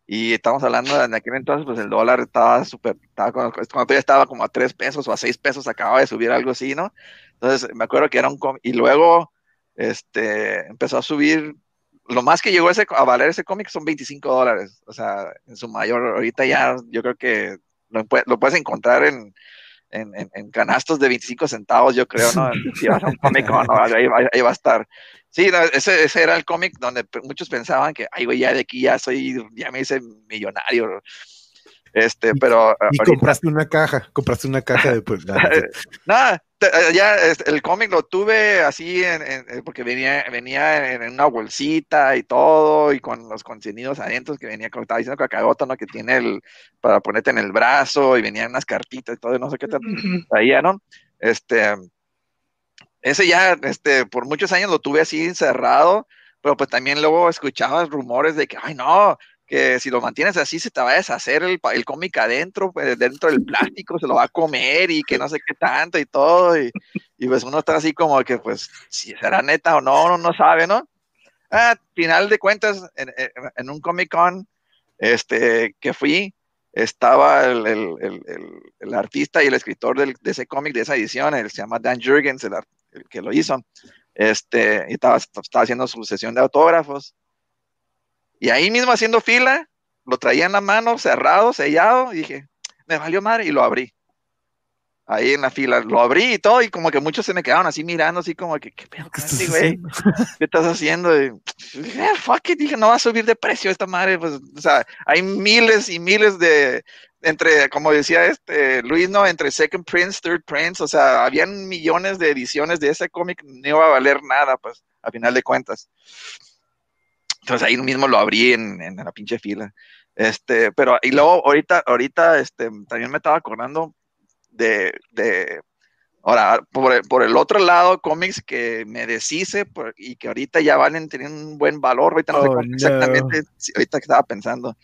Y estamos hablando de aquel entonces, pues el dólar estaba súper, estaba cuando, cuando estaba como a 3 pesos o a 6 pesos, acababa de subir algo así, ¿no? Entonces me acuerdo que era un cómic, y luego este, empezó a subir, lo más que llegó ese, a valer ese cómic son 25 dólares, o sea, en su mayor, ahorita ya yo creo que lo, lo puedes encontrar en, en, en, canastos de 25 centavos, yo creo, ¿no? Si vas a un cómic, no, ahí, ahí, va a estar. Sí, ese, ese, era el cómic donde muchos pensaban que, ay, güey, ya de aquí ya soy, ya me hice millonario. Este, pero. Y compraste una caja, compraste una caja de pues. *laughs* Nada, eh, ya el cómic lo tuve así en, eh, porque venía, venía en una bolsita y todo, y con los contenidos adentro que venía, como estaba diciendo Cacagoto, ¿no? Que tiene el, para ponerte en el brazo, y venían unas cartitas y todo, no sé qué tal, traía, ¿no? Este, ese ya, este, por muchos años lo tuve así encerrado, pero pues también luego escuchaba rumores de que, ay, no, que si lo mantienes así se te va a deshacer el, el cómic adentro, pues, dentro del plástico, se lo va a comer y que no sé qué tanto y todo. Y, y pues uno está así como que, pues, si será neta o no, uno no sabe, ¿no? Ah, final de cuentas, en, en, un Comic Con este, que fui, estaba el, el, el, el, artista y el escritor del, de ese cómic, de esa edición, él se llama Dan Jurgens, el, que lo hizo, este, y estaba, estaba haciendo su sesión de autógrafos y ahí mismo haciendo fila, lo traía en la mano, cerrado, sellado, y dije, me valió madre, y lo abrí. Ahí en la fila, lo abrí y todo, y como que muchos se me quedaron así mirando, así como que, ¿qué pedo, ¿Qué, estás güey? ¿Qué estás haciendo? Y dije, eh, fuck it, dije, no va a subir de precio esta madre, pues, o sea, hay miles y miles de, entre, como decía este Luis, ¿no? Entre Second Prince, Third Prince, o sea, habían millones de ediciones de ese cómic, no iba a valer nada, pues, a final de cuentas. Entonces ahí mismo lo abrí en, en, la pinche fila. Este, pero, y luego ahorita, ahorita, este, también me estaba acordando de, de Ahora, por por el, otro lado, cómics que me deshice y que ahorita ya valen, tienen un buen valor. Ahorita no sé oh, exactamente, ahorita que estaba pensando.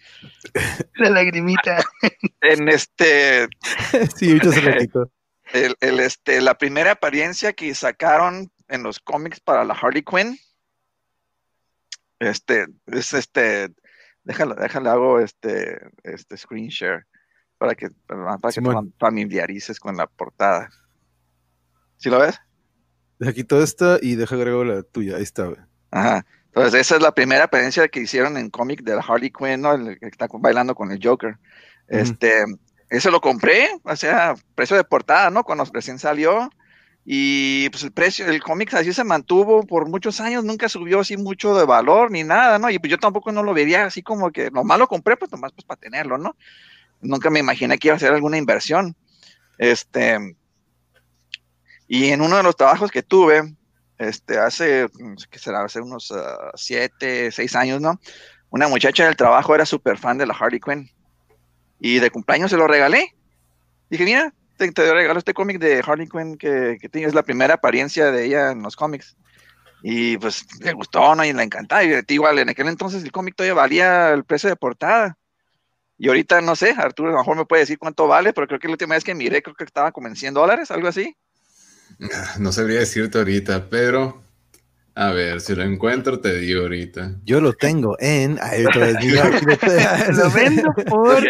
*laughs* La lagrimita. *laughs* En este. *laughs* sí, ahorita se lo. El, el, este, la primera apariencia que sacaron en los cómics para la Harley Quinn. Este, es este. Déjalo, déjale, hago este, este screen share para que, para, que te familiarices con la portada. ¿Sí lo ves? Deja quito esta y deja agregar la tuya. Ahí está. Ajá. Entonces, esa es la primera apariencia que hicieron en cómic de Harley Quinn, ¿no? El que está bailando con el Joker. Este, ese lo compré, o sea, precio de portada, ¿no? Cuando recién salió. Y pues el precio, el cómic así se mantuvo por muchos años, nunca subió así mucho de valor ni nada, ¿no? Y pues yo tampoco no lo veía así como que, nomás lo compré, pues nomás pues para tenerlo, ¿no? Nunca me imaginé que iba a ser alguna inversión. Este, y en uno de los trabajos que tuve, este, hace, ¿qué será? Hace unos uh, siete, seis años, ¿no? Una muchacha del trabajo era súper fan de la Harley Quinn. Y de cumpleaños se lo regalé. Dije, mira, te, te regalo este cómic de Harley Quinn que, que es la primera apariencia de ella en los cómics. Y pues le gustó, ¿no? Y le encantaba. Y igual, en aquel entonces el cómic todavía valía el precio de portada. Y ahorita no sé, Arturo a lo mejor me puede decir cuánto vale, pero creo que la última vez que miré, creo que estaba como en 100 dólares, algo así. *laughs* No sabría decirte ahorita, pero a ver, si lo encuentro, te digo ahorita. Yo lo tengo en. *laughs* *laughs* lo vendo por.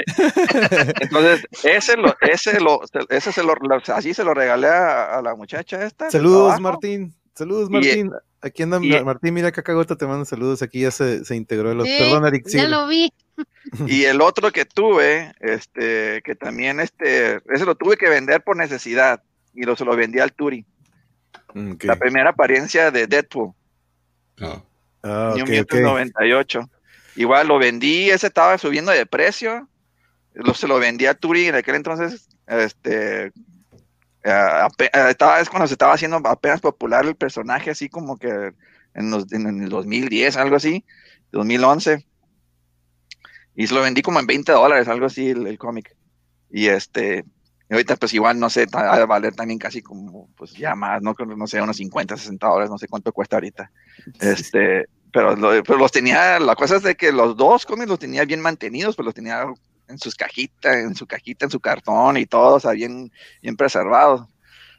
Entonces, ese lo, ese lo, ese se lo, así se lo regalé a, la muchacha esta. Saludos, Martín. Saludos, Martín. Aquí anda Martín, mira, Cacagota te manda saludos. Aquí ya se, se integró. Los, perdón, Eric. Ya lo vi. Y el otro que tuve, este, que también, este, ese lo tuve que vender por necesidad y lo, se lo vendí al Turi. Mm, La primera apariencia de Deadpool. Oh. Ah, 98. Igual lo vendí, ese estaba subiendo de precio. Lo, se lo vendí a Turi en aquel entonces. Este, eh, estaba, es cuando se estaba haciendo apenas popular el personaje, así como que en, los, en, el 2010, algo así, 2011. Y se lo vendí como en 20 dólares, algo así, el, el cómic. Y este, ahorita pues igual, no sé, va a valer también casi como, pues ya más, no, no sé, unos 50, 60 dólares, no sé cuánto cuesta ahorita. Este, pero, pero los tenía, la cosa es de que los dos cómics los tenía bien mantenidos, pues los tenía en sus cajitas, en su cajita, en su cartón y todo, o sea, bien, bien preservados.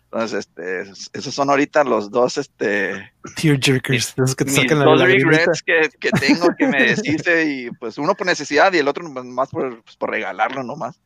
Entonces, este, esos son ahorita los dos, este... Tearjerkers, los que te sacan la dos regrets que, que, tengo, que me deshice, y pues uno por necesidad y el otro más por, pues, por regalarlo nomás.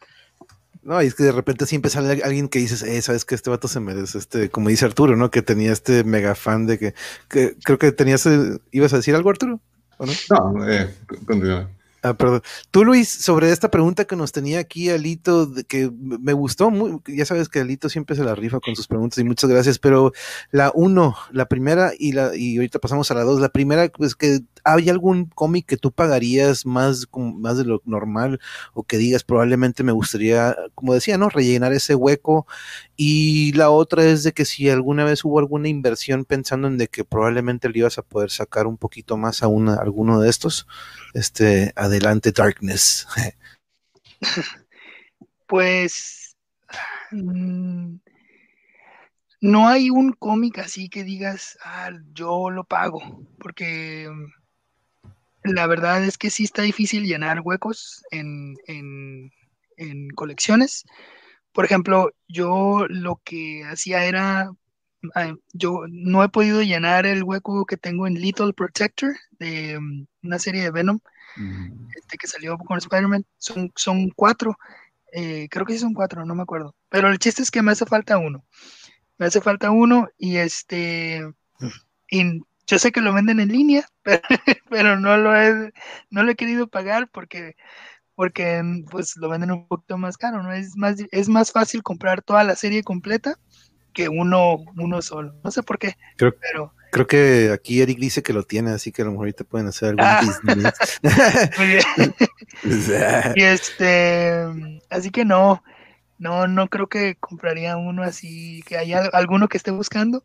No, y es que de repente siempre sale alguien que dices, eh, sabes que este vato se merece, este, como dice Arturo, ¿no? Que tenía este mega fan de que, que creo que tenías, eh, ¿ibas a decir algo, Arturo? ¿O no? No, eh, continúa. Ah, perdón. Tú, Luis, sobre esta pregunta que nos tenía aquí Alito, que me gustó, muy, ya sabes que Alito siempre se la rifa con sus preguntas y muchas gracias, pero la uno, la primera y la y ahorita pasamos a la dos. La primera, pues que hay algún cómic que tú pagarías más, más de lo normal o que digas probablemente me gustaría, como decía, ¿no? Rellenar ese hueco. Y la otra es de que si alguna vez hubo alguna inversión pensando en de que probablemente le ibas a poder sacar un poquito más a, una, alguno de estos, este, adelante Darkness. *laughs* pues mm, no hay un cómic así que digas, ah, yo lo pago, porque la verdad es que sí está difícil llenar huecos en, colecciones. Por ejemplo, yo lo que hacía era, yo no he podido llenar el hueco que tengo en Little Protector, de mm, una serie de Venom, este, que salió con Spider-Man. Son, son cuatro, eh, creo que sí son cuatro, no me acuerdo. Pero el chiste es que me hace falta uno. Me hace falta uno y este... Mm. Yo sé que lo venden en línea, *laughs* pero, no lo he, no lo he querido pagar porque, porque pues lo venden un poquito más caro, ¿no? Es más, es más fácil comprar toda la serie completa que uno, uno solo. No sé por qué. Creo, pero, creo que aquí Eric dice que lo tiene, así que a lo mejor ahorita pueden hacer algún ah. business. *laughs* Muy bien. *laughs* y este, así que no, no, no creo que compraría uno así, que haya alguno que esté buscando.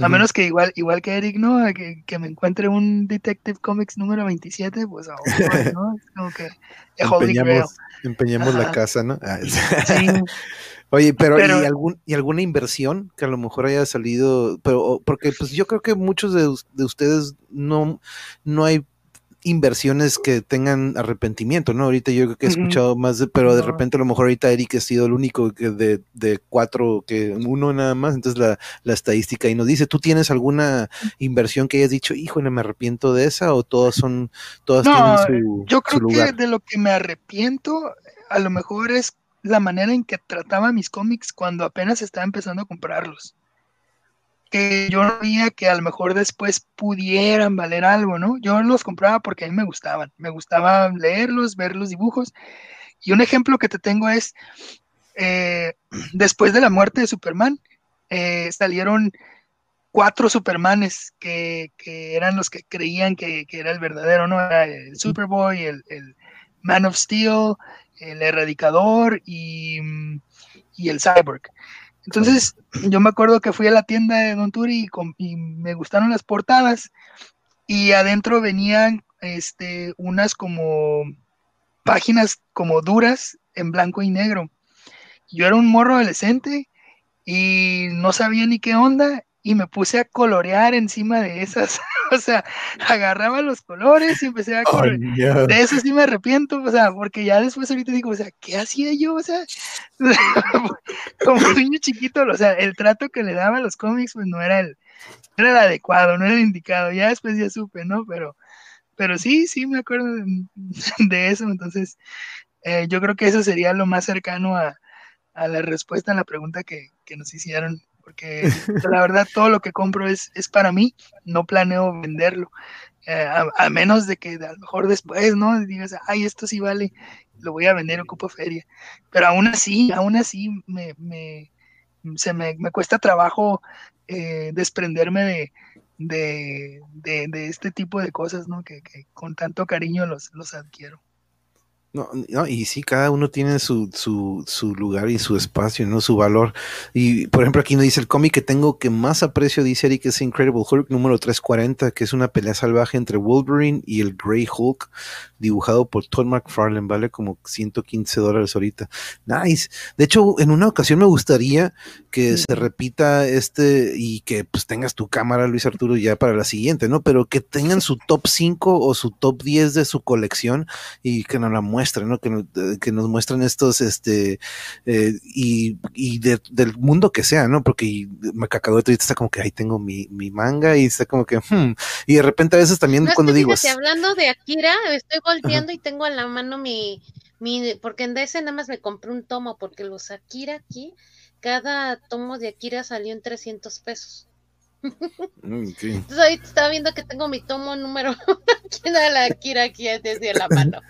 A menos que igual, igual que Eric, ¿no? Que, me encuentre un Detective Comics número 27, pues ahora, *laughs* ¿no? Es como que empeñamos, empeñamos la casa, ¿no? Ah, *laughs* sí. Oye, pero, ¿y, algún, ¿y alguna inversión que a lo mejor haya salido? Pero porque pues yo creo que muchos de, de ustedes no, no hay inversiones que tengan arrepentimiento, ¿no? Ahorita yo creo que he escuchado más, de, pero de repente a lo mejor ahorita Eric ha sido el único que de, de cuatro, que uno nada más, entonces la, la, estadística y nos dice, ¿tú tienes alguna inversión que hayas dicho, híjole, me arrepiento de esa o todas son, todas tienen su Yo creo que de lo que me arrepiento, a lo mejor es la manera en que trataba mis cómics cuando apenas estaba empezando a comprarlos que yo no veía que a lo mejor después pudieran valer algo, ¿no? Yo los compraba porque a mí me gustaban, me gustaba leerlos, ver los dibujos. Y un ejemplo que te tengo es, eh, *clears throat* después de la muerte de Superman, eh, salieron cuatro Supermanes que, eran los que creían que, era el verdadero, ¿no? Era el Superboy, el, el Man of Steel, el Erradicador y, y el Cyborg. Entonces, yo me acuerdo que fui a la tienda de Don Turi y, me gustaron las portadas y adentro venían este, unas como páginas como duras en blanco y negro. Yo era un morro adolescente y no sabía ni qué onda y me puse a colorear encima de esas. *laughs* o sea, agarraba los colores y empecé a colorear. de eso sí me arrepiento, o sea, porque ya después ahorita digo, o sea, ¿qué hacía yo? O sea, *laughs* como niño chiquito, o sea, el trato que le daba a los cómics, pues no era el, era el adecuado, no era el indicado. Ya después ya supe, ¿no? Pero, pero sí, sí me acuerdo de, eso. Entonces, eh, yo creo que eso sería lo más cercano a, a la respuesta a la pregunta que, que nos hicieron porque la verdad todo lo que compro es, es para mí, no planeo venderlo, eh, a, menos de que a lo mejor después, ¿no? Digas, ay, esto sí vale, lo voy a vender, ocupo feria, pero aún así, aún así me, me se me, me, cuesta trabajo eh, desprenderme de, de, de, este tipo de cosas, ¿no? Que, que con tanto cariño los, los adquiero. No, no, y sí, cada uno tiene su, su, su, lugar y su espacio, ¿no? Su valor. Y, por ejemplo, aquí nos dice el cómic que tengo que más aprecio, dice Eric, es Incredible Hulk número 340, que es una pelea salvaje entre Wolverine y el Grey Hulk, dibujado por Todd McFarlane, vale como 115 dólares ahorita. Nice. De hecho, en una ocasión me gustaría que se repita este y que pues tengas tu cámara, Luis Arturo, ya para la siguiente, ¿no? Pero que tengan su top 5 o su top 10 de su colección y que nos la muestren, ¿no? Que, que nos muestren estos, este, eh, y, y del mundo que sea, ¿no? Porque me ahorita está como que ahí tengo mi, mi manga y está como que, hmm. y de repente a veces también cuando digo... hablando de Akira, estoy volviendo y tengo a la mano mi, mi, porque en DS nada más me compré un tomo, porque los Akira aquí, cada tomo de Akira salió en 300 pesos. Mm, Entonces ahorita estaba viendo que tengo mi tomo número *laughs* ¿Quién da la Akira aquí desde la mano.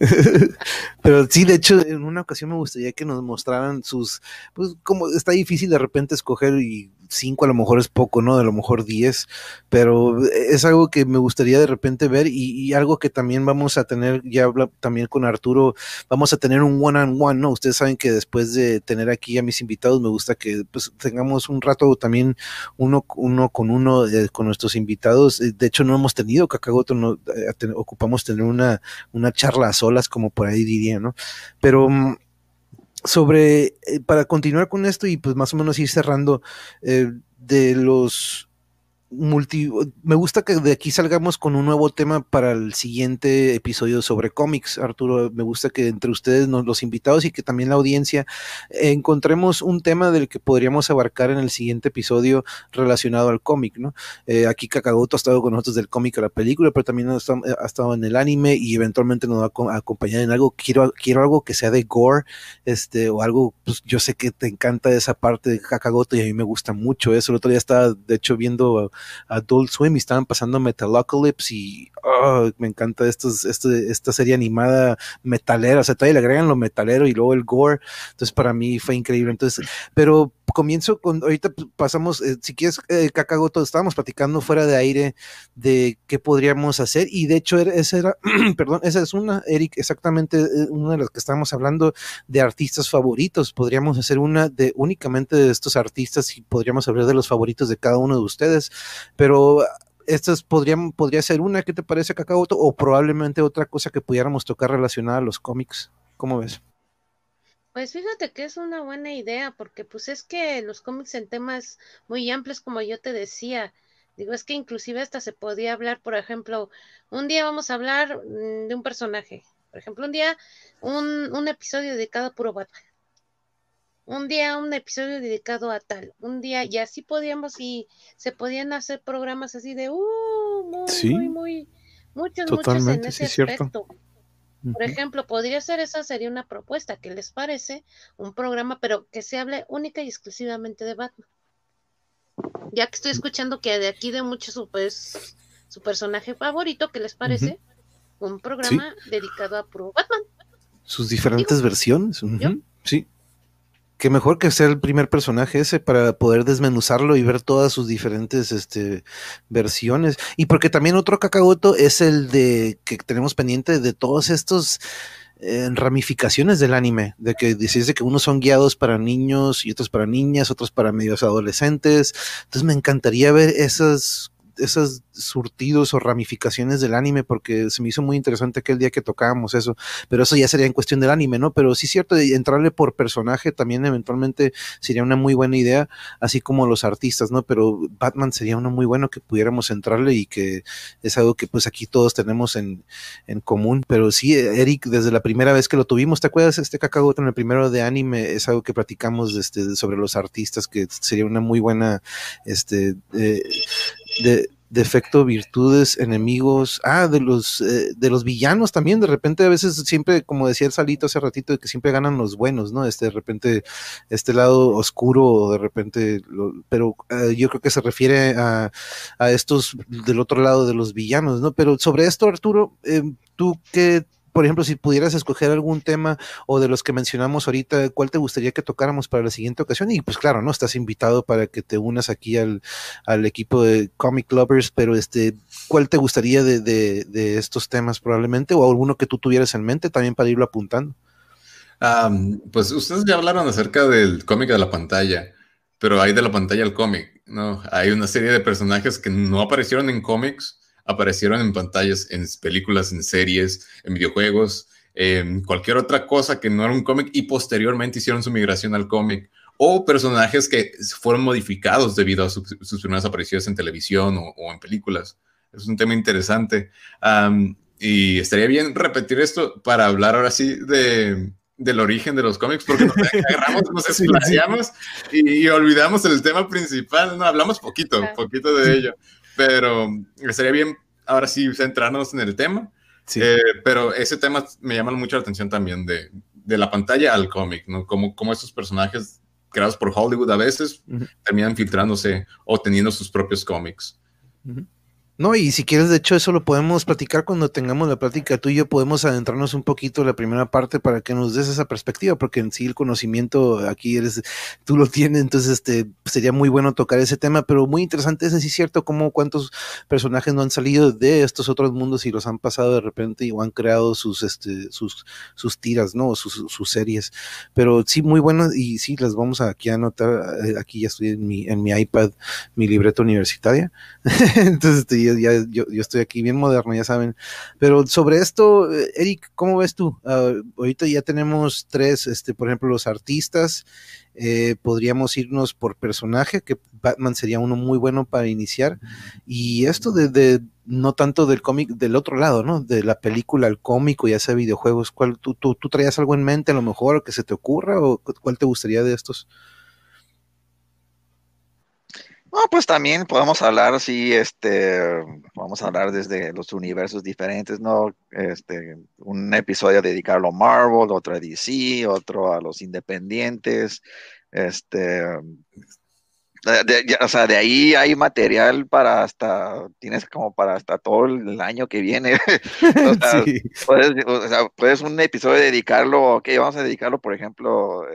*laughs* Pero sí, de hecho, en una ocasión me gustaría que nos mostraran sus, pues como está difícil de repente escoger y cinco a lo mejor es poco, ¿no? De lo mejor diez, pero es algo que me gustaría de repente ver y, algo que también vamos a tener, ya habla también con Arturo, vamos a tener un one on one, ¿no? Ustedes saben que después de tener aquí a mis invitados, me gusta que pues tengamos un rato también uno, uno con uno eh, con nuestros invitados. Eh, de hecho, no hemos tenido Cacagoto, no, eh, ocupamos tener una, una charla a solas, como por ahí diría, ¿no? Pero mm, sobre, eh, para continuar con esto y pues más o menos ir cerrando, eh, de los multi, me gusta que de aquí salgamos con un nuevo tema para el siguiente episodio sobre cómics, Arturo. Me gusta que entre ustedes, los invitados y que también la audiencia, encontremos un tema del que podríamos abarcar en el siguiente episodio relacionado al cómic, ¿no? Eh, aquí Kakagoto ha estado con nosotros del cómic a la película, pero también ha estado, en el anime y eventualmente nos va a acompañar en algo. Quiero, quiero algo que sea de gore, este, o algo, pues yo sé que te encanta esa parte de Kakagoto y a mí me gusta mucho eso. El otro día estaba, de hecho, viendo Adult Swim y estaban pasando Metalocalypse y oh, me encanta estos, este, esta serie animada metalera, o sea, todavía le agregan lo metalero y luego el gore, entonces para mí fue increíble, entonces, pero comienzo con, ahorita pasamos, eh, si quieres, eh, Cacagoto, estábamos platicando fuera de aire de qué podríamos hacer y de hecho esa era, *clears throat* perdón, esa es una, Eric, exactamente eh, una de las que estábamos hablando de artistas favoritos, podríamos hacer una de únicamente de estos artistas y podríamos hablar de los favoritos de cada uno de ustedes, pero estas podrían, podría ser una, ¿qué te parece, Cacagoto? O probablemente otra cosa que pudiéramos tocar relacionada a los cómics. ¿Cómo ves? Pues fíjate que es una buena idea, porque pues es que los cómics en temas muy amplios, como yo te decía, digo, es que inclusive hasta se podía hablar, por ejemplo, un día vamos a hablar mm, de un personaje, por ejemplo, un día un, un episodio dedicado a puro Batman, un día un episodio dedicado a tal, un día, y así podíamos, y se podían hacer programas así de, uh, muy, muy, muy, muchos, muchos en ese aspecto. Por ejemplo, podría ser esa sería una propuesta, ¿qué les parece? Un programa, pero que se hable única y exclusivamente de Batman. Ya que estoy escuchando que de aquí de muchos su, pues, su personaje favorito, ¿qué les parece? Un programa dedicado a puro Batman. Sus diferentes versiones. Sí que mejor que ser el primer personaje ese para poder desmenuzarlo y ver todas sus diferentes este, versiones. Y porque también otro cacagoto es el de que tenemos pendiente de todos estos eh, ramificaciones del anime, de que dice que unos son guiados para niños y otros para niñas, otros para medios adolescentes. Entonces me encantaría ver esas esos surtidos o ramificaciones del anime, porque se me hizo muy interesante aquel día que tocábamos eso, pero eso ya sería en cuestión del anime, ¿no? Pero sí es cierto, entrarle por personaje también eventualmente sería una muy buena idea, así como los artistas, ¿no? Pero Batman sería uno muy bueno que pudiéramos entrarle y que es algo que pues aquí todos tenemos en, en común, pero sí, Eric, desde la primera vez que lo tuvimos, ¿te acuerdas este cacagote en el primero de anime? Es algo que platicamos este, sobre los artistas, que sería una muy buena, este, eh, de, defecto, virtudes, enemigos, ah, de los, eh, de los villanos también, de repente a veces siempre, como decía el Salito hace ratito, de que siempre ganan los buenos, ¿no? Este, de repente, este lado oscuro, de repente, pero eh, yo creo que se refiere a, a, estos del otro lado de los villanos, ¿no? Pero sobre esto, Arturo, eh, ¿tú qué por ejemplo, si pudieras escoger algún tema o de los que mencionamos ahorita, ¿cuál te gustaría que tocáramos para la siguiente ocasión? Y pues claro, ¿no? Estás invitado para que te unas aquí al, equipo de Comic Lovers, pero este, ¿cuál te gustaría de, de, estos temas probablemente? O alguno que tú tuvieras en mente también para irlo apuntando. pues ustedes ya hablaron acerca del cómic de la pantalla, pero hay de la pantalla al cómic, ¿no? Hay una serie de personajes que no aparecieron en cómics, aparecieron en pantallas, en películas, en series, en videojuegos, en cualquier otra cosa que no era un cómic y posteriormente hicieron su migración al cómic. O personajes que fueron modificados debido a sus primeras apariciones en televisión o, en películas. Es un tema interesante. y estaría bien repetir esto para hablar ahora sí de, del origen de los cómics, porque nos agarramos, nos *laughs* explayamos y, y, olvidamos el tema principal, no hablamos poquito, poquito de ello pero estaría bien ahora sí centrarnos en el tema. Eh, pero ese tema me llama mucho la atención también de, de la pantalla al cómic, ¿no? Como, como estos personajes creados por Hollywood a veces terminan filtrándose o teniendo sus propios cómics. No, y si quieres, de hecho, eso lo podemos platicar cuando tengamos la plática tú y yo, podemos adentrarnos un poquito en la primera parte para que nos des esa perspectiva, porque en sí el conocimiento aquí eres, tú lo tienes, entonces este sería muy bueno tocar ese tema, pero muy interesante, es sí cierto, como cuántos personajes no han salido de estos otros mundos y los han pasado de repente y o han creado sus, este, sus, sus tiras, ¿no? Sus, sus series. Pero sí, muy bueno, y sí, las vamos aquí a anotar, eh, aquí ya estoy en mi, en mi iPad, mi libreta universitaria. *laughs* entonces, este, yo, estoy aquí bien moderno, ya saben. Pero sobre esto, Eric, ¿cómo ves tú? Ah, ahorita ya tenemos tres, este, por ejemplo, los artistas. Eh, podríamos irnos por personaje, que Batman sería uno muy bueno para iniciar. Y esto de, no tanto del cómic, del otro lado, ¿no? De la película al cómico, ya sea videojuegos. ¿Cuál, tú, tú, tú traías algo en mente a lo mejor que se te ocurra o cuál te gustaría de estos? No, pues también podemos hablar, sí, este, vamos a hablar desde los universos diferentes, ¿no? Este, un episodio dedicado a Marvel, otro a DC, otro a los independientes, este, o sea, de ahí hay material para hasta, tienes como para hasta todo el año que viene. *laughs* o, *laughs* sea, puedes, o sea, puedes, un episodio dedicarlo, ok, vamos a dedicarlo, por ejemplo, eh,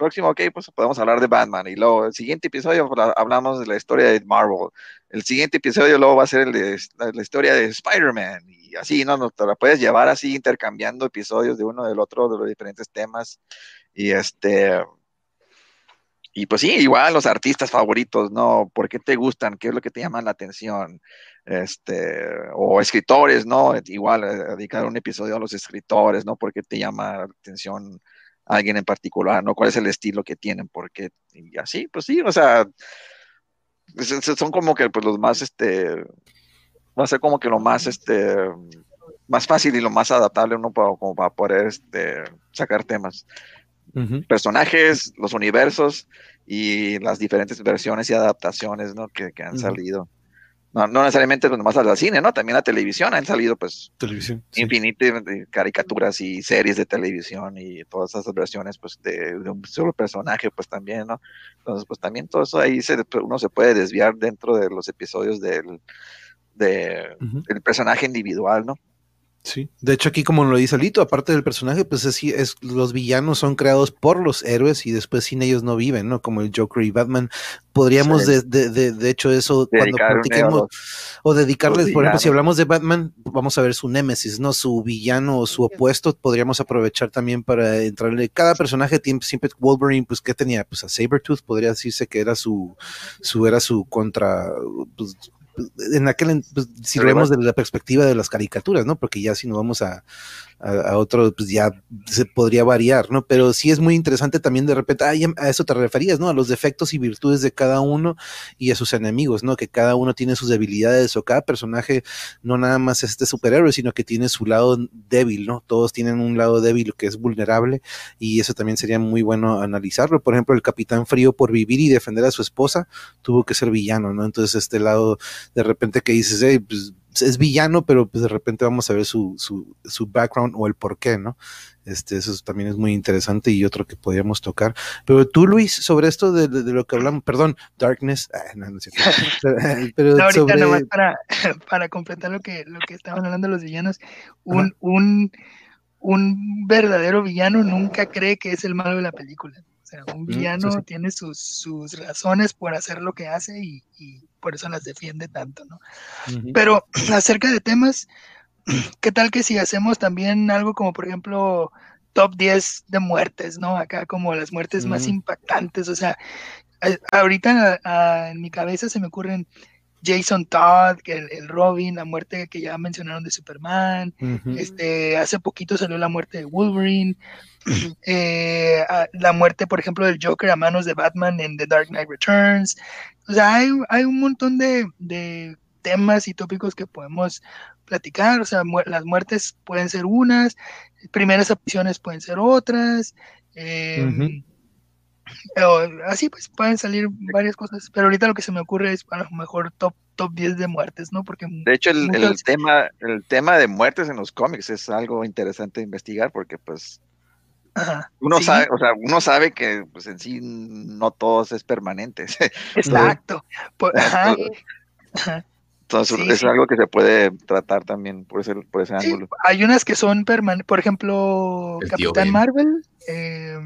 próximo, ok, pues podemos hablar de Batman. Y luego el siguiente episodio pues, hablamos de la historia de Marvel. El siguiente episodio luego va a ser el de la, historia de Spider-Man. Y así, ¿no? Te la puedes llevar así intercambiando episodios de uno del otro, de los diferentes temas. Y este... Y pues sí, igual los artistas favoritos, ¿no? ¿Por qué te gustan? ¿Qué es lo que te llama la atención? Este, o escritores, ¿no? Igual, eh, dedicar un episodio a los escritores, ¿no? ¿Por qué te llama la atención alguien en particular, ¿no? ¿Cuál es el estilo que tienen? Porque, y así, pues sí, o sea, son como que pues, los más, este, va a ser como que lo más, este, más fácil y lo más adaptable uno para, como para poder este, sacar temas. Personajes, los universos y las diferentes versiones y adaptaciones ¿no? que, que han salido. No, no, necesariamente pues, nomás al cine, ¿no? También la televisión han salido, pues, televisión, infinitas caricaturas y series de televisión y todas esas versiones, pues, de, un solo personaje, pues, también, ¿no? Entonces, pues, también todo eso ahí se, uno se puede desviar dentro de los episodios del, de, del personaje individual, ¿no? Sí, de hecho aquí como lo dice Lito, aparte del personaje, pues así es, los villanos son creados por los héroes y después sin ellos no viven, ¿no? Como el Joker y Batman. Podríamos de, de, de, hecho eso cuando practiquemos o dedicarles, por ejemplo, si hablamos de Batman, vamos a ver su némesis, ¿no? Su villano o su opuesto, podríamos aprovechar también para entrarle. Cada personaje siempre Wolverine, pues ¿qué tenía? Pues a Sabretooth podría decirse que era su, su era su contra, pues, en aquel, pues, si lo vemos desde la perspectiva de las caricaturas, ¿no? Porque ya si nos vamos a, a, otro, pues ya se podría variar, ¿no? Pero sí es muy interesante también de repente, ah, a eso te referías, ¿no? A los defectos y virtudes de cada uno y a sus enemigos, ¿no? Que cada uno tiene sus debilidades o cada personaje no nada más es este superhéroe, sino que tiene su lado débil, ¿no? Todos tienen un lado débil que es vulnerable y eso también sería muy bueno analizarlo. Por ejemplo, el Capitán Frío por vivir y defender a su esposa tuvo que ser villano, ¿no? Entonces este lado de repente que dices, hey, pues es villano, pero pues de repente vamos a ver su, su, su, background o el por qué, ¿no? Este, eso también es muy interesante y otro que podríamos tocar. Pero tú, Luis, sobre esto de, de, lo que hablamos, perdón, Darkness, ah, no, no es cierto. *laughs* pero no, ahorita nomás para, *laughs* para completar lo que, lo que estaban hablando los villanos, un, un, un verdadero villano nunca cree que es el malo de la película. O sea, un mm, villano tiene sus, sus razones por hacer lo que hace y, y por eso las defiende tanto, ¿no? Pero *clears throat* acerca de temas, *clears throat* ¿qué tal que si hacemos también algo como, por ejemplo, top 10 de muertes, ¿no? Acá como las muertes más impactantes, o sea, ahorita en mi cabeza se me ocurren Jason Todd, el, el, Robin, la muerte que ya mencionaron de Superman, este, hace poquito salió la muerte de Wolverine, eh, la muerte, por ejemplo, del Joker a manos de Batman en The Dark Knight Returns. O sea, hay, hay un montón de, de, temas y tópicos que podemos platicar. O sea, las muertes pueden ser unas, primeras opciones pueden ser otras. Eh, así pues pueden salir varias cosas, pero ahorita lo que se me ocurre es a lo mejor top top 10 de muertes, ¿no? Porque de hecho el, tema el tema de muertes en los cómics es algo interesante de investigar porque pues uno sabe, o sea, uno sabe que pues en sí no todos es permanente. *laughs* Exacto. Entonces es algo que se puede tratar también por ese, por ese ángulo. Hay unas que son permanentes, por ejemplo, Capitán Marvel, eh,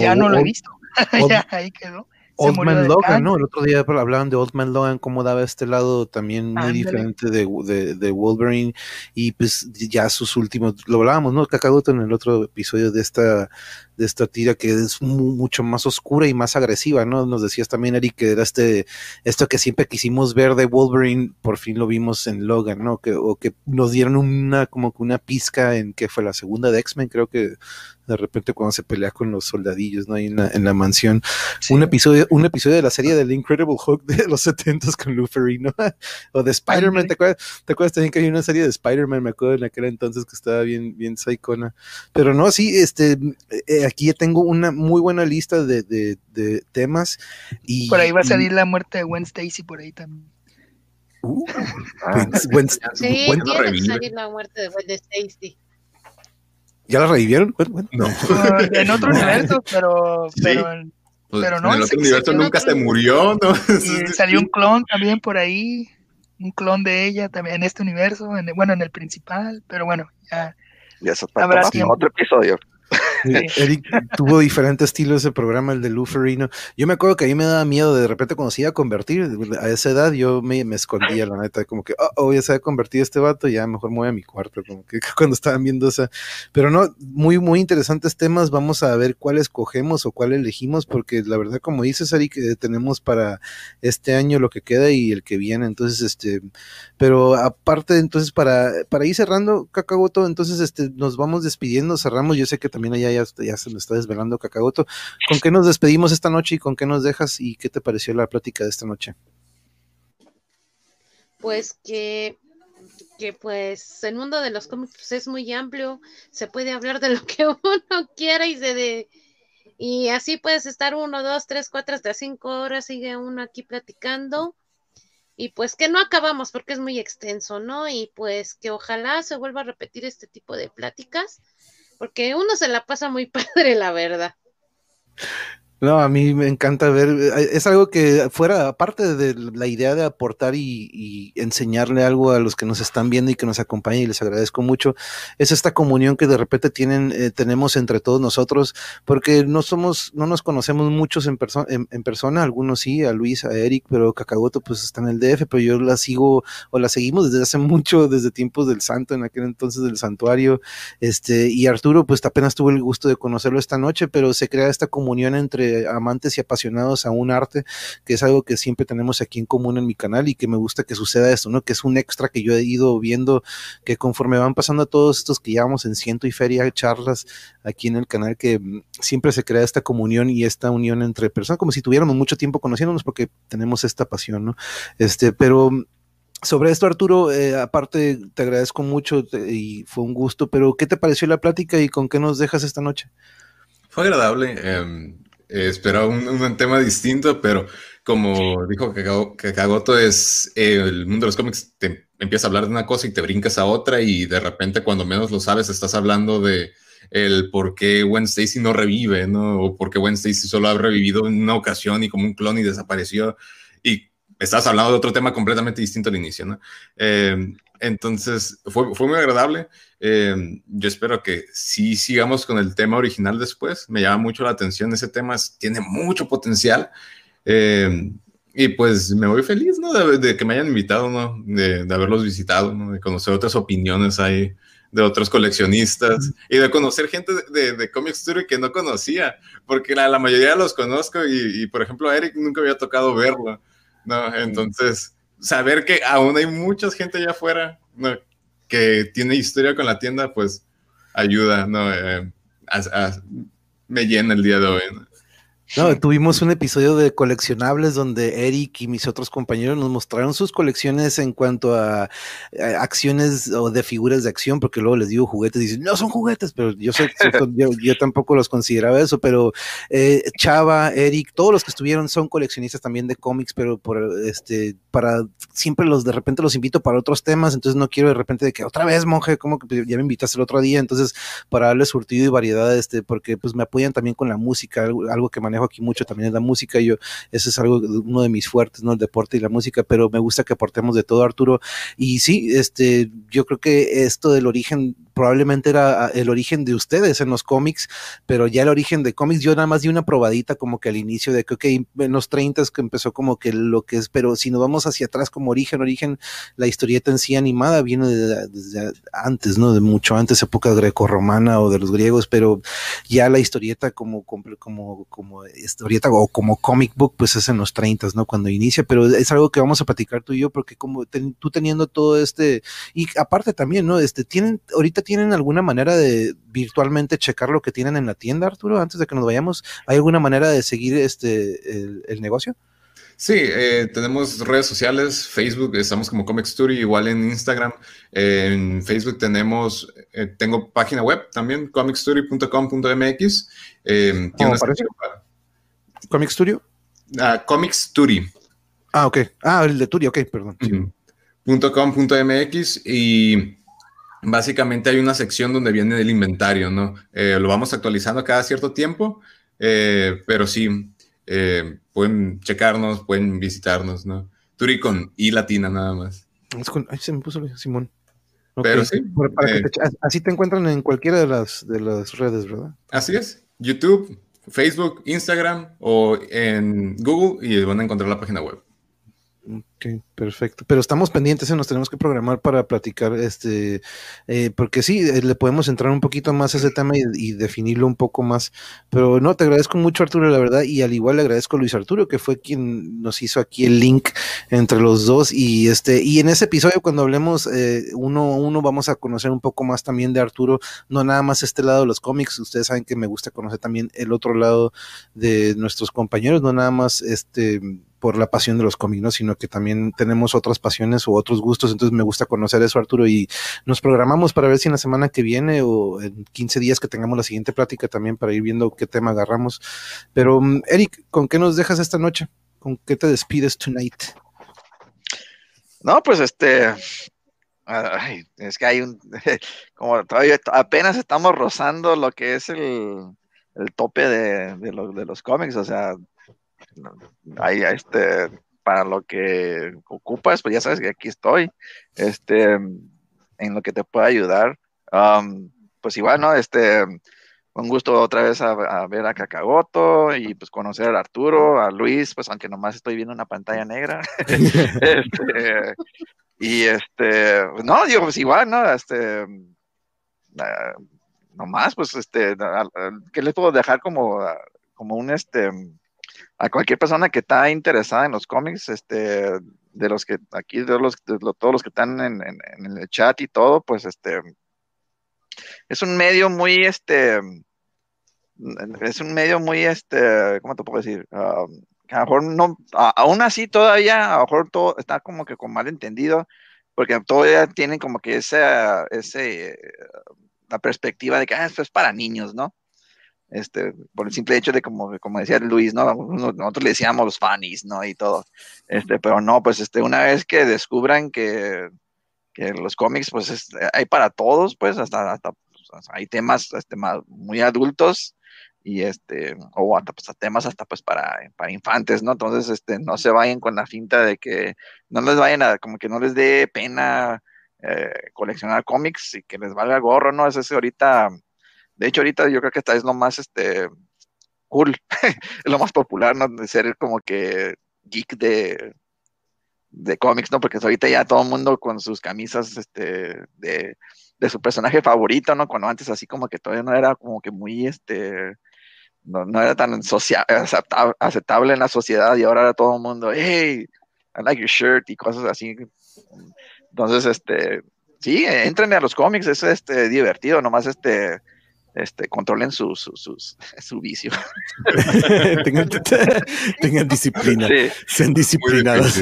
ya no lo he visto. *laughs* ya ahí quedó. Old Man Logan, ¿no? El otro día hablaban de Old Man Logan, cómo daba este lado también muy diferente de, de, de, Wolverine y pues ya sus últimos, lo hablábamos, ¿no? Kakagoto en el otro episodio de esta de esta tira que es mucho más oscura y más agresiva, ¿no? Nos decías también, Eric, que era este, esto que siempre quisimos ver de Wolverine, por fin lo vimos en Logan, ¿no? Que, o que nos dieron una, como que una pizca en que fue la segunda de X-Men, creo que de repente cuando se pelea con los soldadillos, ¿no? Ahí en la, en la mansión. Un episodio, un episodio de la serie del Incredible Hulk de los 70 con Lou Ferrigno, *laughs* o de Spider-Man, ¿te acuerdas? ¿te acuerdas también que hay una serie de Spider-Man, me acuerdo en aquel entonces que estaba bien, bien psychona? Pero no, sí, este, eh, aquí ya tengo una muy buena lista de, de, de temas. Y, por ahí va a salir la muerte de Gwen Stacy, por ahí también. Uh, ah, Gwen, sí, Gwen, tiene que salir la muerte de Gwen Stacy. ¿Ya la revivieron? No. en otro *laughs* universo, pero, pero, pues, pero no. En el otro universo nunca se murió, ¿no? *laughs* Y *laughs* salió un clon también por ahí, un clon de ella también en este universo, en, bueno, en el principal, pero bueno, ya. Ya eso habrá otro episodio. Eric tuvo diferente estilo ese programa, el de Luferino. Yo me acuerdo que a mí me daba miedo de repente cuando se iba a convertir, a esa edad yo me, me escondía, la neta, como que, oh, oh, ya se ha convertido este vato, ya mejor me voy a mi cuarto, como que *laughs* cuando estaban viendo esa. Pero no, muy, muy interesantes temas, vamos a ver cuál escogemos o cuál elegimos, porque la verdad, como dices, Eric, eh, tenemos para este año lo que queda y el que viene, entonces, este, pero aparte, entonces, para, para ir cerrando, Cacagoto, entonces, este, nos vamos despidiendo, cerramos, yo sé que también hay ya, ya, se lo está desvelando Cacagoto. ¿Con qué nos despedimos esta noche y con qué nos dejas y qué te pareció la plática de esta noche? Pues que que pues el mundo de los cómics pues, es muy amplio, se puede hablar de lo que *laughs* uno quiera y se de, y así puedes estar uno, dos, tres, cuatro, hasta cinco horas, sigue uno aquí platicando. Y pues que no acabamos porque es muy extenso, ¿no? Y pues que ojalá se vuelva a repetir este tipo de pláticas, porque uno se la pasa muy *laughs* padre, la verdad. No, a mí me encanta ver, eh, es algo que fuera, aparte de la idea de aportar y, enseñarle algo a los que nos están viendo y que nos acompañan y les agradezco mucho, es esta comunión que de repente tienen, eh, tenemos entre todos nosotros, porque no somos, no nos conocemos muchos en, en, persona, algunos sí, a Luis, a Eric, pero Cacagoto pues está en el DF, pero yo la sigo o la seguimos desde hace *laughs* mucho, desde tiempos del santo, en aquel entonces del santuario, este, y Arturo pues apenas tuve el gusto de conocerlo esta noche, pero se crea esta comunión entre amantes y apasionados a un arte, que es algo que siempre tenemos aquí en común en mi canal y que me gusta que suceda esto, ¿no? Que es un extra que yo he ido viendo que conforme van pasando todos estos que llevamos en ciento y feria charlas aquí en el canal, que mm, siempre se crea esta comunión y esta unión entre personas, como si tuviéramos mucho tiempo conociéndonos porque tenemos esta pasión, ¿no? Este, pero mm, sobre esto, Arturo, eh, aparte te agradezco mucho y fue un gusto, pero ¿qué te pareció la plática y con qué nos dejas esta noche? Fue agradable. Em, eh, esperaba un, tema distinto, pero como dijo Kakagoto, es eh, el mundo de los cómics, te empieza a hablar de una cosa y te brincas a otra y de repente cuando menos lo sabes estás hablando de el por qué Gwen Stacy no revive, ¿no? O por qué Gwen Stacy solo ha revivido en una ocasión y como un clon y desapareció. Y estás hablando de otro tema completamente distinto al inicio, ¿no? Eh, entonces, fue, fue, muy agradable. Eh, yo espero que sí sigamos con el tema original después. Me llama mucho la atención ese tema, tiene mucho potencial. Eh, y pues me voy feliz, ¿no? De, que me hayan invitado, ¿no? De, de, haberlos visitado, ¿no? De conocer otras opiniones ahí de otros coleccionistas y de conocer gente de, de, Comic Story que no conocía, porque la, la mayoría los conozco y, y, por ejemplo, a Eric nunca había tocado verlo, ¿no? Entonces saber que aún hay mucha gente allá afuera que tiene historia con la tienda, pues ayuda, ¿no? Eh, me llena el día de hoy. ¿no? No, tuvimos un episodio de coleccionables donde Eric y mis otros compañeros nos mostraron sus colecciones en cuanto a, acciones o de figuras de acción, porque luego les digo juguetes y dicen, no son juguetes, pero yo sé, *laughs* yo, tampoco los consideraba eso, pero eh, Chava, Eric, todos los que estuvieron son coleccionistas también de cómics, pero por este, para siempre los de repente los invito para otros temas, entonces no quiero de repente de que otra vez, monje, como que ya me invitaste el otro día, entonces para darles surtido y variedad, este, porque pues me apoyan también con la música, algo, algo que manejo aquí mucho también es la música, yo, eso es algo, uno de mis fuertes, ¿no? El deporte y la música, pero me gusta que aportemos de todo, Arturo. Y sí, este, yo creo que esto del origen probablemente era ah, el origen de ustedes en los cómics, pero ya el origen de cómics, yo nada más di una probadita como que al inicio de que, ok, en los 30 que empezó como que lo que es, pero si nos vamos hacia atrás como origen, origen, la historieta en sí animada viene desde, antes, ¿no? De mucho antes, época greco-romana o de los griegos, pero ya la historieta como, como, como historieta o como comic book, pues es en los 30, ¿no? Cuando inicia, pero es algo que vamos a platicar tú y yo, porque como tú teniendo todo este, y aparte también, ¿no? Este, tienen, ahorita tienen alguna manera de virtualmente checar lo que tienen en la tienda, Arturo, antes de que nos vayamos? ¿Hay alguna manera de seguir este el, negocio? Sí, eh, tenemos redes sociales, Facebook, estamos como Comic Story, igual en Instagram. en Facebook tenemos, eh, tengo página web también, comicstory.com.mx. Eh, ¿Comic Studio? Uh, Comic Story. Ah, ok. Ah, el de Turi, ok, perdón. y básicamente hay una sección donde viene el inventario, ¿no? Eh, lo vamos actualizando cada cierto tiempo, eh, pero sí, eh, pueden checarnos, pueden visitarnos, ¿no? Turi con I latina nada más. Ay, se me puso Simón. Pero sí. así te encuentran en cualquiera de las, de las redes, ¿verdad? Así es. YouTube, Facebook, Instagram o en Google y van a encontrar la página web. Ok, perfecto. Pero estamos pendientes, ¿eh? nos tenemos que programar para platicar, este, eh, porque sí, eh, le podemos entrar un poquito más a ese tema y, definirlo un poco más. Pero no, te agradezco mucho, Arturo, la verdad, y al igual le agradezco a Luis Arturo, que fue quien nos hizo aquí el link entre los dos. Y este, y en ese episodio, cuando hablemos uno a uno, vamos a conocer un poco más también de Arturo, no nada más este lado de los cómics. Ustedes saben que me gusta conocer también el otro lado de nuestros compañeros, no nada más este por la pasión de los cómics, sino que también tenemos otras pasiones o otros gustos, entonces me gusta conocer eso, Arturo, y nos programamos para ver si en la semana que viene o en 15 días que tengamos la siguiente plática también para ir viendo qué tema agarramos. Pero, mm, Eric, ¿con qué nos dejas esta noche? ¿Con qué te despides tonight? No, pues este, es que hay un, *laughs* como todavía apenas estamos rozando lo que es el, el tope de, de, de los cómics, o sea, ahí, este, para lo que ocupas, pues ya sabes que aquí estoy, este, en lo que te pueda ayudar. Um, pues igual, ¿no? Este, un gusto otra vez a, ver a Cacagoto y pues conocer a Arturo, a Luis, pues aunque nomás estoy viendo una pantalla negra. *laughs* este, y este, no, digo, pues igual, ¿no? Este, uh, nomás, pues este, ¿qué les puedo dejar como, como un, este, a cualquier persona que está interesada en los cómics, este, de los que aquí, de, los, todos los que están en, el chat y todo, pues este, es un medio muy, este, es un medio muy, este, ¿cómo te puedo decir? a lo mejor no, aún así todavía, a lo mejor todo está como que con mal entendido, porque todavía tienen como que esa, ese, la perspectiva de que ah, esto es para niños, ¿no? Este, por el simple hecho de, como, como decía Luis, ¿no? Nosotros le decíamos los funnies, ¿no? Y todo, este, pero no, pues, este, una vez que descubran que, que los cómics, pues, hay para todos, pues, hasta, hasta pues, hay temas este, muy adultos y este, o hasta pues, temas hasta pues para, para infantes, ¿no? Entonces, este, no se vayan con la finta de que no les vayan a, como que no les dé pena eh, coleccionar cómics y que les valga gorro, ¿no? Es ahorita de hecho, ahorita yo creo que esta es lo más este, cool, *laughs* lo más popular, ¿no? De ser como que geek de, de cómics, ¿no? Porque ahorita ya todo el mundo con sus camisas este, de, de, su personaje favorito, ¿no? Cuando antes así como que todavía no era como que muy, este, no, no era tan aceptable, en la sociedad y ahora era todo el mundo, hey, I like your shirt y cosas así. Entonces, este, sí, entren a los cómics, es este, divertido, nomás este este, controlen su, su, su *laughs* vicio. *laughs* *laughs* tengan, disciplina, sean disciplinados.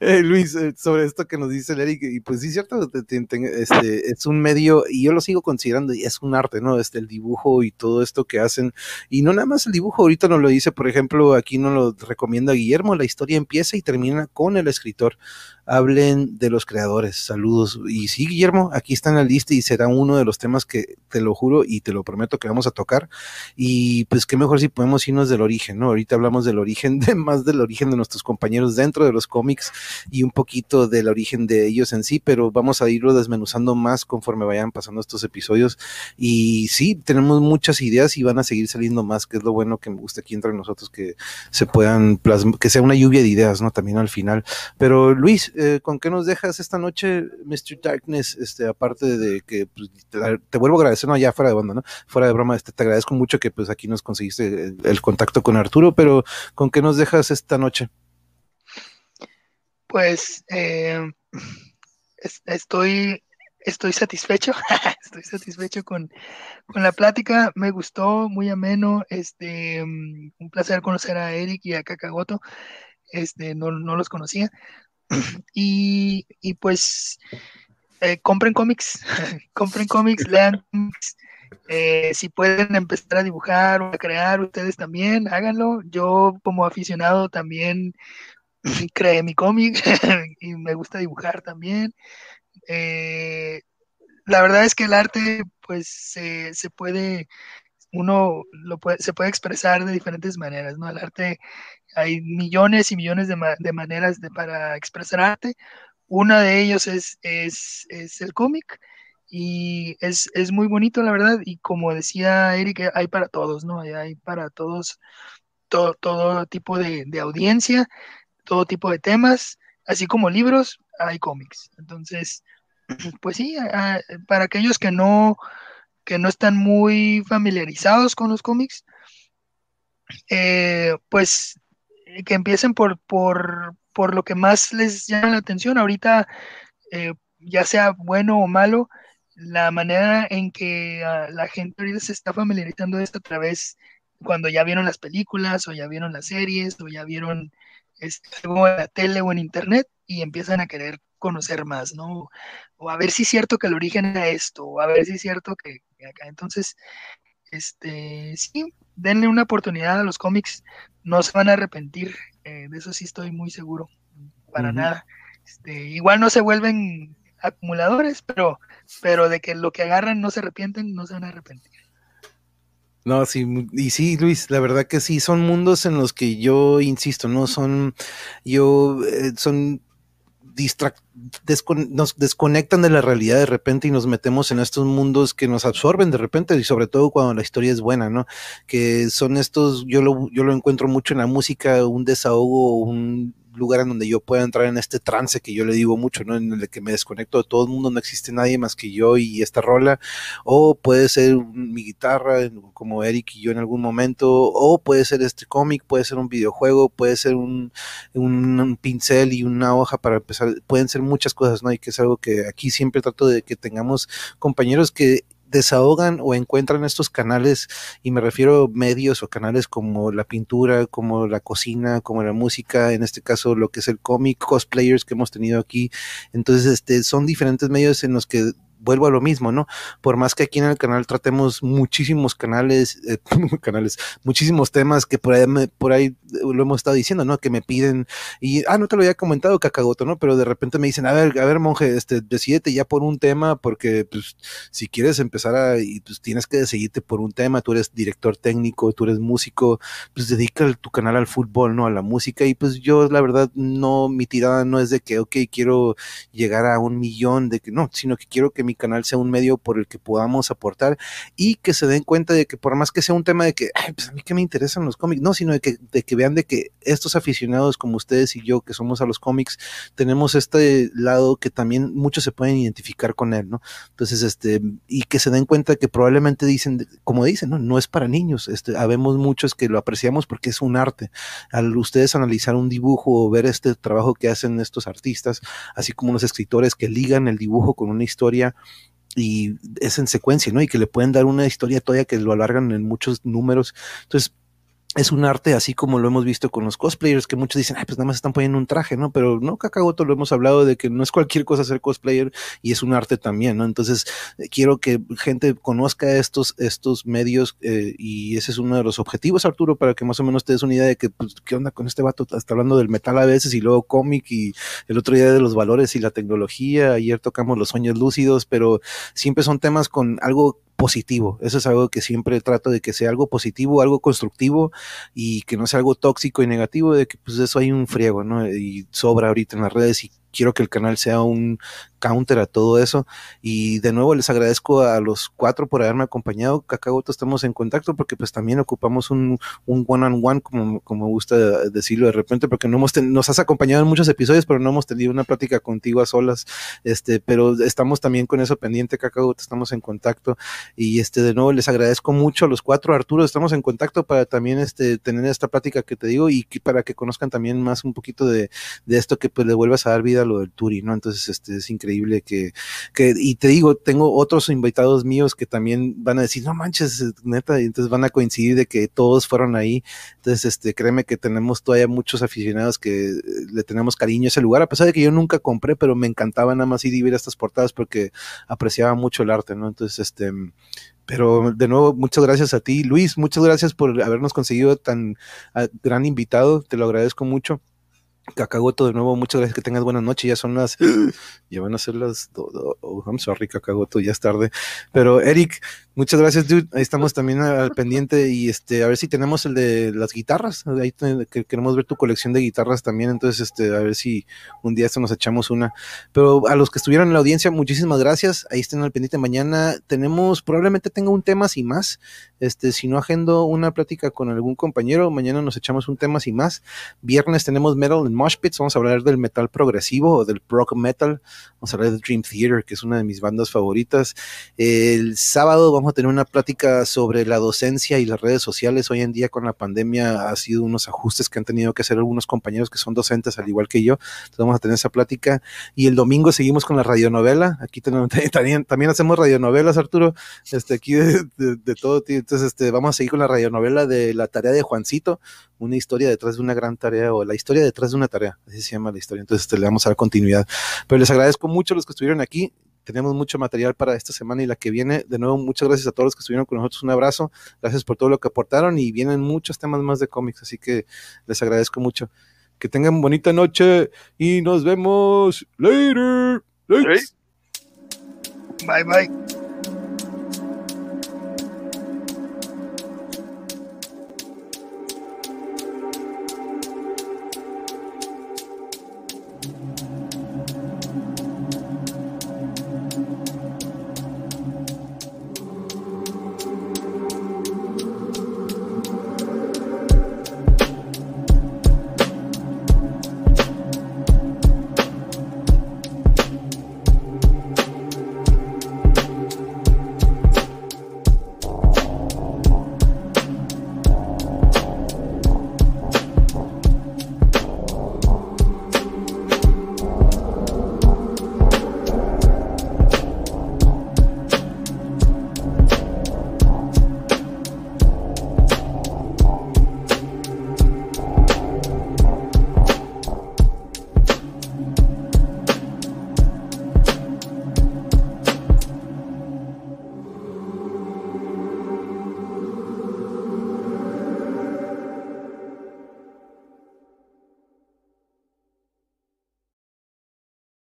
Eh, Luis, eh, sobre esto que nos dice el Eric, y pues sí, cierto, este, es un medio, y yo lo sigo considerando, y es un arte, ¿no? Este, el dibujo y todo esto que hacen, y no nada más el dibujo, ahorita nos lo dice, por ejemplo, aquí nos lo recomienda Guillermo, la historia empieza y termina con el escritor hablen de los creadores. Saludos. Y sí, Guillermo, aquí está en la lista y será uno de los temas que te lo juro y te lo prometo que vamos a tocar. Y pues qué mejor si podemos irnos del origen, ¿no? Ahorita hablamos del origen, de *laughs* más del origen de nuestros compañeros dentro de los cómics y un poquito del origen de ellos en sí, pero vamos a irlo desmenuzando más conforme vayan pasando estos episodios. Y sí, tenemos muchas ideas y van a seguir saliendo más, que es lo bueno que me gusta aquí entre nosotros, que se puedan plasmar, que sea una lluvia de ideas, ¿no? También al final. Pero Luis, eh, ¿con qué nos dejas esta noche, Mr. Darkness? Este, aparte de que pues, te, vuelvo a agradecer, no, ya fuera de banda, ¿no? Fuera de broma, este, te agradezco mucho que pues aquí nos conseguiste el, contacto con Arturo, pero ¿con qué nos dejas esta noche? Pues eh, estoy, estoy satisfecho, *laughs* estoy satisfecho con, con, la plática, me gustó, muy ameno, este, mm, un placer conocer a Eric y a Kakagoto, este, no, no los conocía, *clears throat* y, pues eh, compren cómics, *laughs* compren cómics, lean cómics. Eh, si pueden empezar a dibujar o a crear ustedes también, háganlo. Yo como aficionado también *clears throat* creé mi cómic *laughs* y me gusta dibujar también. Eh, la verdad es que el arte pues se, se puede uno lo puede, se puede expresar de diferentes maneras, ¿no? El arte, hay millones y millones de, de maneras de, para expresar arte. Una de ellos es, es, es el cómic y es, es, muy bonito, la verdad, y como decía Eric, hay para todos, ¿no? Hay, para todos todo, todo tipo de, audiencia, todo tipo de temas, así como libros, hay cómics. Entonces, pues sí, para aquellos que no, que no están muy familiarizados con los cómics, eh, pues que empiecen por, por, por, lo que más les llama la atención. Ahorita, eh, ya sea bueno o malo, la manera en que ah, la gente ahorita se está familiarizando esto a través cuando ya vieron las películas o ya vieron las series o ya vieron este, algo en la tele o en internet y empiezan a querer conocer más, ¿no? O a ver si es cierto que el origen era esto, o a ver si es cierto que, acá. Entonces, este, sí, denle una oportunidad a los cómics, no se van a arrepentir, eh, de eso sí estoy muy seguro, para nada. Este, igual no se vuelven acumuladores, pero, pero de que lo que agarran no se arrepienten, no se van a arrepentir. No, sí, y sí, Luis, la verdad que sí, son mundos en los que yo insisto, no son, yo, eh, son nos desconectan de la realidad de repente y nos metemos en estos mundos que nos absorben de repente y sobre todo cuando la historia es buena, ¿no? Que son estos, yo lo, yo lo encuentro mucho en la música, un desahogo, un lugar en donde yo pueda entrar en este trance que yo le digo mucho, ¿no? En el que me desconecto de todo el mundo, no existe nadie más que yo y esta rola, o puede ser mi guitarra, como Eric y yo en algún momento, o puede ser este cómic, puede ser un videojuego, puede ser un, un, pincel y una hoja para empezar, pueden ser muchas cosas, ¿no? Y que es algo que aquí siempre trato de que tengamos compañeros que desahogan o encuentran estos canales, y me refiero a medios o canales como la pintura, como la cocina, como la música, en este caso lo que es el cómic, cosplayers que hemos tenido aquí. Entonces, este, son diferentes medios en los que vuelvo a lo mismo, ¿no? Por más que aquí en el canal tratemos muchísimos canales, eh, *laughs* canales, muchísimos temas que por ahí, por ahí lo hemos estado diciendo, ¿no? Que me piden, y, ah, no te lo había comentado, Cacagoto, ¿no? Pero de repente me dicen, a ver, a ver, monje, este, decidete ya por un tema, porque, pues, si quieres empezar a, y pues tienes que decidirte por un tema, tú eres director técnico, tú eres músico, pues dedica tu canal al fútbol, ¿no? A la música, y pues yo, la verdad, no, mi tirada no es de que, ok, quiero llegar a un millón, de que, no, sino que quiero que mi canal sea un medio por el que podamos aportar y que se den cuenta de que por más que sea un tema de que, pues a mí que me interesan los cómics, no, sino de que, de que vean de que estos aficionados como ustedes y yo, que somos a los cómics, tenemos este lado que también muchos se pueden identificar con él, ¿no? Entonces, este, y que se den cuenta que probablemente dicen, como dicen, no, no es para niños, este, habemos muchos que lo apreciamos porque es un arte. Al ustedes analizar un dibujo o ver este trabajo que hacen estos artistas, así como los escritores que ligan el dibujo con una historia, y es en secuencia, ¿no? Y que le pueden dar una historia todavía que lo alargan en muchos números. Entonces, es un arte así como lo hemos visto con los cosplayers, que muchos dicen, ay, pues nada más están poniendo un traje, ¿no? Pero no, Kakagoto lo hemos hablado de que no es cualquier cosa ser cosplayer y es un arte también, ¿no? Entonces, eh, quiero que gente conozca estos, estos medios eh, y ese es uno de los objetivos, Arturo, para que más o menos te des una idea de que, pues, ¿qué onda con este vato? Está hablando del metal a veces y luego cómic y el otro día de los valores y la tecnología. Ayer tocamos los sueños lúcidos, pero siempre son temas con algo positivo. Eso es algo que siempre trato de que sea algo positivo, algo constructivo y que no sea algo tóxico y negativo, de que pues eso hay un friego, ¿no? Y sobra ahorita en las redes y quiero que el canal sea un counter a todo eso. Y de nuevo les agradezco a los cuatro por haberme acompañado. Cacagoto, estamos en contacto porque pues también ocupamos un, one on one, como, como gusta decirlo de repente, porque no hemos nos has acompañado en muchos episodios, pero no hemos tenido una plática contigo a solas. Este, pero estamos también con eso pendiente, Cacagoto, estamos en contacto. Y este, de nuevo les agradezco mucho a los cuatro. Arturo, estamos en contacto para también este, tener esta plática que te digo y para que conozcan también más un poquito de, de esto que pues le vuelvas a dar vida lo del Turi, ¿no? Entonces, este es increíble que, que, y te digo, tengo otros invitados míos que también van a decir, no manches, neta, y entonces van a coincidir de que todos fueron ahí. Entonces, este, créeme que tenemos todavía muchos aficionados que eh, le tenemos cariño a ese lugar, a pesar de que yo nunca compré, pero me encantaba nada más ir y ver estas portadas porque apreciaba mucho el arte, ¿no? Entonces, este, pero de nuevo, muchas gracias a ti, Luis, muchas gracias por habernos conseguido tan ah, gran invitado, te lo agradezco mucho. Cacagoto, de nuevo, muchas gracias, que tengas buena noche, ya son las, *gasps* ya van a ser las, oh, I'm sorry, Cacagoto, ya es tarde, pero Eric, muchas gracias, dude, ahí estamos también al pendiente y este, a ver si tenemos el de las guitarras, ahí que queremos ver tu colección de guitarras también, entonces, este, a ver si un día esto nos echamos una, pero a los que estuvieron en la audiencia, muchísimas gracias, ahí estén al pendiente, mañana tenemos, probablemente tenga un tema sin más, este, si no agendo una plática con algún compañero, mañana nos echamos un tema sin más, viernes tenemos Metal en Mosh Pits, vamos a hablar del metal progresivo o del prog metal, vamos a hablar de Dream Theater, que es una de mis bandas favoritas. El sábado vamos a tener una plática sobre la docencia y las redes sociales. Hoy en día con la pandemia ha sido unos ajustes que han tenido que hacer algunos compañeros que son docentes al igual que yo. Entonces vamos a tener esa plática. Y el domingo seguimos con la radionovela. Aquí tenemos, *laughs* también, también hacemos radionovelas, Arturo, este, aquí de, todo. Entonces este, vamos a seguir con la radionovela de la tarea de Juancito, una historia detrás de una gran tarea o la historia detrás de una tarea, así se llama la historia. Entonces este, le vamos a dar continuidad. Pero les agradezco mucho a los que estuvieron aquí. Tenemos mucho material para esta semana y la que viene. De nuevo, muchas gracias a todos los que estuvieron con nosotros. Un abrazo. Gracias por todo lo que aportaron y vienen muchos temas más de cómics, así que les agradezco mucho. Que tengan bonita noche y nos vemos later. Bye bye.